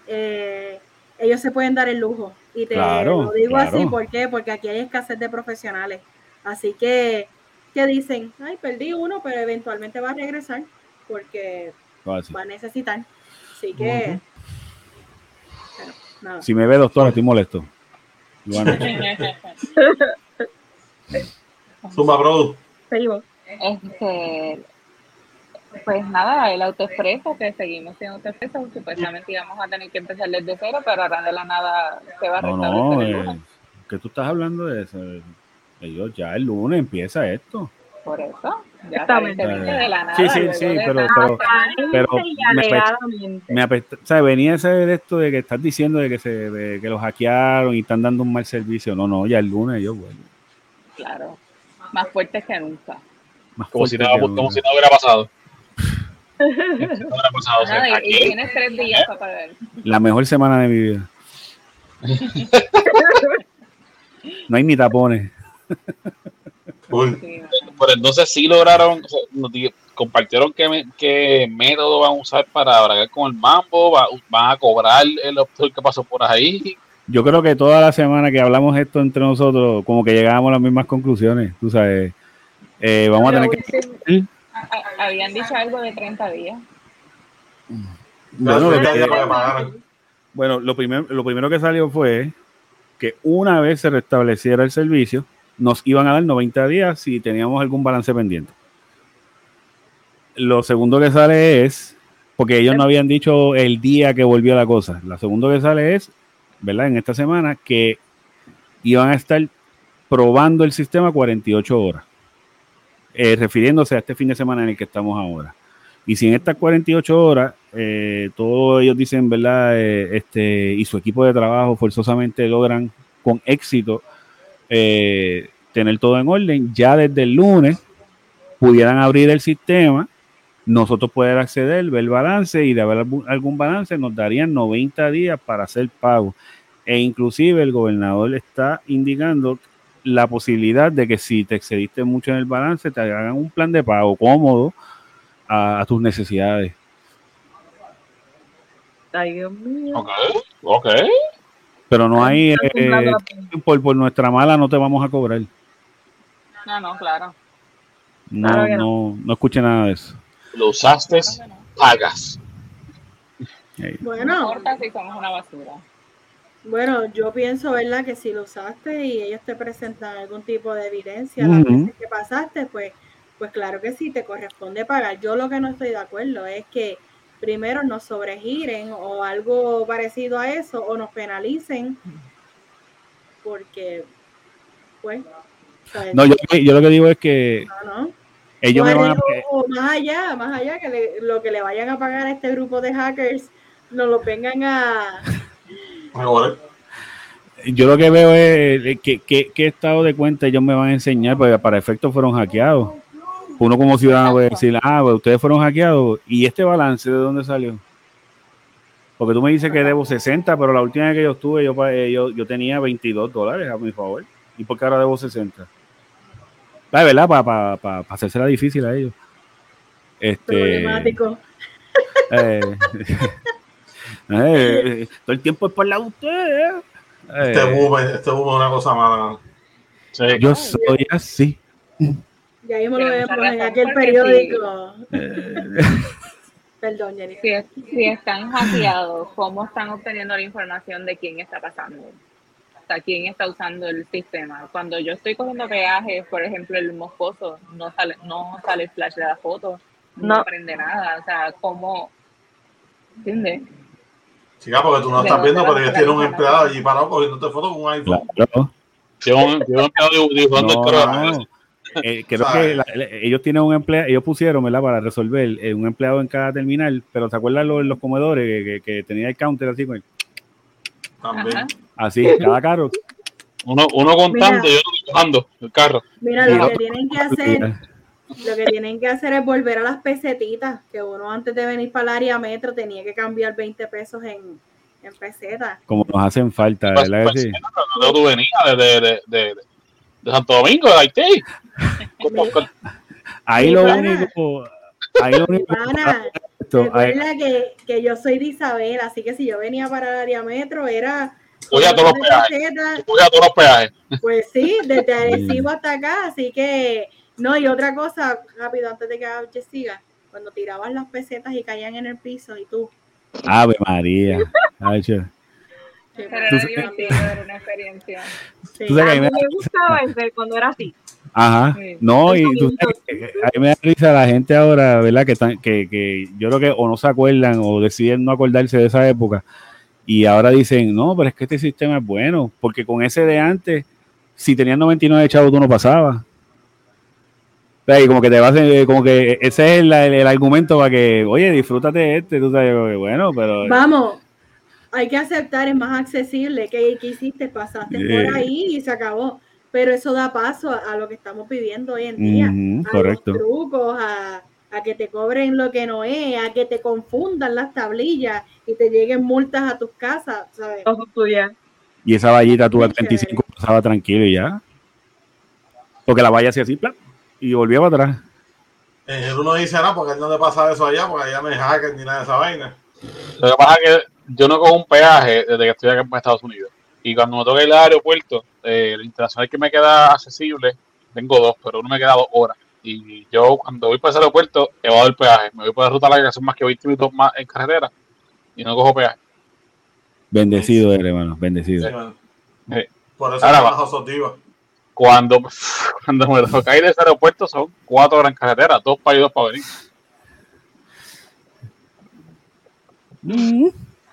Eh, ellos se pueden dar el lujo. Y te lo digo así, ¿por qué? Porque aquí hay escasez de profesionales. Así que, ¿qué dicen? Ay, perdí uno, pero eventualmente va a regresar porque va a necesitar. Así que. Si me ve, doctor, estoy molesto. Suma, [laughs] bro. Este, Pues nada, el autoexpreso, que seguimos sin autoexpreso, supuestamente íbamos a tener que empezar desde cero, pero ahora de la nada se va a restablecer no, no, el eh, lunes. ¿Qué tú estás hablando de eso? Ellos ya el lunes empieza esto. Por eso, Exactamente. de la nada. Sí, sí, sí, pero- pero- pero me apetece- o sea, venía ese de esto de que estás diciendo de que se de que los hackearon y están dando un mal servicio. No, no, ya el lunes yo vuelvo. Claro, más fuertes que nunca. Más Como si, fuerte nada, que como nunca. si no hubiera pasado. [laughs] Como si no hubiera pasado. o sea, Nada, y- tienes tres días para pagar. La mejor semana de mi vida. [laughs] No hay ni tapones. Uy, Sí, pero entonces sí lograron, o sea, nos di- compartieron qué, método van a usar para bregar con el mambo, va- van a cobrar el doctor que pasó por ahí. Yo creo que toda la semana que hablamos esto entre nosotros, como que llegábamos a las mismas conclusiones. Tú sabes, Eh, vamos a tener que. a- Habían dicho algo de 30 días. Bueno, que-. Bueno, lo, primer- lo primero que salió fue que una vez se restableciera el servicio, nos iban a dar 90 días si teníamos algún balance pendiente. Lo segundo que sale es, porque ellos no habían dicho el día que volvió la cosa, lo segundo que sale es, ¿verdad? En esta semana, que iban a estar probando el sistema 48 horas, eh, refiriéndose a este fin de semana en el que estamos ahora. Y si en estas 48 horas, eh, todos ellos dicen, ¿verdad? Eh, este, y su equipo de trabajo forzosamente logran con éxito eh, tener todo en orden, ya desde el lunes pudieran abrir el sistema, nosotros poder acceder, ver el balance y de haber algún, balance nos darían 90 días para hacer pago. E inclusive el gobernador está indicando la posibilidad de que si te excediste mucho en el balance, te hagan un plan de pago cómodo a, a tus necesidades. Ay, Dios mío. Ok, ok. Pero no hay, eh, por, por nuestra mala no te vamos a cobrar. No, no, claro. No, Claro no. no, no escuche nada de eso. Lo usaste, pagas. Ey. No Bueno, importa si somos una basura. bueno, yo pienso, ¿verdad? Que si lo usaste y ellos te presentan algún tipo de evidencia Ujú. las veces que pasaste, pues, pues claro que sí, te corresponde pagar. Yo lo que no estoy de acuerdo es que primero nos sobregiren o algo parecido a eso o nos penalicen porque, pues, ¿sabes? No, yo, yo lo que digo es que No, no. ellos me van a... o más allá, más allá, que le- lo que le vayan a pagar a este grupo de hackers, nos lo vengan a... [laughs] Mejor, Yo lo que veo es eh, que, que, qué estado de cuenta ellos me van a enseñar, porque para efectos fueron hackeados. Uno como ciudadano puede decir, ah, pues ustedes fueron hackeados. ¿Y este balance de dónde salió? Porque tú me dices que debo 60, pero la última vez que yo estuve, yo, eh, yo, yo tenía 22 dólares a mi favor. ¿Y por qué ahora debo 60? La verdad, para pa, pa, pa hacérsela difícil a ellos. Este, problemático. eh, [laughs] eh, todo el tiempo es por la de ustedes. este Eh, boom, este boom es una cosa mala. Sí. yo soy así. Ya mismo lo vemos en aquel periódico. Eh, [laughs] Perdón, Jenny. Si, si están hackeados, ¿cómo están obteniendo la información de quién está pasando? O sea, quién está usando el sistema. Cuando yo estoy cogiendo peajes, por ejemplo, el moscoso, no sale, no sale el flash de la foto, no, No. aprende nada. O sea, ¿cómo? ¿Entiendes? Chica, porque tú no estás viendo, pero ellos tienen un empleado allí parado cogiéndote fotos con un iPhone. claro. Tiene un, empleado dibu- dibujando No, el carro. Eh, [laughs] creo ¿Sabes? que la- la- ellos tienen un empleado, ellos pusieron, ¿verdad? Para resolver eh, un empleado en cada terminal, pero ¿te acuerdas los, los comedores que, que- que tenía el counter así, con el- También. Ajá. así, cada carro? Uno, uno contando y otro dibujando el carro. Mira, lo que tienen que hacer, lo que tienen que hacer es volver a las pesetitas, que uno antes de venir para el área metro tenía que cambiar 20 pesos en, en pesetas. Como nos hacen falta, Pues, ¿verdad? pues, sí? ¿de dónde tú venías? De, de, de, de, de Santo Domingo, de Haití. Ahí lo único, ahí lo único Pana, esto, ahí- recuerda que, que yo soy de Isabel, así que si yo venía para el área metro era... Voy a todos los peajes. Voy a todos los peajes. Pues sí, desde Arecibo hasta acá, así que no, y otra cosa, rápido, antes de que H siga, cuando tirabas las pesetas y caían en el piso y tú, Ave María. Ay, Pero era divertido, era una experiencia. sí. tú sabes que A mí mí me- me gustaba ese cuando era así. Ajá. No, y tú, a mí me da risa la gente ahora, ¿verdad? Que, están, que, que yo creo que o no se acuerdan o deciden no acordarse de esa época. Y ahora dicen, no, pero es que este sistema es bueno, porque con ese de antes, si tenías 99 chavos, tú no pasabas. Y como que te vas, como que ese es el, el, argumento para que, oye, disfrútate este, tú sabes, bueno, pero... Vamos, hay que aceptar, es más accesible, que, que hiciste, pasaste por ahí y se acabó pero eso da paso a, lo que estamos viviendo hoy en día, a los trucos, a, que te cobren lo que no es, a que te confundan las tablillas y te lleguen multas a tus casas, ¿sabes? Y esa vallita tú a 35 pasaba tranquilo y ya. Porque la valla hacía así, plan, y volvía para atrás. Eh, uno dice, no, porque él no le pasa eso allá, porque allá no hay hacker ni nada de esa vaina. Lo que pasa es que yo no cojo un peaje desde que estoy aquí en Estados Unidos. Y cuando me toca ir al aeropuerto, eh, el internacional que me queda accesible, tengo dos, pero uno me queda dos horas. Y yo cuando voy para ese aeropuerto, evado el peaje. Me voy por la ruta larga que son más que 20 minutos más en carretera y no cojo peaje. Bendecido eres, hermano, bendecido. Por eso Ahora, cuando, [laughs] cuando me toca ir de ese aeropuerto son cuatro horas en carretera, dos para ir, dos para venir.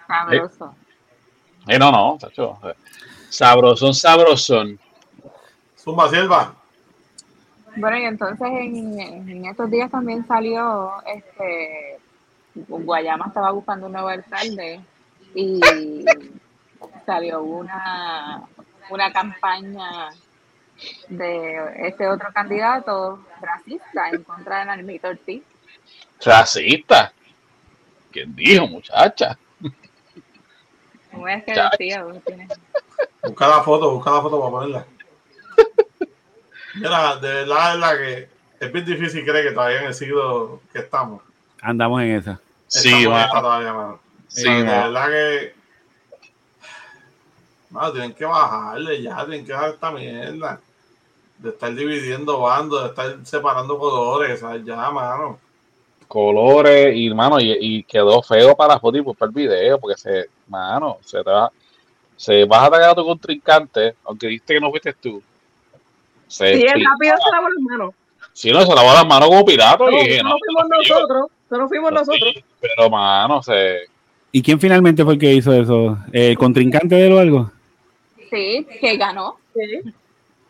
Sabroso. Eh, no, no, chacho. Sabrosón, sabrosón. Zumba Silva. Bueno, y entonces en, en, estos días también salió, este, Guayama estaba buscando un nuevo alcalde y salió una, una campaña de este otro candidato racista en contra de Narmito Ortiz. ¿Racista? ¿Quién dijo, muchacha? Busca la foto, busca la foto para ponerla. Mira, de verdad, es la que es bien difícil creer que todavía en el siglo que estamos. Andamos en esa. Sí, va. todavía, Sí, de verdad que. No, tienen que bajarle ya, tienen que dejar esta mierda. De estar dividiendo bandos, de estar separando colores, ¿sabes? Ya, mano colores y mano y, y, quedó feo para la foto y para el video porque se mano se te va se vas a atacar a tu contrincante aunque dijiste que no fuiste tú. Se sí, el rápido se lavó las manos. Sí no se lavó las manos como pirata no, y no, fuimos nosotros no fuimos nosotros. pero mano se ¿y quién finalmente fue el que hizo eso? ¿el contrincante de él o algo? sí que ganó. Sí.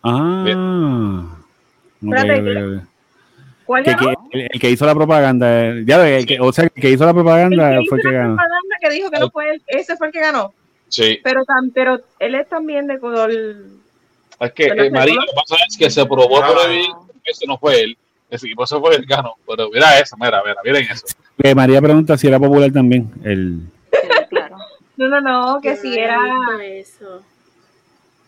Ah. Espérate, el, que hizo la propaganda, ya el que, o sea, el que hizo la propaganda fue el que ganó. propaganda que dijo que no fue ese fue el que ganó. Sí. Pero, pero él es también de color. Es que eh, María, lo que pasa es que se probó por el que ese no fue él. Ese equipo se fue el ganó. Pero mira eso, mira, mira, miren eso. María pregunta si era popular también. El... claro. No, no, no, que si era. Eso.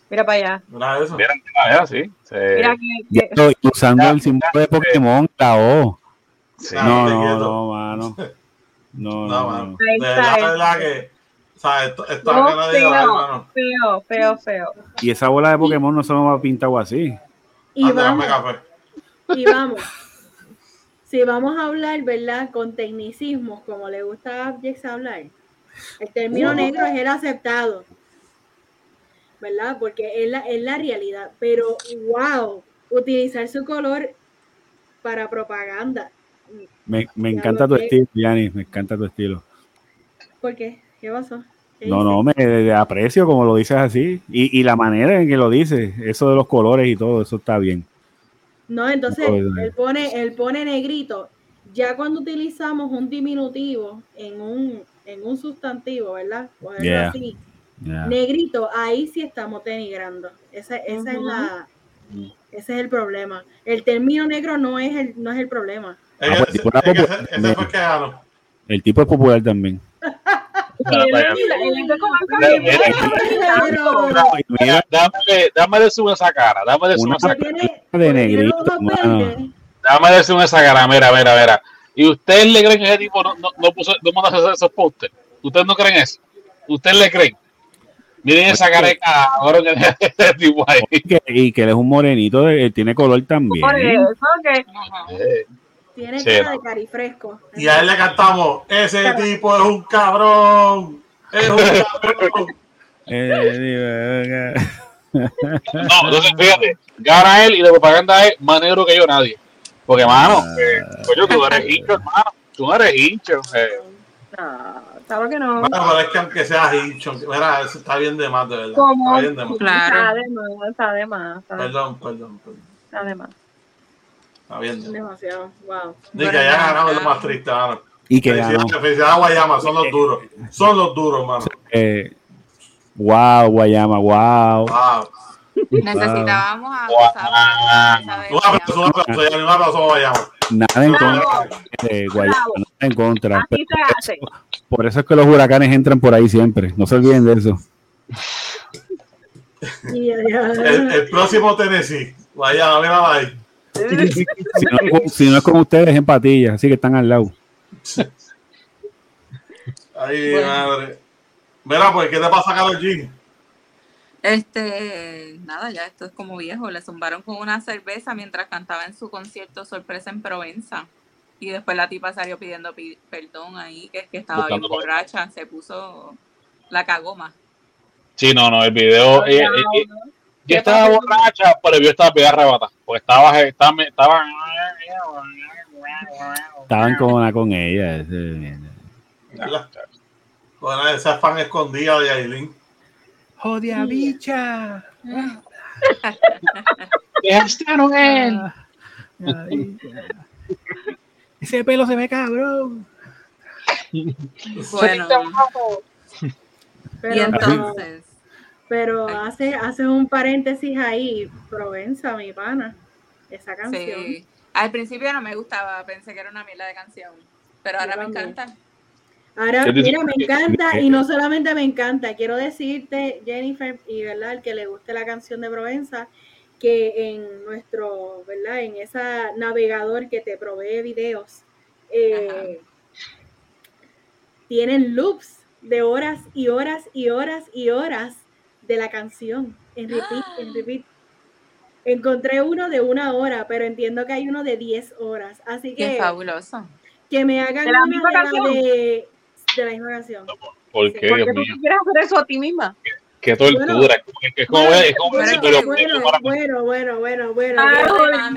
Mira para allá. Mira eso. Mira, mira sí. Mira que, Estoy usando el símbolo de Pokémon, la O. [laughs] No, no, no, mano. No, no, mano. De verdad, que. O sea, esto, esto no, no feo, hermano. feo, feo, feo. Y esa bola de Pokémon no se me va a pintar así. Y vamos, y vamos. Si vamos a hablar, ¿verdad? Con tecnicismos, como le gusta a Jex hablar, el término negro es el aceptado. ¿verdad? Porque es la, es la realidad. Pero, wow, utilizar su color para propaganda. Me, me encanta tu estilo, Yanis, me encanta tu estilo. ¿Por qué? ¿Qué pasó? no, no, me aprecio como lo dices así. Y, y, la manera en que lo dices, eso de los colores y todo, eso está bien. No, entonces él pone, él pone negrito. Ya cuando utilizamos un diminutivo en un, en un sustantivo, ¿verdad? O así, Negrito, ahí sí estamos denigrando. Esa, esa es la, ese es el problema. El término negro no es el, no es el problema. el, tipo es popular también. [laughs] Dame de zoom esa cara, dame de zoom esa cara. De negrito, Dame de zoom esa cara, mira, mira, mira. ¿Y ustedes le creen que ese tipo no, no, no puso, no manda esos pósteres? ¿Ustedes no creen eso? ¿Ustedes le creen? Miren esa cara de ahora que este tipo ahí. Y que, él es un morenito, él tiene color también. Por eso que... Tiene cara de carifresco. Y a él le cantamos, ese tipo es un cabrón. Es un [laughs] cabrón. No, entonces fíjate, gana él y la propaganda es más negro que yo nadie. Porque, mano, Ah. eh, coño, tú eres hincho, hermano. Tú no eres hincho. Eh. No, claro que no. Bueno, pero es que aunque sea hincho, mira, eso está bien de más, de verdad. ¿Cómo? Está bien de más. Claro. Está de más, está de más, está de, Perdón, perdón, perdón. está de más. Está más. Demasiado. Wow. Ni que haya ganado es lo más triste, mano. Y que ganó. Felicidades, felicidades a Guayama, son los duros. Son los duros, mano. Eh, wow, Guayama, wow. Wow. Necesitábamos a. Gustavo Un aplauso, un aplauso, Yanni, un aplauso a Guayama. Nada en contra de Guayama, nada en contra. Así se hace. Por eso es que los huracanes entran por ahí siempre. No se olviden de eso. [laughs] Y, El, el próximo Tennessee. Guayama, mira ahí. Si no, es con- si no es con ustedes, en patillas, así que están al lado. Ay, Bueno. madre. Mira, pues, ¿qué te pasa, Carol G? Este, nada, ya esto es como viejo. Le zumbaron con una cerveza mientras cantaba en su concierto sorpresa en Provenza. Y después la tipa salió pidiendo pi- perdón ahí, que es que estaba bien borracha. Se puso, la cagó más. Sí, no, no, el video. ella- ella- yo estaba borracha, pero yo estaba bien arrebatada. Porque estaba, estaba, estaba. Estaban con una con ella. ese-. Bueno, esa fan escondida de Aileen. Jodia bicha. Dejaste a Noel. Ese pelo se ve cabrón. Bueno, [laughs] y pero, entonces, pero hace, hace un paréntesis ahí. Provenza, mi pana. Esa canción. sí. Al principio no me gustaba, pensé que era una mierda de canción. Pero ahora me encanta. Ahora, mira, me encanta y no solamente me encanta, quiero decirte, Jennifer, y verdad, el que le guste la canción de Provenza, que en nuestro, ¿verdad? En esa navegador que te provee videos, eh, tienen loops de horas y horas y horas y horas de la canción en repeat, en repeat. Encontré uno de una hora, pero entiendo que hay uno de 10 horas. Así Qué que fabuloso. que me hagan ¿De la misma de, la canción? de, de la misma canción. ¿Por qué, ¿Por Dios qué tú mío? quieres hacer eso a ti misma? Qué tortura. Bueno, bueno, bueno, bueno. Ah,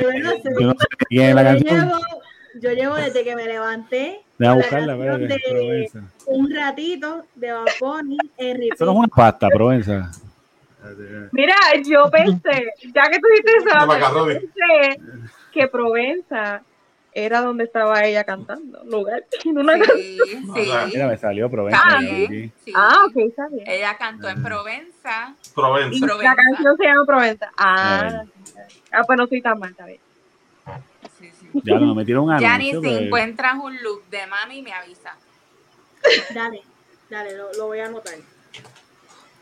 Yo no sé. Quién es la canción. yo llevo desde que me levanté La de Provenza. un ratito de Bad Bunny en. Eso no es una pasta, Provenza. Mira, yo pensé, ya que tú dijiste De eso, pensé que Provenza era donde estaba ella cantando, lugar, [laughs] en una canción. Sí, sea, Mira, sí. me salió Provenza. Ah, sí, sí. Sí. Ah, ok, está bien. Ella cantó en Provenza. Provenza. Y Provenza. la canción se llama Provenza. Ah, ah pues no estoy tan mal, está bien. Ya no, me metieron un [laughs] Yanni, anuncio. si pues. encuentras un look de mami, me avisa. Dale, dale, lo, lo voy a anotar.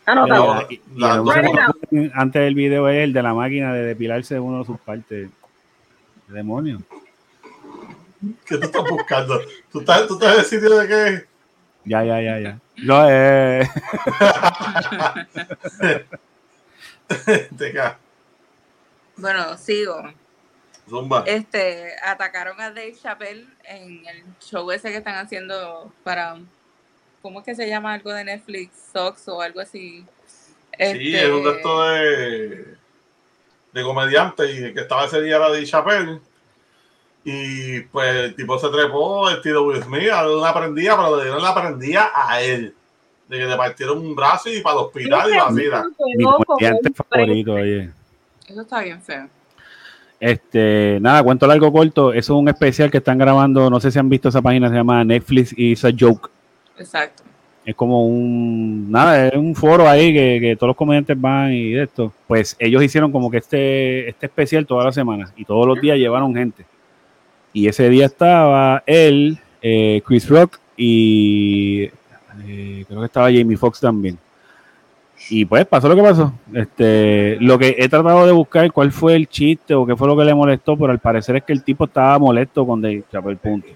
Anotado. Y- y el antes del video es el de la máquina de depilarse de uno de sus partes. Demonio. ¿Qué tú estás buscando? ¿Tú estás, tú estás en el sitio de qué? Ya, ya, ya, ya. No, eh, [laughs] Bueno, sigo. Zumba. Este, atacaron a Dave Chappelle en el show ese que están haciendo para, ¿cómo es que se llama algo de Netflix? Sox o algo así. Sí, es un de estos de, de comediante y el que estaba ese día era de Chappelle. Y pues el tipo se trepó, el estilo Will Smith, a una prendida, pero le dieron la prendida a él. De que le partieron un brazo y para el hospital y la vida. mi comediante favorito, oye. Eso está bien feo. Este, nada, cuento largo corto. Eso es un especial que están grabando. No sé si han visto esa página, se llama Netflix is a Joke. Exacto. Es como un, nada, es un foro ahí que, que todos los comediantes van y de esto. Pues ellos hicieron como que este, este especial todas las semanas y todos los días llevaron gente. Y ese día estaba él, eh, Chris Rock y eh, creo que estaba Jamie Foxx también. Y pues pasó lo que pasó. Este, lo que he tratado de buscar cuál fue el chiste o qué fue lo que le molestó, pero al parecer es que el tipo estaba molesto con Dave Chappelle, punto.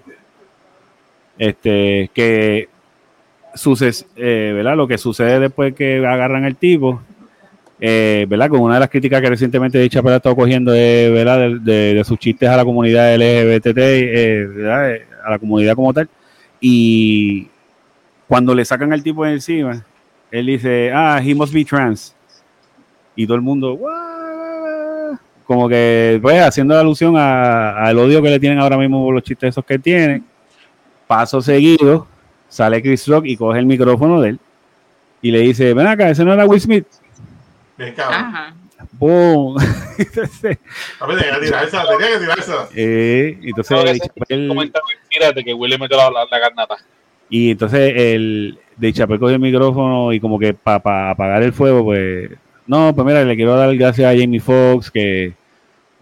Este, que suces, eh, ¿verdad? Lo que sucede después que agarran al tipo, eh, ¿verdad? Con una de las críticas que recientemente Dave Chappelle ha estado cogiendo es, ¿verdad? De, de- de sus chistes a la comunidad LGBT, eh, ¿verdad? Eh, A la comunidad como tal. Y cuando le sacan al tipo de encima, él dice, ah, he must be trans. Y todo el mundo, como que, pues, haciendo alusión al odio que le tienen ahora mismo por los chistes esos que tienen. Paso seguido, sale Chris Rock y coge el micrófono de él y le dice, ven acá, ese no era Will Smith. Cabrón. Ajá. ¡Boom! entonces, [laughs] a ver, tenía que tirársela, tenía que tirársela. Eh, entonces, el de que Will le metió la, la, la carnata. Y entonces el de Chapel cogió el micrófono y como que para apagar el fuego, pues, no, pues mira, le quiero dar gracias a Jamie Foxx que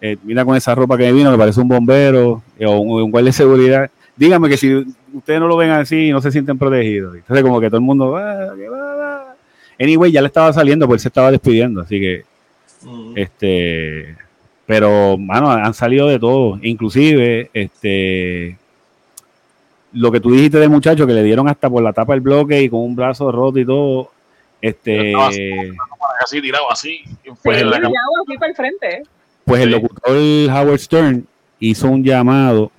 eh, mira con esa ropa que me vino, me parece un bombero eh, o un, un guardia de seguridad. Dígame que si ustedes no lo ven así, no se sienten protegidos. Entonces como que todo el mundo, va. Anyway, ya le estaba saliendo, pues se estaba despidiendo, así que, mm. este, pero, mano, han salido de todo, inclusive, este, lo que tú dijiste del muchacho que le dieron hasta por la tapa del bloque y con un brazo roto y todo. Este. Así, tirado así. Pues, el, así para el frente. Pues el locutor Howard Stern hizo un llamado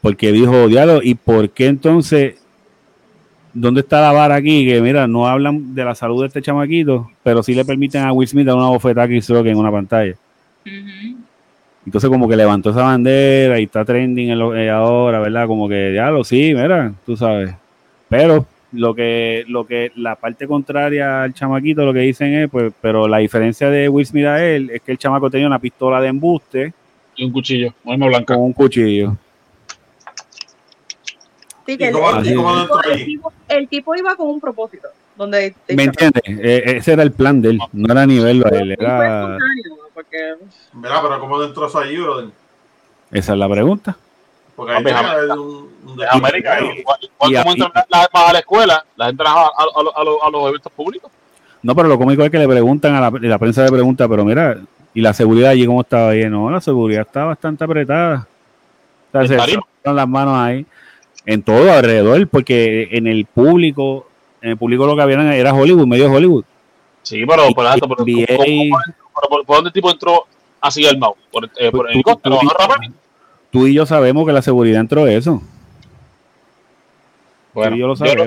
porque dijo, diálogo, ¿y por qué entonces? ¿Dónde está la vara aquí? Que mira, no hablan de la salud de este chamaquito, pero sí le permiten a Will Smith dar una bofetada a Chris Rock en una pantalla. Entonces como que levantó esa bandera y está trending en eh, ahora, ¿verdad? Como que ya lo sí, mira, tú sabes. Pero lo que, lo que la parte contraria al chamaquito lo que dicen es, pues, pero la diferencia de Will Smith a él es que el chamaco tenía una pistola de embuste y un cuchillo, arma blanca. Con un cuchillo. Sí, que el, tipo, iba con un propósito. Donde ¿Me entiendes? E, ese era el plan de él, no era nivel a él, era porque... Mira, pero ¿cómo entró eso brother? Esa es la pregunta. Porque ahí de un, América, cuando entran las armas a la escuela, las entran a, a, los eventos públicos. No, pero lo cómico es que le preguntan a la, la prensa le pregunta, pero mira, ¿y la seguridad allí cómo estaba ahí? No, la seguridad está bastante apretada. O sea, se las manos ahí en todo alrededor, porque en el público, en el público lo que había era Hollywood, medio Hollywood. Sí, pero, por pero, ¿por, dónde el tipo entró así al Mau? ¿Por, eh, por el helicóptero? Tú y yo sabemos que la seguridad entró eso. Bueno, yo lo sabemos.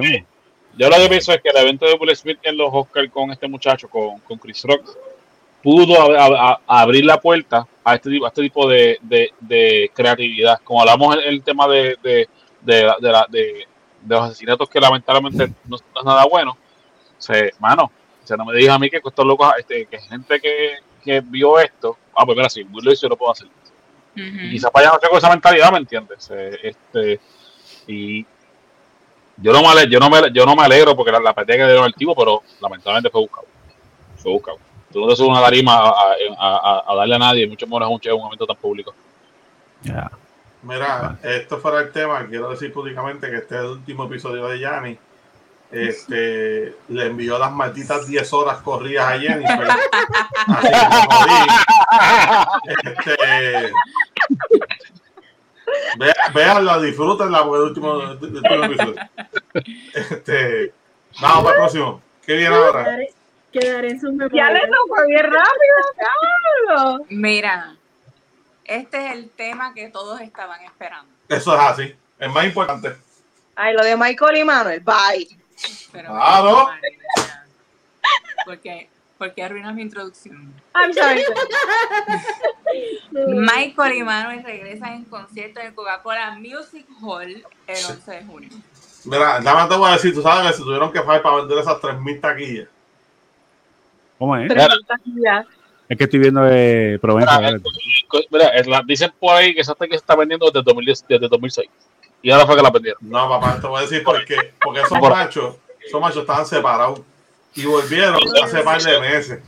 Yo lo, que, pienso es que el evento de Will Smith en los Oscars con este muchacho, con, con Chris Rock, pudo abrir la puerta a este tipo, a este tipo de, de, de creatividad. Como hablamos en el tema de, de, de, de, los asesinatos que lamentablemente no, no es nada bueno. O sea, mano, o sea, no me digas a mí que estos locos, este, que gente que, que vio esto, ah, pues mira, sí, muy lo hizo, lo puedo hacer. Y quizás para allá no tengo esa mentalidad, ¿me entiendes? Este, y yo no me, yo no me, yo no me alegro porque la, la que dieron el tipo, pero lamentablemente fue buscado. Fue buscado. Tú no te subes una tarima a, a, a, darle a nadie, mucho menos a un, en un momento tan público. Mira, esto fuera el tema, quiero decir públicamente que este es el último episodio de Yanni este, le envió las malditas 10 horas corridas a Jennifer. Así que este, Veanla, disfrútenla porque el último, episodio. Este, vamos para el próximo. ¿Qué viene ahora? Quedaré en su memoria. Ya le tocó bien rápido, Mira, este es el tema que todos estaban esperando. Eso es así. Es más importante. Ay, lo de Michael y Manuel. Bye. Pero ah, Porque, porque arruinas mi introducción. I'm sorry. Michael y Manuel regresan en concierto en Coca-Cola Music Hall el 11 de junio. Mira, nada más te voy a decir, tú sabes que se tuvieron que fallar para vender esas 3.000 taquillas. ¿Cómo es? Es que estoy viendo de Provenza. Mira, dicen por ahí que esa que se está vendiendo desde, 2010, desde 2006 y ahora fue que la perdieron. No, papá, te voy a decir por qué. Porque esos machos, esos machos estaban separados y volvieron hace par de meses.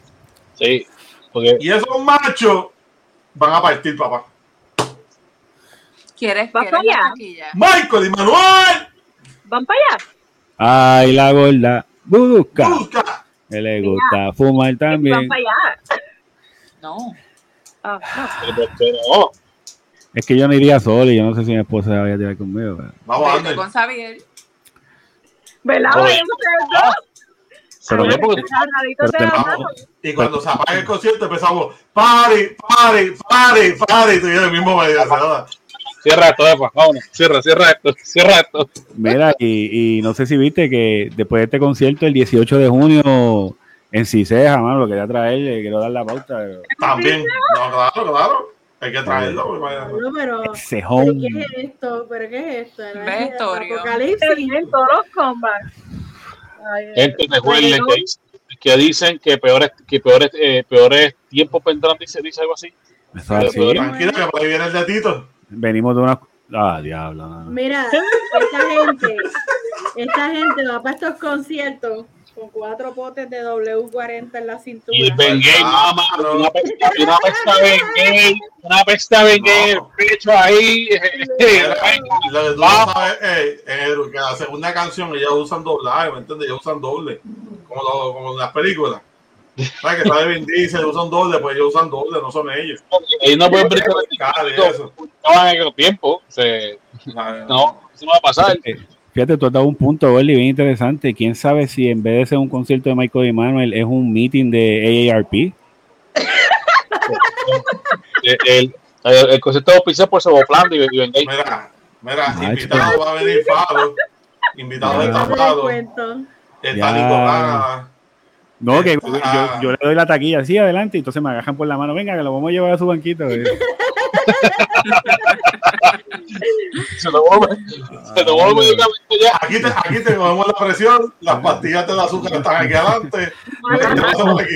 Sí. Porque... Y esos machos van a partir, papá. ¿Quieres, ¿Vas para allá? Michael y Manuel. ¿Van para allá? Ay, la gorda. Busca. Busca. Que le gusta fumar también. ¿Van para allá? No. Ah, no. Es que yo no iría solo y yo no sé si mi esposa se vaya a tirar conmigo. Vamos a con Xavier. ¿Verdad? Pero yo porque, y cuando se apaga el concierto empezamos, pare, pare, pare, pare, y tú y el mismo medio, Cierra esto, Efa. Vámonos. Cierra, cierra esto. Cierra esto. Mira, y, y no sé si viste que después de este concierto, el 18 de junio, en Ciseja, mano, lo quería traer, le quiero dar la pauta. También. No, claro, claro. Hay que traerlo. pues, vaya. No, pero, Ese ¿pero. ¿qué es esto? ¿Pero qué es esto? ¿No es Vestorio. Apocalipsis. En todos los combats. Gente, recuerden que, que dicen que peores, que peores, eh, peores tiempos vendrán, dice, dice algo así. Que por ahí viene el de Tito. Venimos de una. Ah, diablo. Mira, esta gente, esta gente va para estos conciertos con cuatro potes de W40 en la cintura. Y el Bengay, mamá, una pesta, una pesta Bengay, una pesta Bengay, el pecho ahí. Lo que tú no sabes es eh, la segunda canción ellos usan doblaje, ¿me entiendes? Ellos usan doble, como, lo- como en las películas. ¿Sabes que sale Vin Diesel, usan doble? Pues ellos usan doble, no son ellos. Ellos no pueden brincar no en aquel tiempo. Se, no, eso no va a pasar. Eh, Fíjate, tú has dado un punto, Gordy, bien interesante. ¿Quién sabe si en vez de ser un concierto de Michael y Manuel es un meeting de AARP? El, el, el, el concepto de auspiciado por Soboplan y y Bengay. Mira, mira, Ay, invitado va a venir Fado, invitado te Fado, cuento. está. Nicolás. No, que yo, Ah. yo le doy la taquilla así adelante y entonces me agajan por la mano. Venga, que lo vamos a llevar a su banquito. [laughs] Se tomó, se tomó el medicamento ya. Aquí te, aquí te cogemos la presión, las pastillas de azúcar están aquí adelante. ¿Qué pasa por aquí?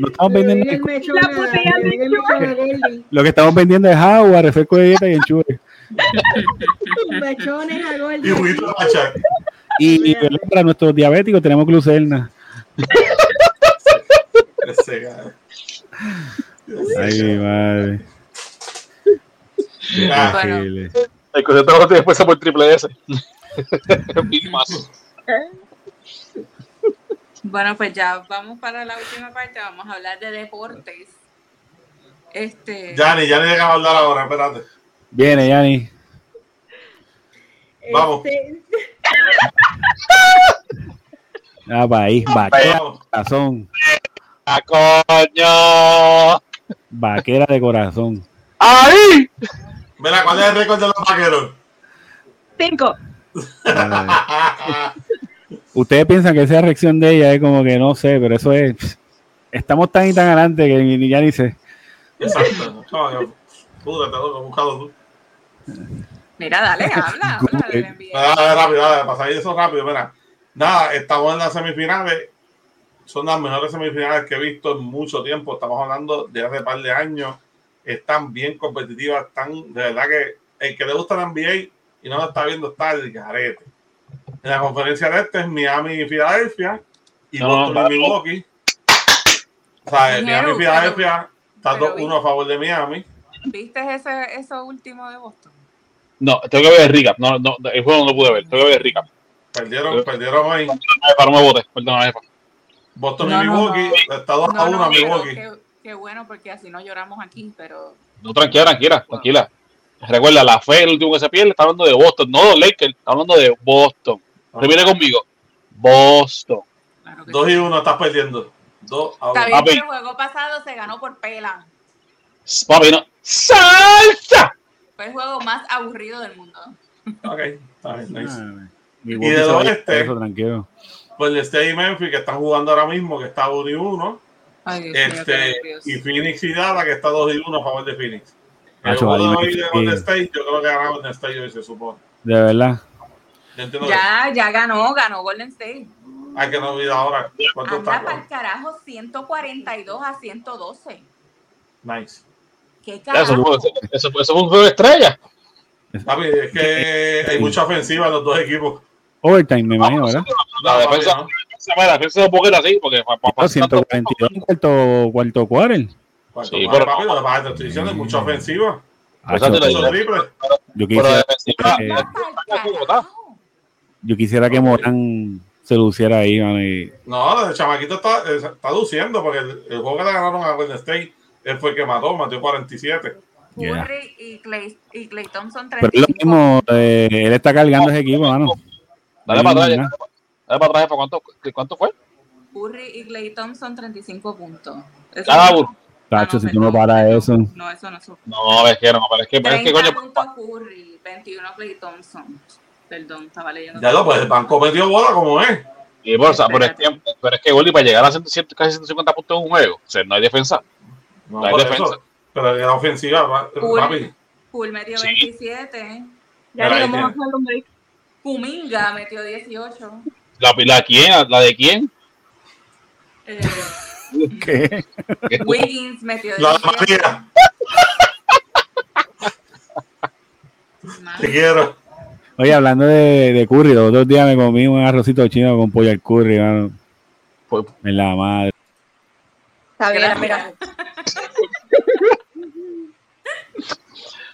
No estamos vendiendo, el mechón La a- a lo que estamos vendiendo es agua, refresco de dieta y enchufe. [laughs] Mechones a. Y juguito de machaca. Y, para nuestros diabéticos tenemos glucerna. [laughs] Ay, madre. Ah, Bueno. Increíble. El concepto después por triple S. [laughs] Bueno, pues ya vamos para la última parte, vamos a hablar de deportes. Este, Yanni, Yanni deja hablar ahora, espérate. Viene, Yanni. Vamos. Este, Ah, Vamos. de corazón. ¡A coño! Vaquera de corazón. ¡Ahí! Mira, ¿cuál es el récord de los vaqueros? Cinco. Ustedes piensan que esa reacción de ella es como que no sé, pero eso es. Estamos tan y tan adelante que ni, ni ya ni sé. Exacto. Tú. mira, dale, habla, habla. Dale, rápido, dale, de eso rápido, mira. Nada, estamos en las semifinales. Son las mejores semifinales que he visto en mucho tiempo. Estamos hablando de hace par de años. Están bien competitivas, están, de verdad que el que le gusta la NBA y no lo está viendo está el garete. En la conferencia de este es Miami y Filadelfia y No, Boston claro. y Milwaukee. O sea, Miami y Filadelfia está 2-1 a favor de Miami. ¿Viste ese, eso último de Boston? No, tengo que ver el recap. No, no, el juego no lo pude ver. Tengo que ver el recap. Perdieron, perdieron hoy. Para no me vote. Perdón, jefa. Boston No, y no, Milwaukee. Está 2 a No, 1 no, a Milwaukee. qué, qué bueno, porque así no lloramos aquí, pero No, tranquila, tranquila, tranquila. Recuerda, la fe, el último que se pierde, está hablando de Boston, no de Lakers, está hablando de Boston. Repite conmigo. Boston. claro que 2 sí. y 1 estás perdiendo. 2 a 1. Está bien Papi. que el juego pasado se ganó por pela. Papi, no. ¡Salsa! Fue el juego más aburrido del mundo. Ok, está bien, nice. Ah, Y Wookiee del oeste. Eso, tranquilo. Pues el State y Memphis que están jugando ahora mismo, que está 1 y 1. Ay, Dios mío, qué Este, y Phoenix y Dallas, que está 2 y 1 a favor de Phoenix. El Nacho, juego de ahí hoy me- de Golden State, yo creo que ganaba Golden State hoy, se supone. De verdad. Yo Ya, ya ganó, ganó Golden State. que hay que no olvidar ahora cuánto Anda está. para el carajo 142 a 112. Nice. ¿Qué Eso, carajo? fue- eso, fue- eso fue un juego de estrella. Papi, es que hay mucha ofensiva en los dos equipos. Overtime, me imagino, ¿verdad? La defensa, la defensa de un poquito así, porque para, para, Ah, 142 en cuarto, cuarto quarter. Sí, pero- papi, mucha ofensiva. Yo quisiera, eh, yo que Morán se luciera ahí, y- No, el chamaquito está, eh, está luciendo porque el, el juego que le ganaron a Golden State, él fue el que mató, mató 47. Yeah. Curry y Clay, y Clay Thompson Pero es lo 35. mismo, eh, él está cargando ese equipo, mano. Dale para atrás, dale para atrás. ¿Cuánto, ¿Cuánto fue? Curry y Clay Thompson 35 puntos. Eso Cada es- uno. Tacho, Ah, si no, tú no paras perdón. eso. No, eso no sufre. No, es que no, pero es que, pero es que 30 coño. puntos Curry, 21 Clay Thompson. Perdón, estaba leyendo. Ya lo, pues el banco metió bola como es. Y, sea, pero, es que, pero es que Goli para llegar a 100, casi 150 puntos en un juego, o sea, no hay defensa. No, No hay defensa. eso. Pero la ofensiva, va- Uy. papi. Poole metió Sí. 27. Ya ahí llegamos a hacer un break. Kuminga metió 18. ¿La, la quién? ¿La de quién? Eh, [laughs] ¿Qué? Wiggins metió La de 18. María, Más. te quiero. Oye, hablando de, de curry, los otros días me comí un arrocito chino con pollo al curry, mano. Pues- En la madre. Está bien, mira.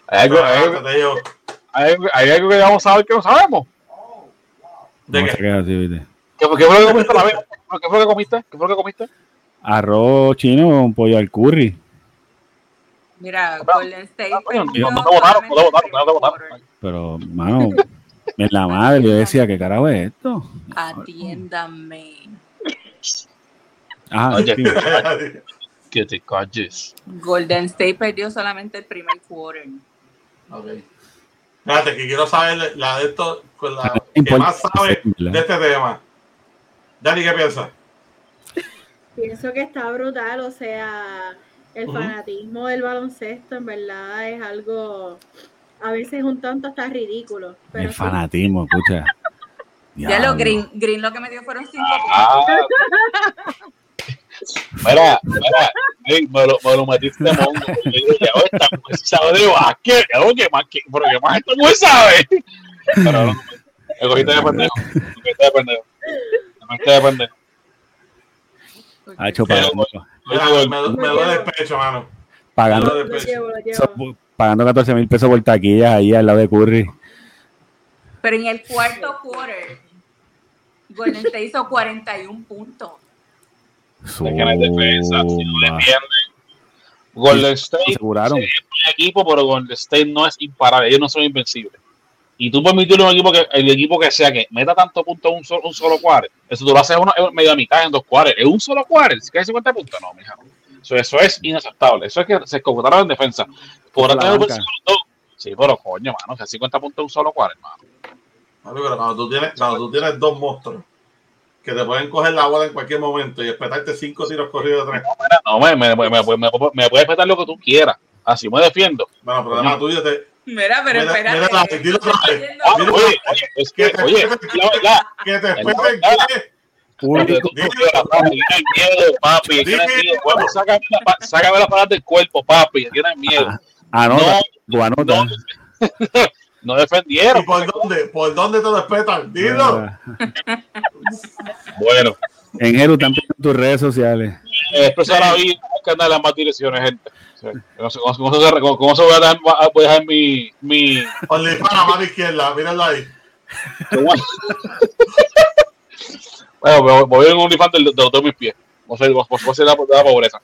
Hay algo, hay, algo, hay algo- que debemos saber que no sabemos. ¿De qué? qué es así, ¿viste? ¿Qué, fue- qué fue lo que comiste la vez? ¿Qué fue lo que comiste? ¿Qué fue lo que comiste? Arroz chino con pollo al curry. Mira, Golden State. No te votaron, no te votaron, no solamente votaron. Pero, mano, en la madre, yo decía, ¿qué carajo es esto? Atiéndame. Ah, Oye. sí. Que te calles. Golden State perdió solamente el primer quarter. Ok. Espérate, que quiero saber la de esto, con la No que más sabe de este tema. Dani, ¿qué piensas? Pienso que está brutal, o sea, el fanatismo del baloncesto en verdad es algo a veces un tanto hasta ridículo. Pero El sí, fanatismo, escucha. Ya Diablo. lo Green, Green lo que metió fueron 5 Ah. Mira, mira, ey, me, lo, me lo metiste de mongo. Yo digo, ya esta mujer sabe de básquet. Ya que más que, pero que más esta mujer sabe. Pero no, me cogiste de pendejo. Me cogiste de pendejo. Me cogiste de pendejo. Ha hecho pagando, Mira, me, me duele el pecho, mano. Pagando, lo pecho. llevo, lo llevo. so- pagando 14 mil pesos por taquillas ahí al lado de Curry. Pero en el cuarto quarter, Golden State hizo 41 puntos. Es que no hay defensa. Si no Zumba. defienden. Golden State aseguraron. Es un equipo, pero Golden State no es imparable, ellos no son invencibles. Y tú permitirle a un equipo que el equipo que sea que meta tanto puntos en un solo, un solo quarter, eso tú lo haces una, en media mitad en dos quarters, en un solo quarter, si cae 50 puntos, no, mija. Eso, eso es inaceptable, eso es que se escocotaron en defensa. Por encima de dos. Sí, pero coño, mano, que 50 puntos en un solo quarter, mano. Papi, pero cuando tú tienes, cuando tú tienes dos monstruos que te pueden coger la bola en cualquier momento y espetarte cinco tiros corridos de tres. No, me, me, me, me, me, me puedes petar lo que tú quieras, así me defiendo. Bueno, problema tuyo te, Mira, pero mira dilo otra vez. Ah, Mira, oye, oye, es que, oye, la verdad, que te espeten tienes miedo, papi, tienes miedo. Sácame, las palabras del cuerpo, papi, tienes miedo. anota, tu anota. No ¿Y defendieron. por dónde? ¿Por dónde te lo espetan? Dilo. Bueno, En Jeru están pidiendo tus redes sociales. eh, expresar la vida, hay que andar en las más direcciones, gente. Cómo, cómo se- cómo- cómo se voy a dejar, voy a dejar mi. mi a mano izquierda, míralo ahí. bueno, me voy- a ir en un OnlyFans de, de los dos mis pies. No sé, voy a ser la, de la pobreza.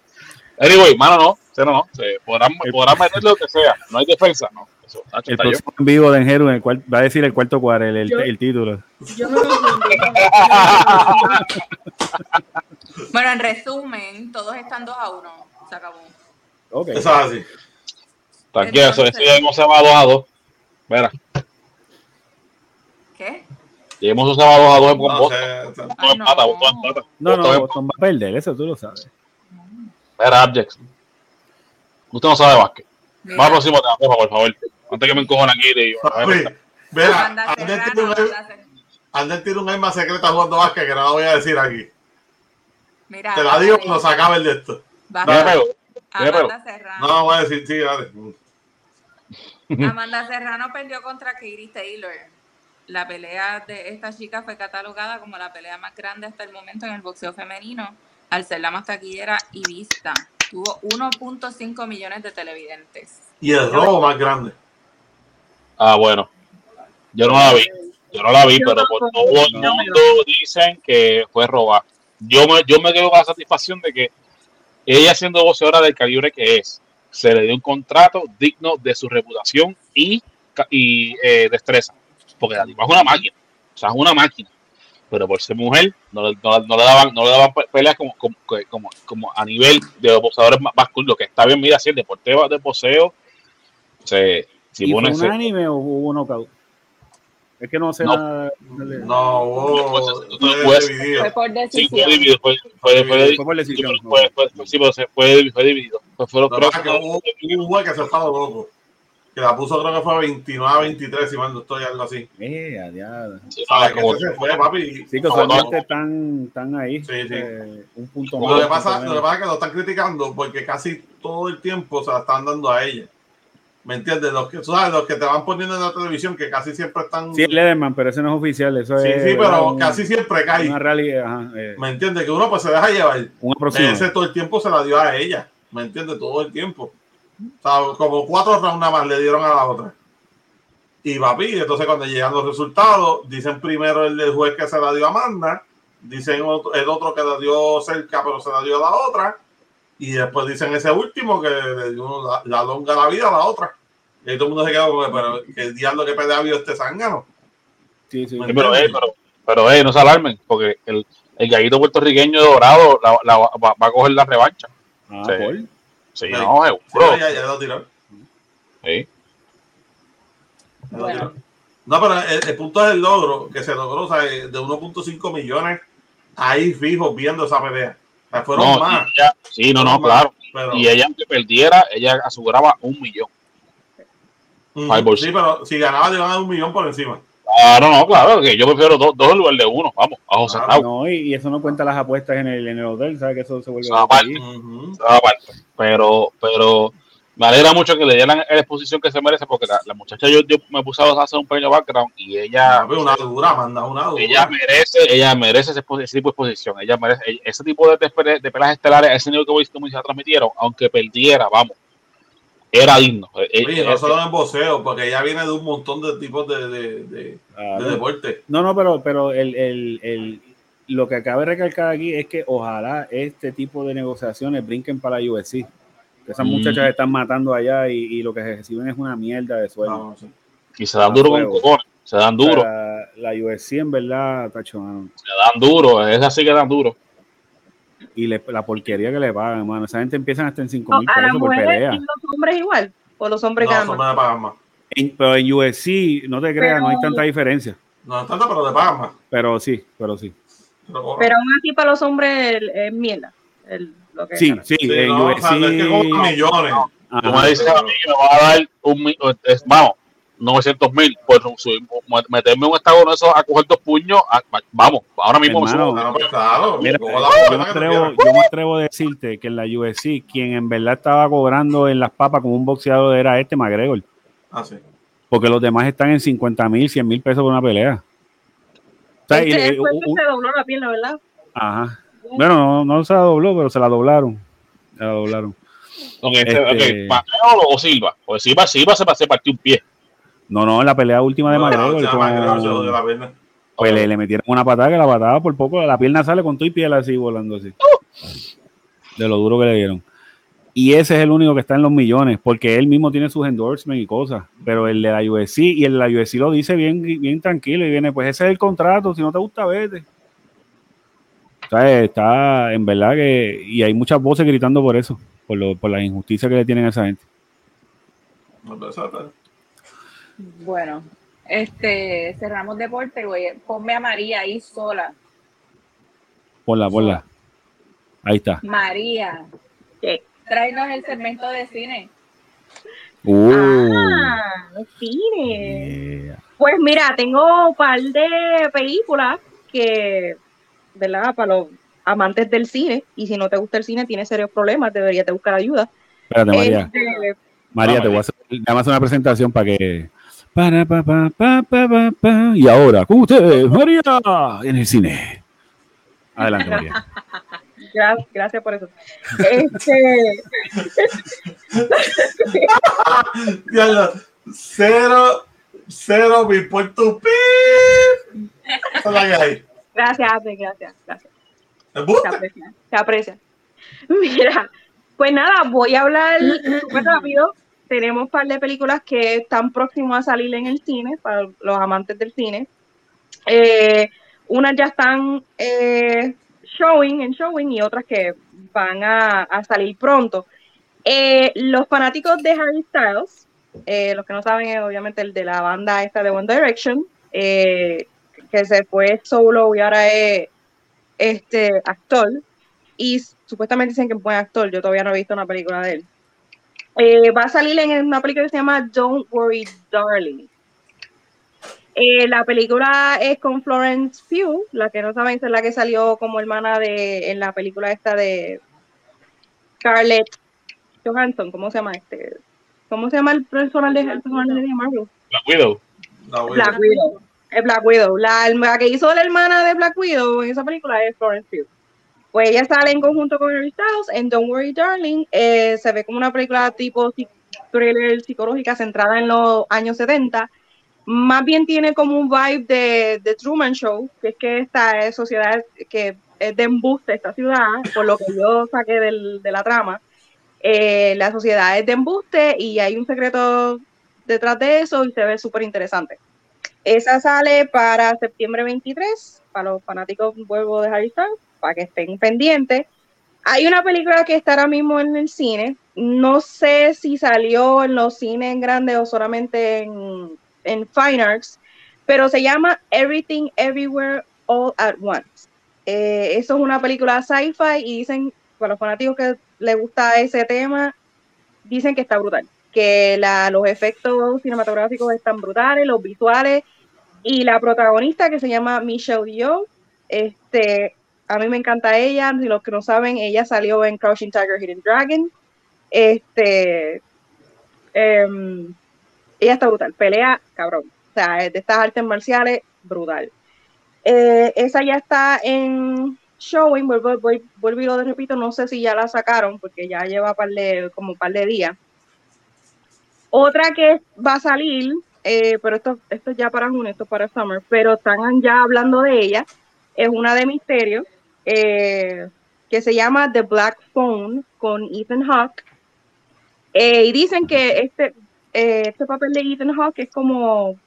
Anyway, mano, no. Cero no. Se podrán, podrán meter lo que sea. No hay defensa, no. Eso, tacho, El próximo en vivo de Enjeru en el cual va a decir el cuarto cuadro, el, el, Yo- el título. Yo me [laughs] confundí. Bueno, en resumen, todos están 2 a 1. Se acabó. Ok. Eso es así. Tranquilo, eso, eso ya hemos llamado 2 a 2. Mira, ¿Qué? ya hemos usado 2 a 2 con No, Boston. Boston Ah, empata, no. Boston empata. No, Boston no, empata. Boston va a perder, eso tú lo sabes. Mira, Abjex. Usted no sabe de básquet. Al próximo tema, por favor. Antes que me encojan aquí. Le digo, Mira, Ander tiene, un, arma secreta jugando básquet que no la voy a decir aquí. Mira, Te la digo cuando se acabe el de esto. Va a me ser pego. me pego. Amanda Serrano. No, no voy a decir, sí, dale. Amanda Serrano perdió contra Katie Taylor. La pelea de esta chica fue catalogada como la pelea más grande hasta el momento en el boxeo femenino, al ser la más taquillera y vista. Tuvo 1.5 millones de televidentes. Y el robo más grande. Ah, bueno. Yo no la vi. Yo no la vi, pero por todo el No, mundo dicen que fue robada. Yo me, yo me quedo con la satisfacción de que ella, siendo boxeadora del calibre que es, se le dio un contrato digno de su reputación y, y eh, destreza. Porque la tipa es una máquina. O sea, es una máquina. pero por ser mujer no, le daban no le daban peleas como, como, como, a nivel de los boxeadores masculinos, que está bien, mira, si el deporte de poseo se, si ¿Y fue un anime o hubo knockout? Es que no sé no, nada. No, hubo. Fue, fue por decisión. Sí, fue dividido. Fue, fue, fue, fue por decisión. Fue, fue, sí, pero fue, fue dividido. Fue, que hubo un juez que se fue loco. Que la puso, creo que fue 29 a 23, si mal no estoy, algo así. Eh, adiada. Sí, ¿Sabes? Que se fue, papi. Sí, que usualmente están, están ahí. Sí, sí. Eh, un punto más. Lo que, pasa, lo que pasa es que lo están criticando porque casi todo el tiempo se la están dando a ella. ¿Me entiendes? Los que, ¿sabes? los que te van poniendo en la televisión, que casi siempre están. Sí, Lederman, pero ese no es oficial. Eso sí, es, sí, pero un, casi siempre cae. Una realidad. Ajá, eh. ¿Me entiendes? Que uno pues se deja llevar. Un ese todo el tiempo se la dio a ella. ¿Me entiendes? Todo el tiempo. O sea, como cuatro rounds nada más le dieron a la otra. Y papi, entonces cuando llegan los resultados, dicen primero el del juez que se la dio a Amanda, dicen el otro que la dio cerca, pero se la dio a la otra. Y después dicen ese último que le dio la, la longa la vida a la otra. Y todo el mundo se queda como, pero que el diablo que pelea vio este zángano. Sí, sí. pero, eh, pero, pero eh, no se alarmen, porque el, el gallito puertorriqueño dorado la, la, va, va, a coger la revancha. Ah, sí, ¿por? sí, sí no, seguro. Sí, ya, ya lo tiró. Sí. Bueno. No, pero el, el, punto es el logro que se logró, o sea, de 1.5 millones ahí fijos viendo esa pelea. Fueron no, más. Ella, sí, no, no, claro. Pero, y ella, aunque perdiera, ella aseguraba un millón. Sí, pero si ganaba, le dar un millón por encima. Claro, no, claro, que yo prefiero dos, dos en lugar de uno, vamos, a José claro, No, y, y, eso no cuenta las apuestas en el, en el hotel, ¿sabes? Que eso se vuelve a aparte, uh -huh. aparte. Pero, pero me alegra mucho que le dieran la exposición que se merece, porque la, la muchacha, yo, yo, me puse a hacer un pequeño background y ella. No, una dura, manda una dura. Ella merece, ella merece ese, ese tipo de exposición, ella merece ese tipo de, de, de pelas estelares, ese nivel que voy como se transmitieron, aunque perdiera, vamos era digno. Eh, Oye, no solo en boxeo, porque ella viene de un montón de tipos de, de, de, ah, de deporte. No, no, pero, pero el, el, el, lo que acaba de recalcar aquí es que ojalá este tipo de negociaciones brinquen para la UFC. Esas mm. muchachas están matando allá y, y, lo que reciben es una mierda de sueldo. No, sí. Y se dan duro con cojones, se dan duro. La, la UFC en verdad, tacho, mano. Se dan duro, es así que dan duro y le, la porquería que le pagan, hermano. Esa gente empieza hasta en 5 mil no, pesos por pelea. ¿Y los hombres igual? ¿O los hombres no, ganan pagan más. En, pero en UFC, no te creas, pero, no hay tanta diferencia. No es tanta, pero te pagan más. Pero sí, pero sí. Pero, pero aún así para los hombres es mierda. El, lo que sí, sí, sí, en no, UFC. O sea, es que como millones. Como dice a mí, me va a dar un vamos, 900 mil por meterme un estago eso a coger dos puños, a, vamos, ahora mismo Hermano, me pues claro, mira, yo, me atrevo, yo me atrevo a decirte que en la UFC quien en verdad estaba cobrando en las papas como un boxeador era este McGregor. Ah, sí. Porque los demás están en 50 mil, 100 mil pesos por una pelea. O sea, este y, un, se dobló la pierna, ¿verdad? Ajá. Bueno, no, no se la dobló, pero se la doblaron. Se la doblaron. Okay, este, okay. ¿Mateo o Silva? O Silva, Silva se, se partió un pie. No, no, en la pelea última de. No, pierna. Pues le, le, metieron una patada que la patada por poco, la pierna sale con tu y piel así volando así. De lo duro que le dieron. Y ese es el único que está en los millones, porque él mismo tiene sus endorsements y cosas. Pero el de la UFC y el de la UFC lo dice bien, bien tranquilo y viene, pues ese es el contrato, si no te gusta, vete. Está en verdad que. Y hay muchas voces gritando por eso, por, lo, por la injusticia que le tienen a esa gente. Bueno, este, cerramos deporte, güey. Ponme a María ahí sola. Ponla, ponla. Ahí está. María. ¿Qué? Tráenos el segmento de cine. Uh. Ah, cine. Yeah. Pues mira, tengo un par de películas que, ¿verdad? Para los amantes del cine. Y si no te gusta el cine, tienes serios problemas, deberías te buscar ayuda. Espérate, María. Este, María, te voy a hacer, nada más una presentación para que para, pa, pa, pa, pa, pa, Y ahora, con ustedes, María, en el cine. Adelante, María. [laughs] Gracias, gracias por eso. Este... [laughs] Diablo, cero, cero, mi puerto pip. Gracias, gracias, gracias. Se aprecia, se aprecia. [laughs] Mira, pues nada, voy a hablar [clears throat] súper rápido tenemos un par de películas que están próximas a salir en el cine, para los amantes del cine. Eh, unas ya están eh, showing en showing y otras que van a, salir pronto. Eh, los fanáticos de Harry Styles, eh, los que no saben es obviamente el de la banda esta de One Direction, que se fue solo y ahora es este actor y supuestamente dicen que es buen actor, yo todavía no he visto una película de él. va a salir en una película que se llama Don't Worry Darling. Eh, la película es con Florence Pugh, la que no saben es la que salió como hermana de en la película esta de Scarlett Johansson, ¿cómo se llama este? ¿Cómo se llama el personal de, el personal de Marvel? Black Widow. Black Widow. Es Black Widow. La, que hizo la hermana de Black Widow en esa película es Florence Pugh. Pues ella sale en conjunto con Harry Styles en Don't Worry Darling. Eh, se ve como una película tipo thriller psicológica centrada en los años 70 más bien tiene como un vibe de, de Truman Show, que es que esta sociedad que es de embuste, esta ciudad, por lo que yo saqué del, de la trama, eh, la sociedad es de embuste y hay un secreto detrás de eso y se ve súper interesante. Esa sale para septiembre 23, para los fanáticos, vuelvo de Harry Styles, para que estén pendientes. Hay una película que está ahora mismo en el cine, no sé si salió en los cines en grande o solamente en en Fine Arts, pero se llama Everything Everywhere All at Once. Eh, eso es una película sci-fi y dicen, para los fanáticos que les gusta ese tema, dicen que está brutal, que los efectos cinematográficos están brutales, los visuales y la protagonista que se llama Michelle Yeoh, este, a mí me encanta ella, si los que no saben, ella salió en Crouching Tiger, Hidden Dragon, este, um, ella está brutal, pelea cabrón. O sea, de estas artes marciales, brutal. Eh, esa ya está en showing, vuelvo, vuelvo, y lo repito, no sé si ya la sacaron, porque ya lleva par de, como un par de días. Otra que va a salir, eh, pero esto, esto ya para junio, esto para summer, pero están ya hablando de ella, es una de misterio, eh, que se llama The Black Phone con Ethan Hawke. y dicen que este, eh, este papel de Ethan Hawke es como,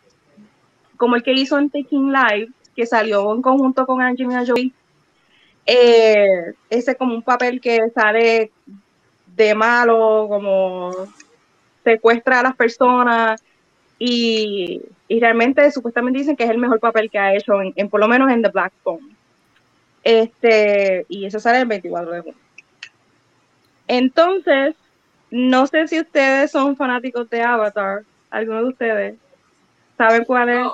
como el que hizo en Taking Live, que salió en conjunto con Angelina Jolie. Eh, ese es como un papel que sale de malo, como secuestra a las personas y, realmente supuestamente dicen que es el mejor papel que ha hecho en, por lo menos en The Black Phone. Este, y eso sale el 24 de junio. Entonces, no sé si ustedes son fanáticos de Avatar. ¿Alguno de ustedes saben cuál es?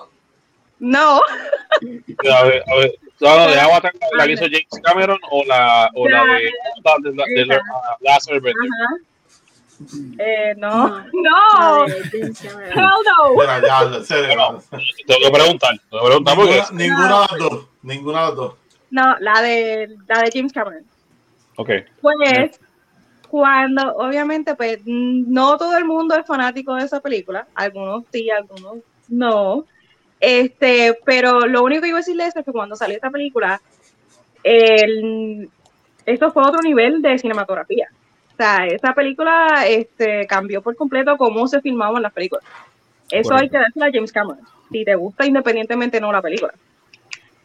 No. [laughs] A ver, a ver. ¿La de Avatar la que hizo James Cameron o la, o la de, de, de, de Last Airbender? Eh, no, no, hell no. [laughs] tengo que preguntar, tengo que preguntar porque ninguna, de las dos, ninguna de las dos. No, la de la de James Cameron. Ok. Pues cuando obviamente pues no todo el mundo es fanático de esa película, algunos sí, algunos no, este, pero lo único que iba a decirles es que cuando salió esta película, el, esto fue otro nivel de cinematografía. O sea, esa película este, cambió por completo cómo se filmaban las películas. Eso hay que decirle a James Cameron, si te gusta independientemente no la película.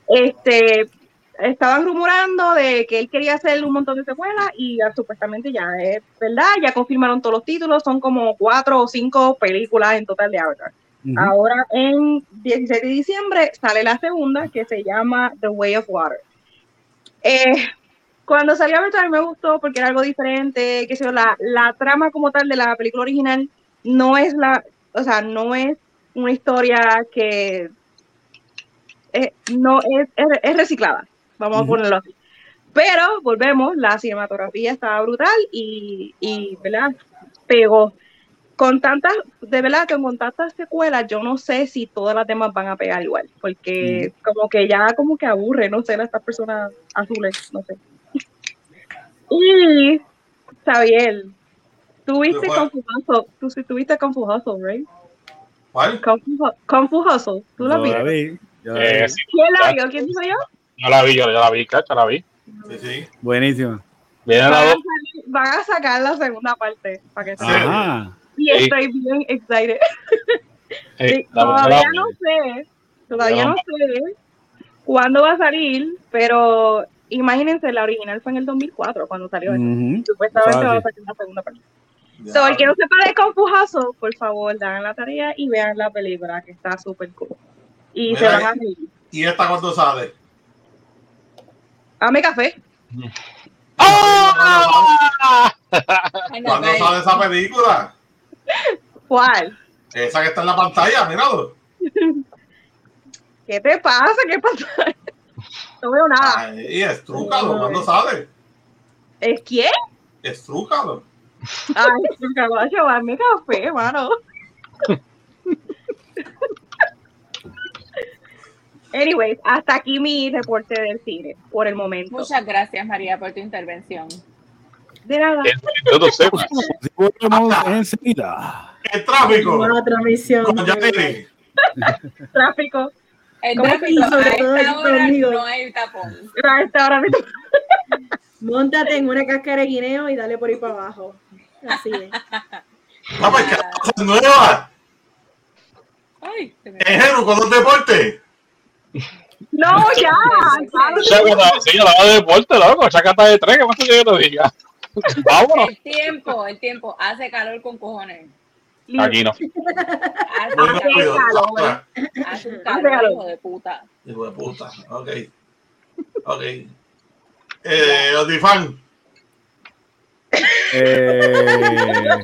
Este, estaban rumorando de que él quería hacer un montón de secuelas y supuestamente ya es verdad, ya confirmaron todos los títulos, son como cuatro o cinco películas en total de Avatar. Ahora en 16 de diciembre sale la segunda que se llama The Way of Water. Eh, cuando salió Avatar me gustó porque era algo diferente, que la, la trama como tal de la película original no es la, o sea, no es una historia que eh, no es, es reciclada vamos a ponerlo así. Pero volvemos, la cinematografía estaba brutal y, y ¿verdad? Pegó. Con tantas, de verdad que con tantas secuelas, yo no sé si todas las demás van a pegar igual, porque como que ya como que aburre, no sé, estas personas azules, no sé. Y, Xavier, tuviste Confuso, tú tuviste Confuso, right? ¿Cuál? Confu Hustle, ¿tú lo viste? Eh, ¿Quién la vio? ¿Quién dijo yo? No la vi, yo ya la vi, cacha, la vi. Sí, sí. Buenísimo. Van a, van a sacar la segunda parte para que se Y estoy bien excited. [laughs] todavía no sé, todavía no sé cuándo va a salir, pero imagínense, la original fue en el 2004 cuando salió. Supuestamente va a salir una segunda parte. So, el que no sepa de Confujazo, por favor, dan la tarea y vean la película, que está súper cool. Y se van a reír. ¿Y esta cuándo sale? Dame café. [laughs] ¡Ah! ¿Cuándo sale esa película? ¿Cuál? Esa que está en la pantalla, míralo. ¿Qué te pasa? ¿Qué pasa? No veo nada. Y estrúcalo, ¿cuándo sale? ¿Es quién? Estrúcalo. Ay, estrúcalo, a llevarme café, mano. Anyways, hasta aquí mi reporte del cine por el momento. Muchas gracias, María, por tu intervención. De nada. Volvemos enseguida. El tráfico. Con. [laughs] Tráfico. El ¿Cómo tráfico que sobre a todo esta el hora conmigo? no hay tapón. A esta hora me toca. [laughs] Móntate en una cáscara de guineo y dale por ahí para abajo. Así es. Vamos, que hay cosas nuevas. Ay, me- Jero, con los deportes. No, ya. Sí, la va de deporte, loco. Está de tres, ¿qué más que yo te diga? Vámonos. El tiempo, el tiempo. Hace calor con cojones. Aquí no. [laughs] Calor. un calor, hijo de puta. Hijo de puta. Ok. Ok. Eh, Odifan. Eh,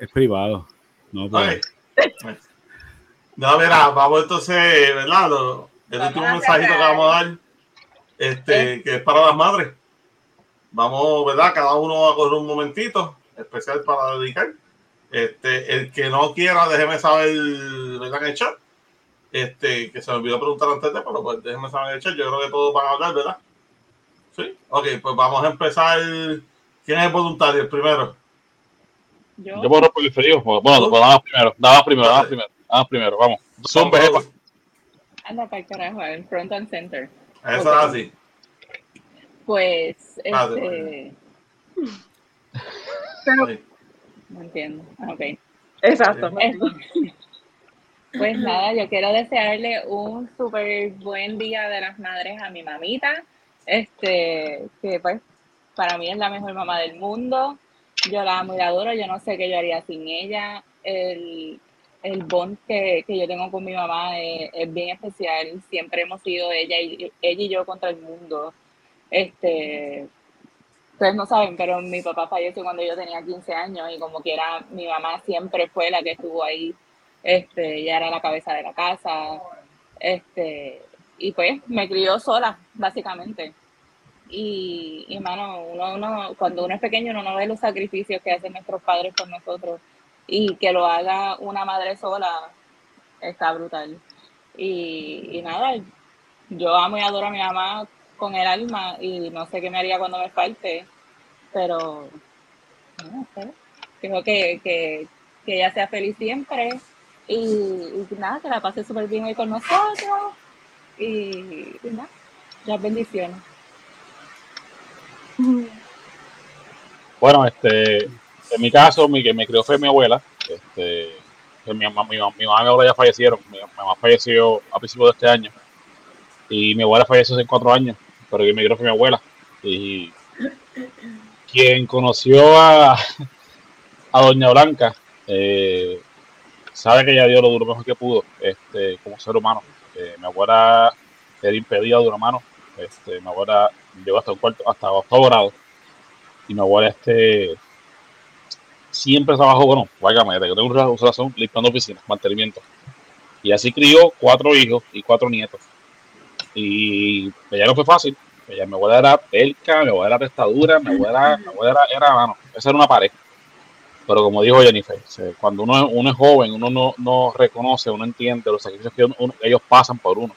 es privado. No, Ok. puedo. No, mira, vamos entonces, ¿verdad? Lo- el Vamos último mensajito que vamos a dar, este, que es para las madres. Vamos, ¿verdad? Cada uno va a coger un momentito especial para dedicar. Este, el que no quiera, déjeme saber, ¿verdad? En el chat. Este, que se me olvidó preguntar antes de, pero pues déjeme saber en el chat. Yo creo que todos van a hablar, ¿verdad? Sí. Ok, pues vamos a empezar. ¿Quién es el voluntario? El primero. Yo, Yo puedo romper el frío. Bueno, pues damos primero. Damos primero, damos primero. Damos primero, vamos. Son jefa. anda para el carajo, el front and center. Eso Ok. es así. Pues, este, Pero, Sí. No entiendo. Ah, Ok. exacto. [laughs] Pues nada, yo quiero desearle un súper buen día de las madres a mi mamita, este, que pues para mí es la mejor mamá del mundo. Yo la amo y la adoro, yo no sé qué yo haría sin ella. El, el bond que, que yo tengo con mi mamá es, es bien especial. Siempre hemos sido ella y, ella y yo contra el mundo. Este, ustedes no saben, pero mi papá falleció cuando yo tenía 15 años y como quiera, mi mamá siempre fue la que estuvo ahí este, ella era la cabeza de la casa, este, y pues me crió sola, básicamente. Y, y mano, uno, uno, cuando uno es pequeño, uno no ve los sacrificios que hacen nuestros padres por nosotros, y que lo haga una madre sola, está brutal. Y, y nada, yo amo y adoro a mi mamá con el alma, y no sé qué me haría cuando me falte, pero no sé, creo que, que, que ella sea feliz siempre y, nada, que la pase súper bien hoy con nosotros. Y, nada, las bendiciones. Bueno, este, en mi caso, mi que me crió fue mi abuela. Este, mi, mamá, mi, mi mamá y mi abuela ya fallecieron. Mi mamá falleció a principios de este año. Y mi abuela falleció hace cuatro años. Pero quien me crió fue mi abuela. Y quien conoció a, a Doña Blanca, eh, sabe que ella dio lo duro mejor que pudo, este, como ser humano. Eh, mi abuela era impedida de una mano. Este, mi abuela llegó hasta un cuarto, hasta octavo grado y mi abuela este siempre trabajó, bueno, váyame, yo tengo una razón limpiando oficinas, mantenimiento. Y así crió cuatro hijos y cuatro nietos. Y ella no fue fácil. Ella, mi abuela era pelca, mi abuela era testadura, mi abuela, mi abuela era, era, mano, esa era una pared. Pero como dijo Jennifer, cuando uno, uno es joven, uno no, no reconoce, uno entiende los sacrificios que ellos pasan por uno.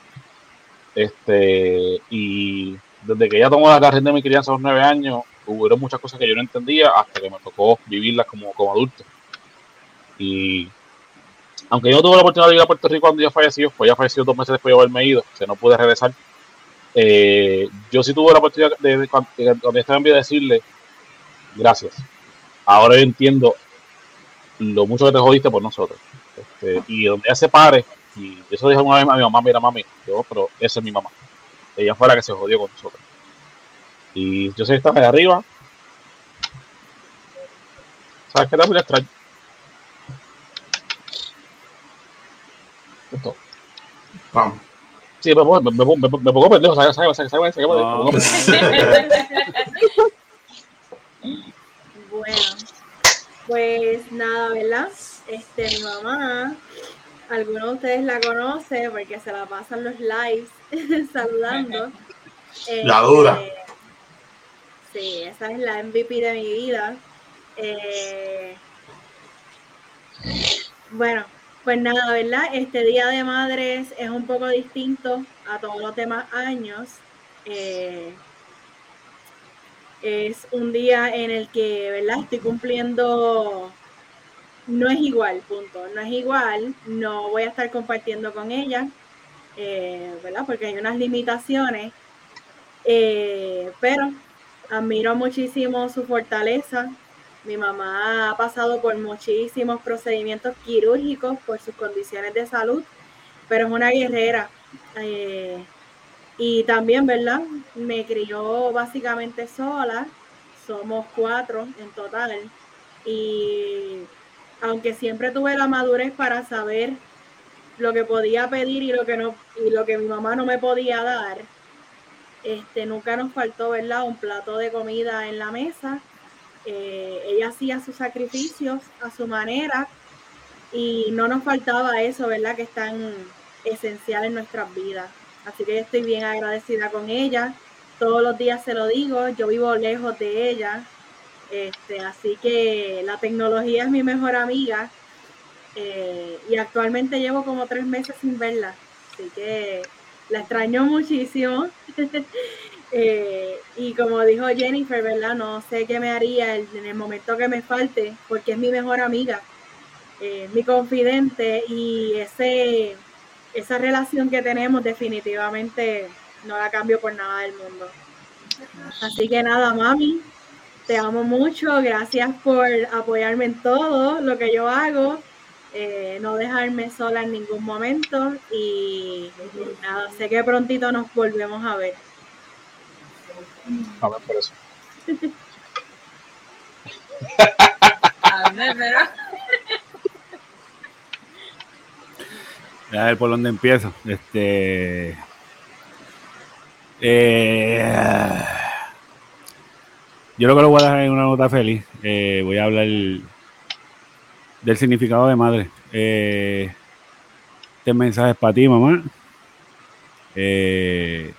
Este, y desde que ella tomó la carrera de mi crianza a los nueve años, hubo muchas cosas que yo no entendía hasta que me tocó vivirlas como, como adulto. Y aunque yo no tuve la oportunidad de ir a Puerto Rico cuando ella falleció, pues ella falleció dos meses después de haberme ido, o sea, no pude regresar. Eh, yo sí tuve la oportunidad de, de- cuando, de- estaba en vida, decirle gracias. Ahora yo entiendo lo mucho que te jodiste por nosotros. Este, y donde ella se pare, Y eso dijo una vez a mi mamá, mira mami, yo, pero esa es mi mamá. Ella fue la que se jodió con nosotros. Y yo sé que estaba ahí arriba. ¿Sabes qué era muy extraño? Esto. Vamos. Sí, me, me, me, me, me pongo pendejo, ¿sabes? ¿Sabes? ¿Sabes? ¿Sabes? ¿Sabes? No. Bueno, pues nada, ¿verdad? Este, mi mamá, algunos de ustedes la conocen porque se la pasan los lives [laughs] saludando. [laughs] La dura. Este, Sí, esa es la MVP de mi vida. Eh, bueno, pues nada, ¿verdad? Este Día de Madres es un poco distinto a todos los demás años. Eh, es un día en el que, ¿verdad? Estoy cumpliendo, no es igual, punto, no es igual, no voy a estar compartiendo con ella, eh, ¿verdad? Porque hay unas limitaciones, eh, pero admiro muchísimo su fortaleza. Mi mamá ha pasado por muchísimos procedimientos quirúrgicos por sus condiciones de salud, pero es una guerrera. Eh, y también, ¿verdad? Me crió básicamente sola. Somos cuatro en total. Y aunque siempre tuve la madurez para saber lo que podía pedir y lo que no y lo que mi mamá no me podía dar, este nunca nos faltó, ¿verdad? Un plato de comida en la mesa. Eh, ella hacía sus sacrificios a su manera y no nos faltaba eso, ¿verdad? Que es tan esencial en nuestras vidas. Así que yo estoy bien agradecida con ella. Todos los días se lo digo, yo vivo lejos de ella. Este, así que la tecnología es mi mejor amiga. eh, y actualmente llevo como tres meses sin verla. Así que la extraño muchísimo. [laughs] Eh, y como dijo Jennifer, ¿verdad? No sé qué me haría en el momento que me falte, porque es mi mejor amiga, eh, mi confidente y ese esa relación que tenemos definitivamente no la cambio por nada del mundo. Así que nada, mami, te amo mucho, gracias por apoyarme en todo lo que yo hago, eh, no dejarme sola en ningún momento y nada, sé que prontito nos volvemos a ver. A ver, por eso. A ver, pero- A ver por dónde empiezo. Este. eh, yo creo que lo voy a dejar en una nota feliz. Eh, voy a hablar del significado de madre. Eh, este mensaje es para ti, mamá. Eh,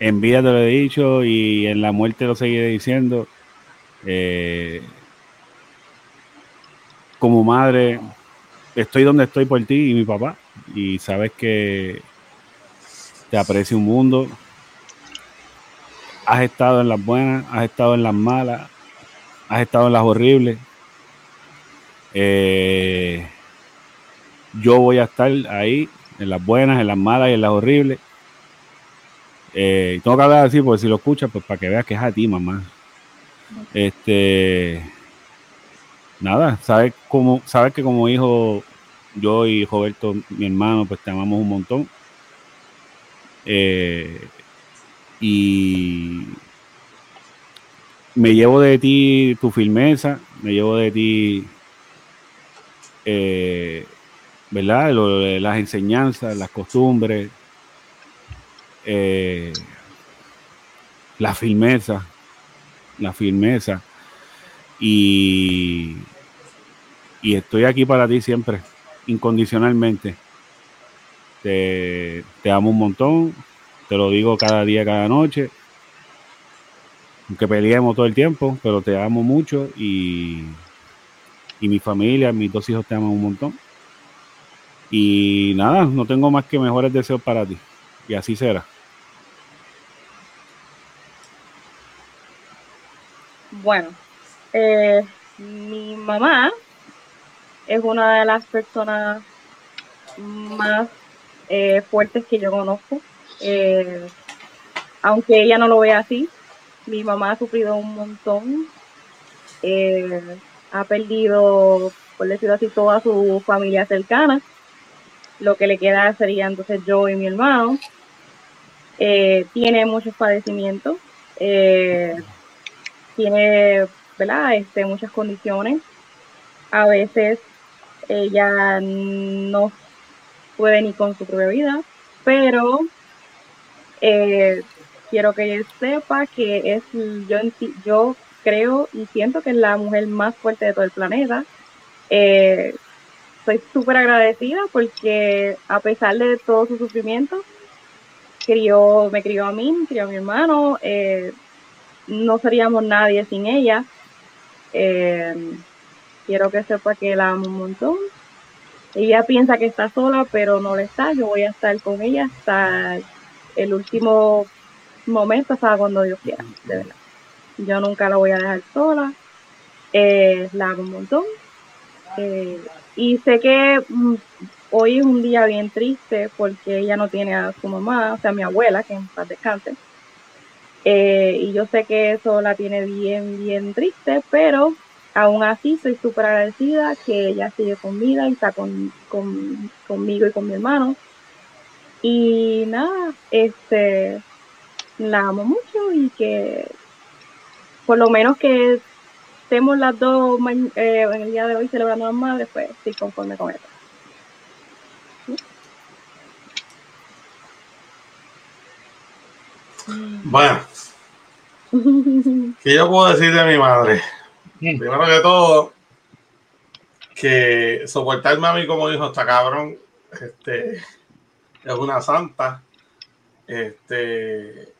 en vida te lo he dicho y en la muerte lo seguiré diciendo. Eh, como madre, estoy donde estoy por ti y mi papá. Y sabes que te aprecio un mundo. Has estado en las buenas, has estado en las malas, has estado en las horribles. Eh, yo voy a estar ahí, en las buenas, en las malas y en las horribles. Eh, tengo que hablar así, porque si lo escuchas, pues para que veas que es a ti, mamá. Este, nada, sabes como, sabes que como hijo, yo y Roberto, mi hermano, pues te amamos un montón. Eh, y me llevo de ti tu firmeza, me llevo de ti, eh, ¿verdad? Lo las enseñanzas, las costumbres, eh, la firmeza, la firmeza. Y, y estoy aquí para ti siempre, incondicionalmente. Te, te amo un montón, te lo digo cada día, cada noche. Aunque peleemos todo el tiempo, pero te amo mucho y, y mi familia, mis dos hijos te aman un montón. Y nada, no tengo más que mejores deseos para ti. Y así será. Bueno, eh, mi mamá es una de las personas más eh, fuertes que yo conozco. Eh, aunque ella no lo vea así, mi mamá ha sufrido un montón. Ha perdido, por decirlo así, toda su familia cercana. lo que le queda sería entonces yo y mi hermano. Tiene muchos padecimientos, tiene ¿verdad? Este, muchas condiciones. A veces ella no puede ni con su propia vida, pero eh, quiero que ella sepa que es yo, yo creo y siento que es la mujer más fuerte de todo el planeta. Eh, soy súper agradecida porque a pesar de todo su sufrimiento, crió, me crió a mí, crió a mi hermano, eh, no seríamos nadie sin ella. Eh, quiero que sepa que la amo un montón. Ella piensa que está sola, pero no lo está. Yo voy a estar con ella hasta el último momento, hasta cuando Dios quiera, de verdad. Yo nunca la voy a dejar sola. Eh, la amo un montón. Eh, y sé que mm, hoy es un día bien triste porque ella no tiene a su mamá, o sea, mi abuela, que en paz descanse. Eh, y yo sé que eso la tiene bien, bien triste, pero aún así soy súper agradecida que ella sigue con vida y está con, conmigo y con mi hermano. Y nada, este, la amo mucho y que por lo menos que estemos las dos eh, en el día de hoy celebrando a las madres, pues estoy conforme con eso. Bueno, ¿qué yo puedo decir de mi madre? Primero que todo, que soportarme a mí como hijo está cabrón. Este es una santa. Este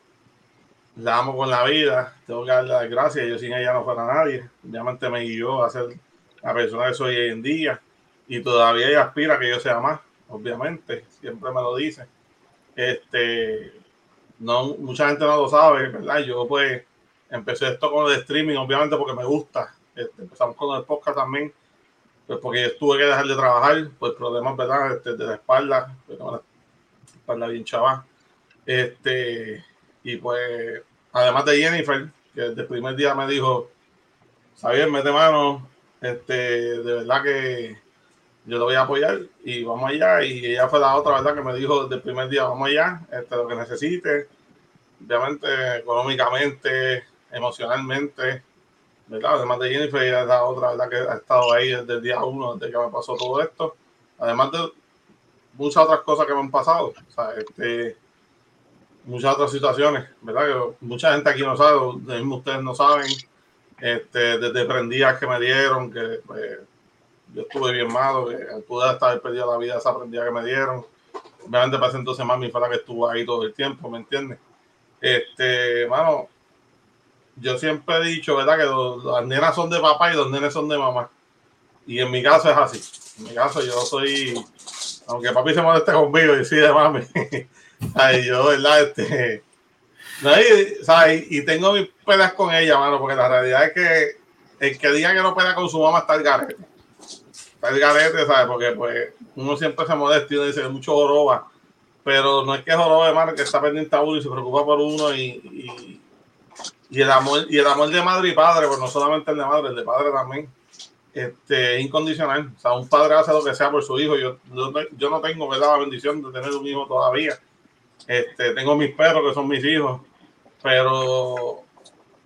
la amo con la vida. Tengo que darle las gracias. Yo sin ella no fuera nadie. Obviamente me guió a ser la persona que soy hoy en día. Y todavía ella aspira a que yo sea más, obviamente. Siempre me lo dice. Este no, mucha gente no lo sabe, ¿verdad? Yo pues empecé esto con el streaming, obviamente porque me gusta. Este, empezamos con el podcast también, pues porque tuve que dejar de trabajar, pues problemas, ¿verdad? Este, de la espalda, la espalda bien chava. Este, y pues, además de Jennifer, que desde el primer día me dijo, Xavier, mete mano, este, de verdad que yo lo voy a apoyar y vamos allá. Y ella fue la otra, ¿verdad? Que me dijo desde el primer día, vamos allá, este, lo que necesite, obviamente económicamente, emocionalmente, ¿verdad? Además de Jennifer, ella es la otra, ¿verdad? Que ha estado ahí desde el día uno, desde que me pasó todo esto. Además de muchas otras cosas que me han pasado, o sea, este, muchas otras situaciones, ¿verdad? Que mucha gente aquí no sabe, mismo ustedes no saben, este, desde prendidas que me dieron, que pues, yo estuve bien malo, que pude hasta haber perdido la vida esa prendida que me dieron. Obviamente para ese entonces mami fue la que estuvo ahí todo el tiempo, ¿me entiendes? Este, mano, yo siempre he dicho, ¿verdad? Que las nenas son de papá y los nenes son de mamá. Y en mi caso es así. En mi caso yo soy, aunque papi se moleste conmigo y sí de mami, [laughs] ay, yo, ¿verdad? Este, no, y, y, tengo mis pedas con ella, mano, porque la realidad es que el que diga que no pelea con su mamá está el garete el garete, ¿sabes? Porque pues uno siempre se modesta y uno dice mucho joroba, pero no es que joroba, hermano, que está pendiente a uno y se preocupa por uno y, y, el amor y el amor de madre y padre, pues no solamente el de madre, el de padre también, este, incondicional. O sea, un padre hace lo que sea por su hijo. Yo, yo, no tengo, ¿verdad? La bendición de tener un hijo todavía. Este, tengo mis perros que son mis hijos, pero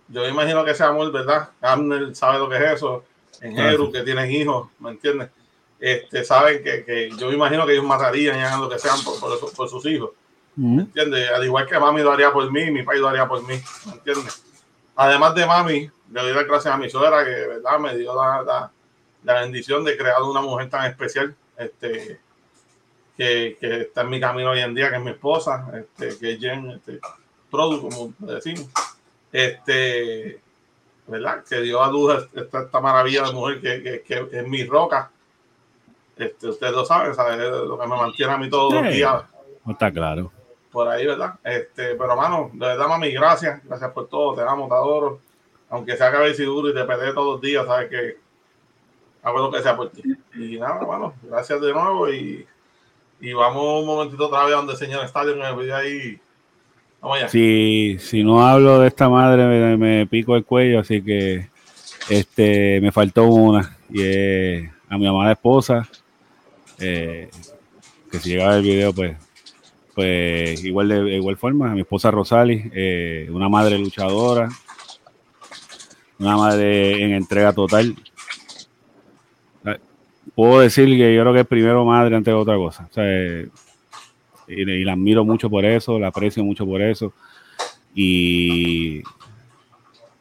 yo imagino que ese amor, ¿verdad? Amner sabe lo que es eso en Eru, que tienen hijos, ¿me entiendes? Este, saben que, que, yo me imagino que ellos matarían y hagan lo que sean por, por, sus hijos. ¿Me entiendes? Al igual que mami lo haría por mí, mi país lo haría por mí, ¿me entiendes? Además de mami, le doy las gracias a mi suegra que, ¿verdad? Me dio la, la, la bendición de crear una mujer tan especial, este, que, que, está en mi camino hoy en día, que es mi esposa, este, que es Jen, este, Produ, como decimos. Este, ¿verdad? Que dio a luz esta, esta maravilla de mujer que, que, es mi roca. Este, ustedes lo saben, ¿sabes? Lo que me mantiene a mí todos los días. No está claro. Por ahí, ¿verdad? Este, pero, mano, de verdad, mami, gracias. Gracias por todo. Te amo, te adoro. Aunque sea cabeza y duro y te peleé todos los días, sabes que hago lo que sea por ti. Y nada, mano, gracias de nuevo. Y, y vamos un momentito otra vez donde el señor Estadio me voy ahí si, si no hablo de esta madre, me, pico el cuello, así que este me faltó una. Y a mi amada esposa, eh, que si llegaba el video, pues, pues igual de igual forma, mi esposa Rosali, eh, una madre luchadora, una madre en entrega total. Puedo decir que yo creo que es primero madre antes de otra cosa. Y, la admiro mucho por eso, la aprecio mucho por eso. Y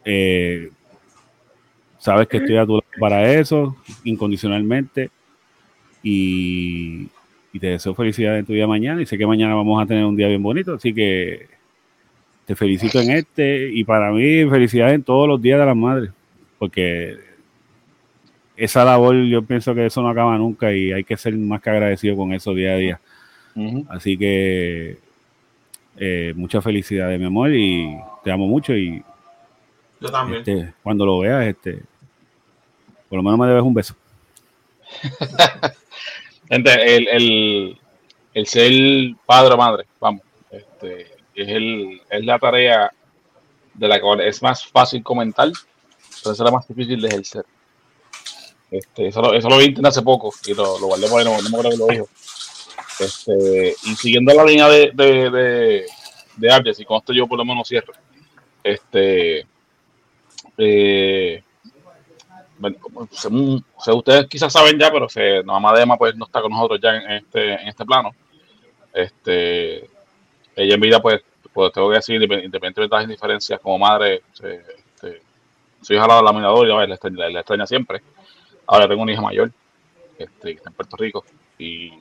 eh, sabes que estoy a tu lado para eso, incondicionalmente. Y, te deseo felicidad en tu día mañana. Y sé que mañana vamos a tener un día bien bonito. Así que te felicito en este. Y para mí, felicidades en todos los días de las madres. Porque esa labor, yo pienso que eso no acaba nunca. Y hay que ser más que agradecido con eso día a día. Así que eh, mucha felicidad de mi amor. Y te amo mucho. Y yo también. Este, cuando lo veas, este, por lo menos me debes un beso. [laughs] Gente, el, el, el, ser padre o madre, vamos, este, es, el, es la tarea de la que es más fácil comentar, pero es la más difícil de ejercer. Este, eso, lo, eso lo vi hace poco y lo, lo guardé por ahí, no, me acuerdo que lo dijo. Este, y siguiendo la línea de, de, de, de y con esto yo por lo menos cierro. Este, eh, ustedes quizás saben ya, pero se, mamá de Emma pues no está con nosotros ya en este, en este plano. Este, ella en vida pues, pues tengo que decir, independientemente de las diferencias como madre, este, su hija la y la extraña, la extraña siempre. Ahora tengo una hija mayor, este, que está en Puerto Rico. Y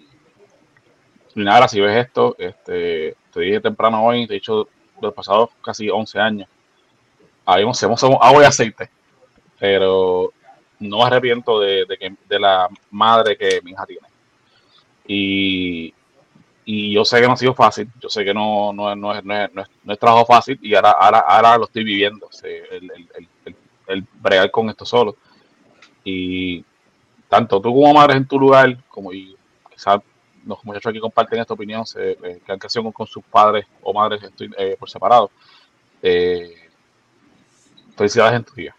nada, si ves esto, este, te dije temprano hoy, te he dicho los pasados casi 11 años, habíamos, somos agua y aceite, pero no me arrepiento de, de la madre que mi hija tiene. Y, y yo sé que no ha sido fácil, yo sé que no, no, no, es, no, es, no es, trabajo fácil y ahora, ahora, ahora lo estoy viviendo, el, el, el, el, bregar con esto solo. Y tanto tú como madre en tu lugar, como quizás los muchachos aquí comparten esta opinión, se, eh, que han crecido con, sus padres o madres eh, por separado, eh, felicidades en tu día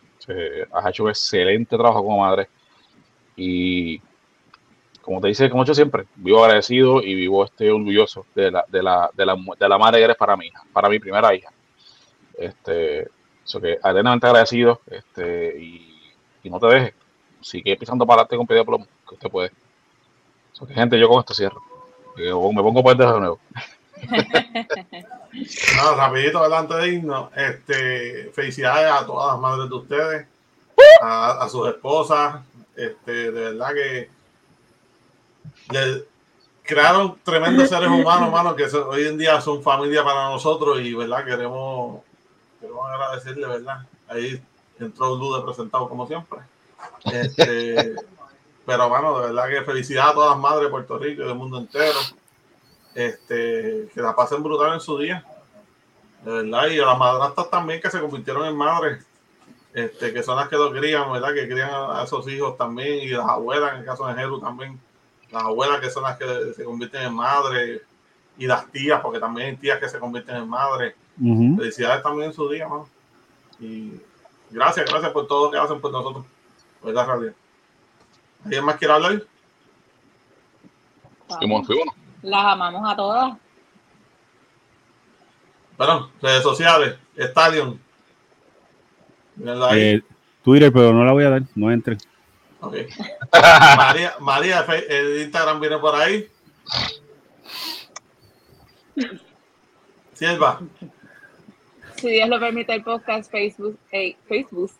has hecho un excelente trabajo como madre y como te dice, como yo siempre, vivo agradecido y vivo este orgulloso de la, de la, de la, de la madre que eres para hija, para mi primera hija. Este, que eternamente agradecido, este, y, y, no te dejes. Sigue pisando para adelante con de plomo, que usted puede. Gente, yo con esto cierro. me pongo puente de nuevo. [laughs] No, rapidito, adelante de irnos. Este, felicidades a todas las madres de ustedes, a, sus esposas. Este, de verdad que crearon tremendos seres humanos, hermano, que hoy en día son familia para nosotros y verdad queremos, queremos agradecerle, verdad. Ahí entró Lude presentado como siempre. Este, [laughs] pero bueno, de verdad que felicidades a todas las madres de Puerto Rico y del mundo entero este, que la pasen brutal en su día. De verdad, y a las madrastas también que se convirtieron en madres, este, que son las que lo crían, ¿verdad? Que crían a, esos hijos también, y las abuelas, en el caso de Jeru también, las abuelas que son las que se convierten en madres, y las tías, porque también hay tías que se convierten en madres. Felicidades también en su día, ¿no? Y gracias, gracias por todo lo que hacen por nosotros, ¿verdad, Radio? ¿Alguien más quiere hablar? Fuimos, fuimos. Las amamos a todas. Bueno, redes sociales, Stadium. Eh, Twitter, pero no la voy a dar, no entre. Ok. [laughs] María, María, el Instagram viene por ahí. Silva. Si Dios lo permite, el podcast Facebook, hey, Facebook,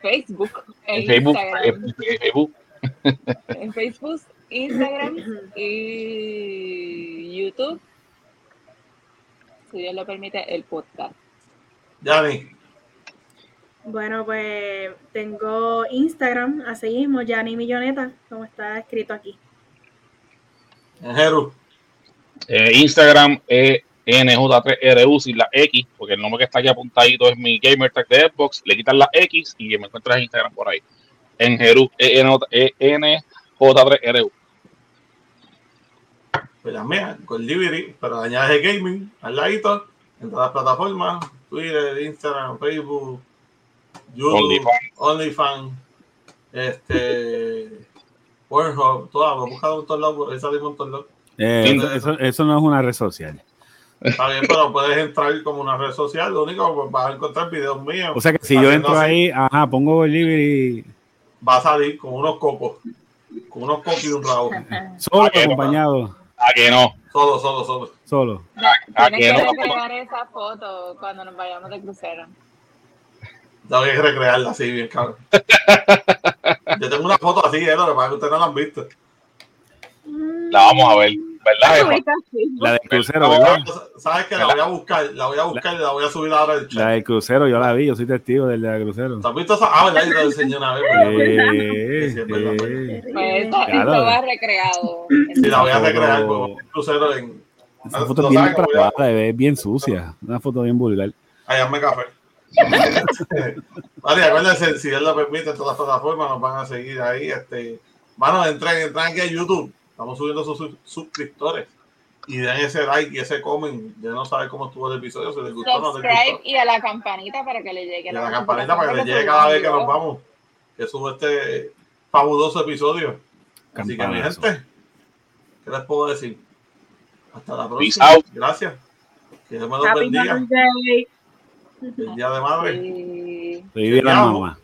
Facebook, en Facebook, Facebook. En Facebook Instagram y YouTube. Si Dios lo permite, el podcast. Yanni. Bueno, pues tengo Instagram, así mismo, Yanni Milloneta, como está escrito aquí. Eh, Instagram es NJ3RU sin la X, porque el nombre que está aquí apuntadito es mi gamer tag de Xbox. Le quitan la X y me encuentras en Instagram por ahí. En Jeru, NJ3RU pues las mías, con Liberty, pero añades el gaming al ladito, en todas las plataformas, Twitter, Instagram, Facebook, YouTube, OnlyFans, este, Pornhub, todas, lo buscado en todos lados, ahí salimos en todos lados. Eh, eso, eso, no es una red social. Está bien, pero puedes entrar como una red social. Lo único que vas a encontrar videos míos. O sea que si yo entro ahí, ajá, pongo el y. Va a salir con unos cocos. Con unos cocos y un rabo. [laughs] Solo acompañado. ¿A que no? Solo, solo, solo. Solo. ¿A que no? recrear esa foto cuando nos vayamos de crucero. Tengo que recrearla así, bien cabrón. [laughs] Yo tengo una foto así, ¿eh? Lo que pasa es que ustedes no la han visto. La vamos a ver. ¿Verdad? La del crucero, ¿verdad? Sabes que la voy a buscar, la voy a buscar y la voy a subir ahora chat. La del crucero, yo la vi, yo soy testigo del de la crucero. ¿Te has visto esa? Ah, ¿verdad? Yo la enseñé una vez. Sí, sí, Pues esto va recreado. Sí, la voy a recrear, pues, el crucero en... Esa foto es bien trabada, es bien sucia, una foto bien vulgar. Allá me café. vale, acuérdense, si él lo permite, en todas las plataformas nos van a seguir ahí. Este, bueno, entren, entren aquí a YouTube Estamos subiendo sus suscriptores. Y den ese like y ese comment. Ya no sabe cómo estuvo el episodio. Si les gustó Subscribe y a la campanita para que le llegue. Y a la, campanita para que le llegue cada vez que nos vamos. Que subo este fabuloso episodio. Así que, mi gente, ¿qué les puedo decir? Hasta la próxima. Gracias. Que Dios me los bendiga. El día de madre. Sí. Feliz día de mamá.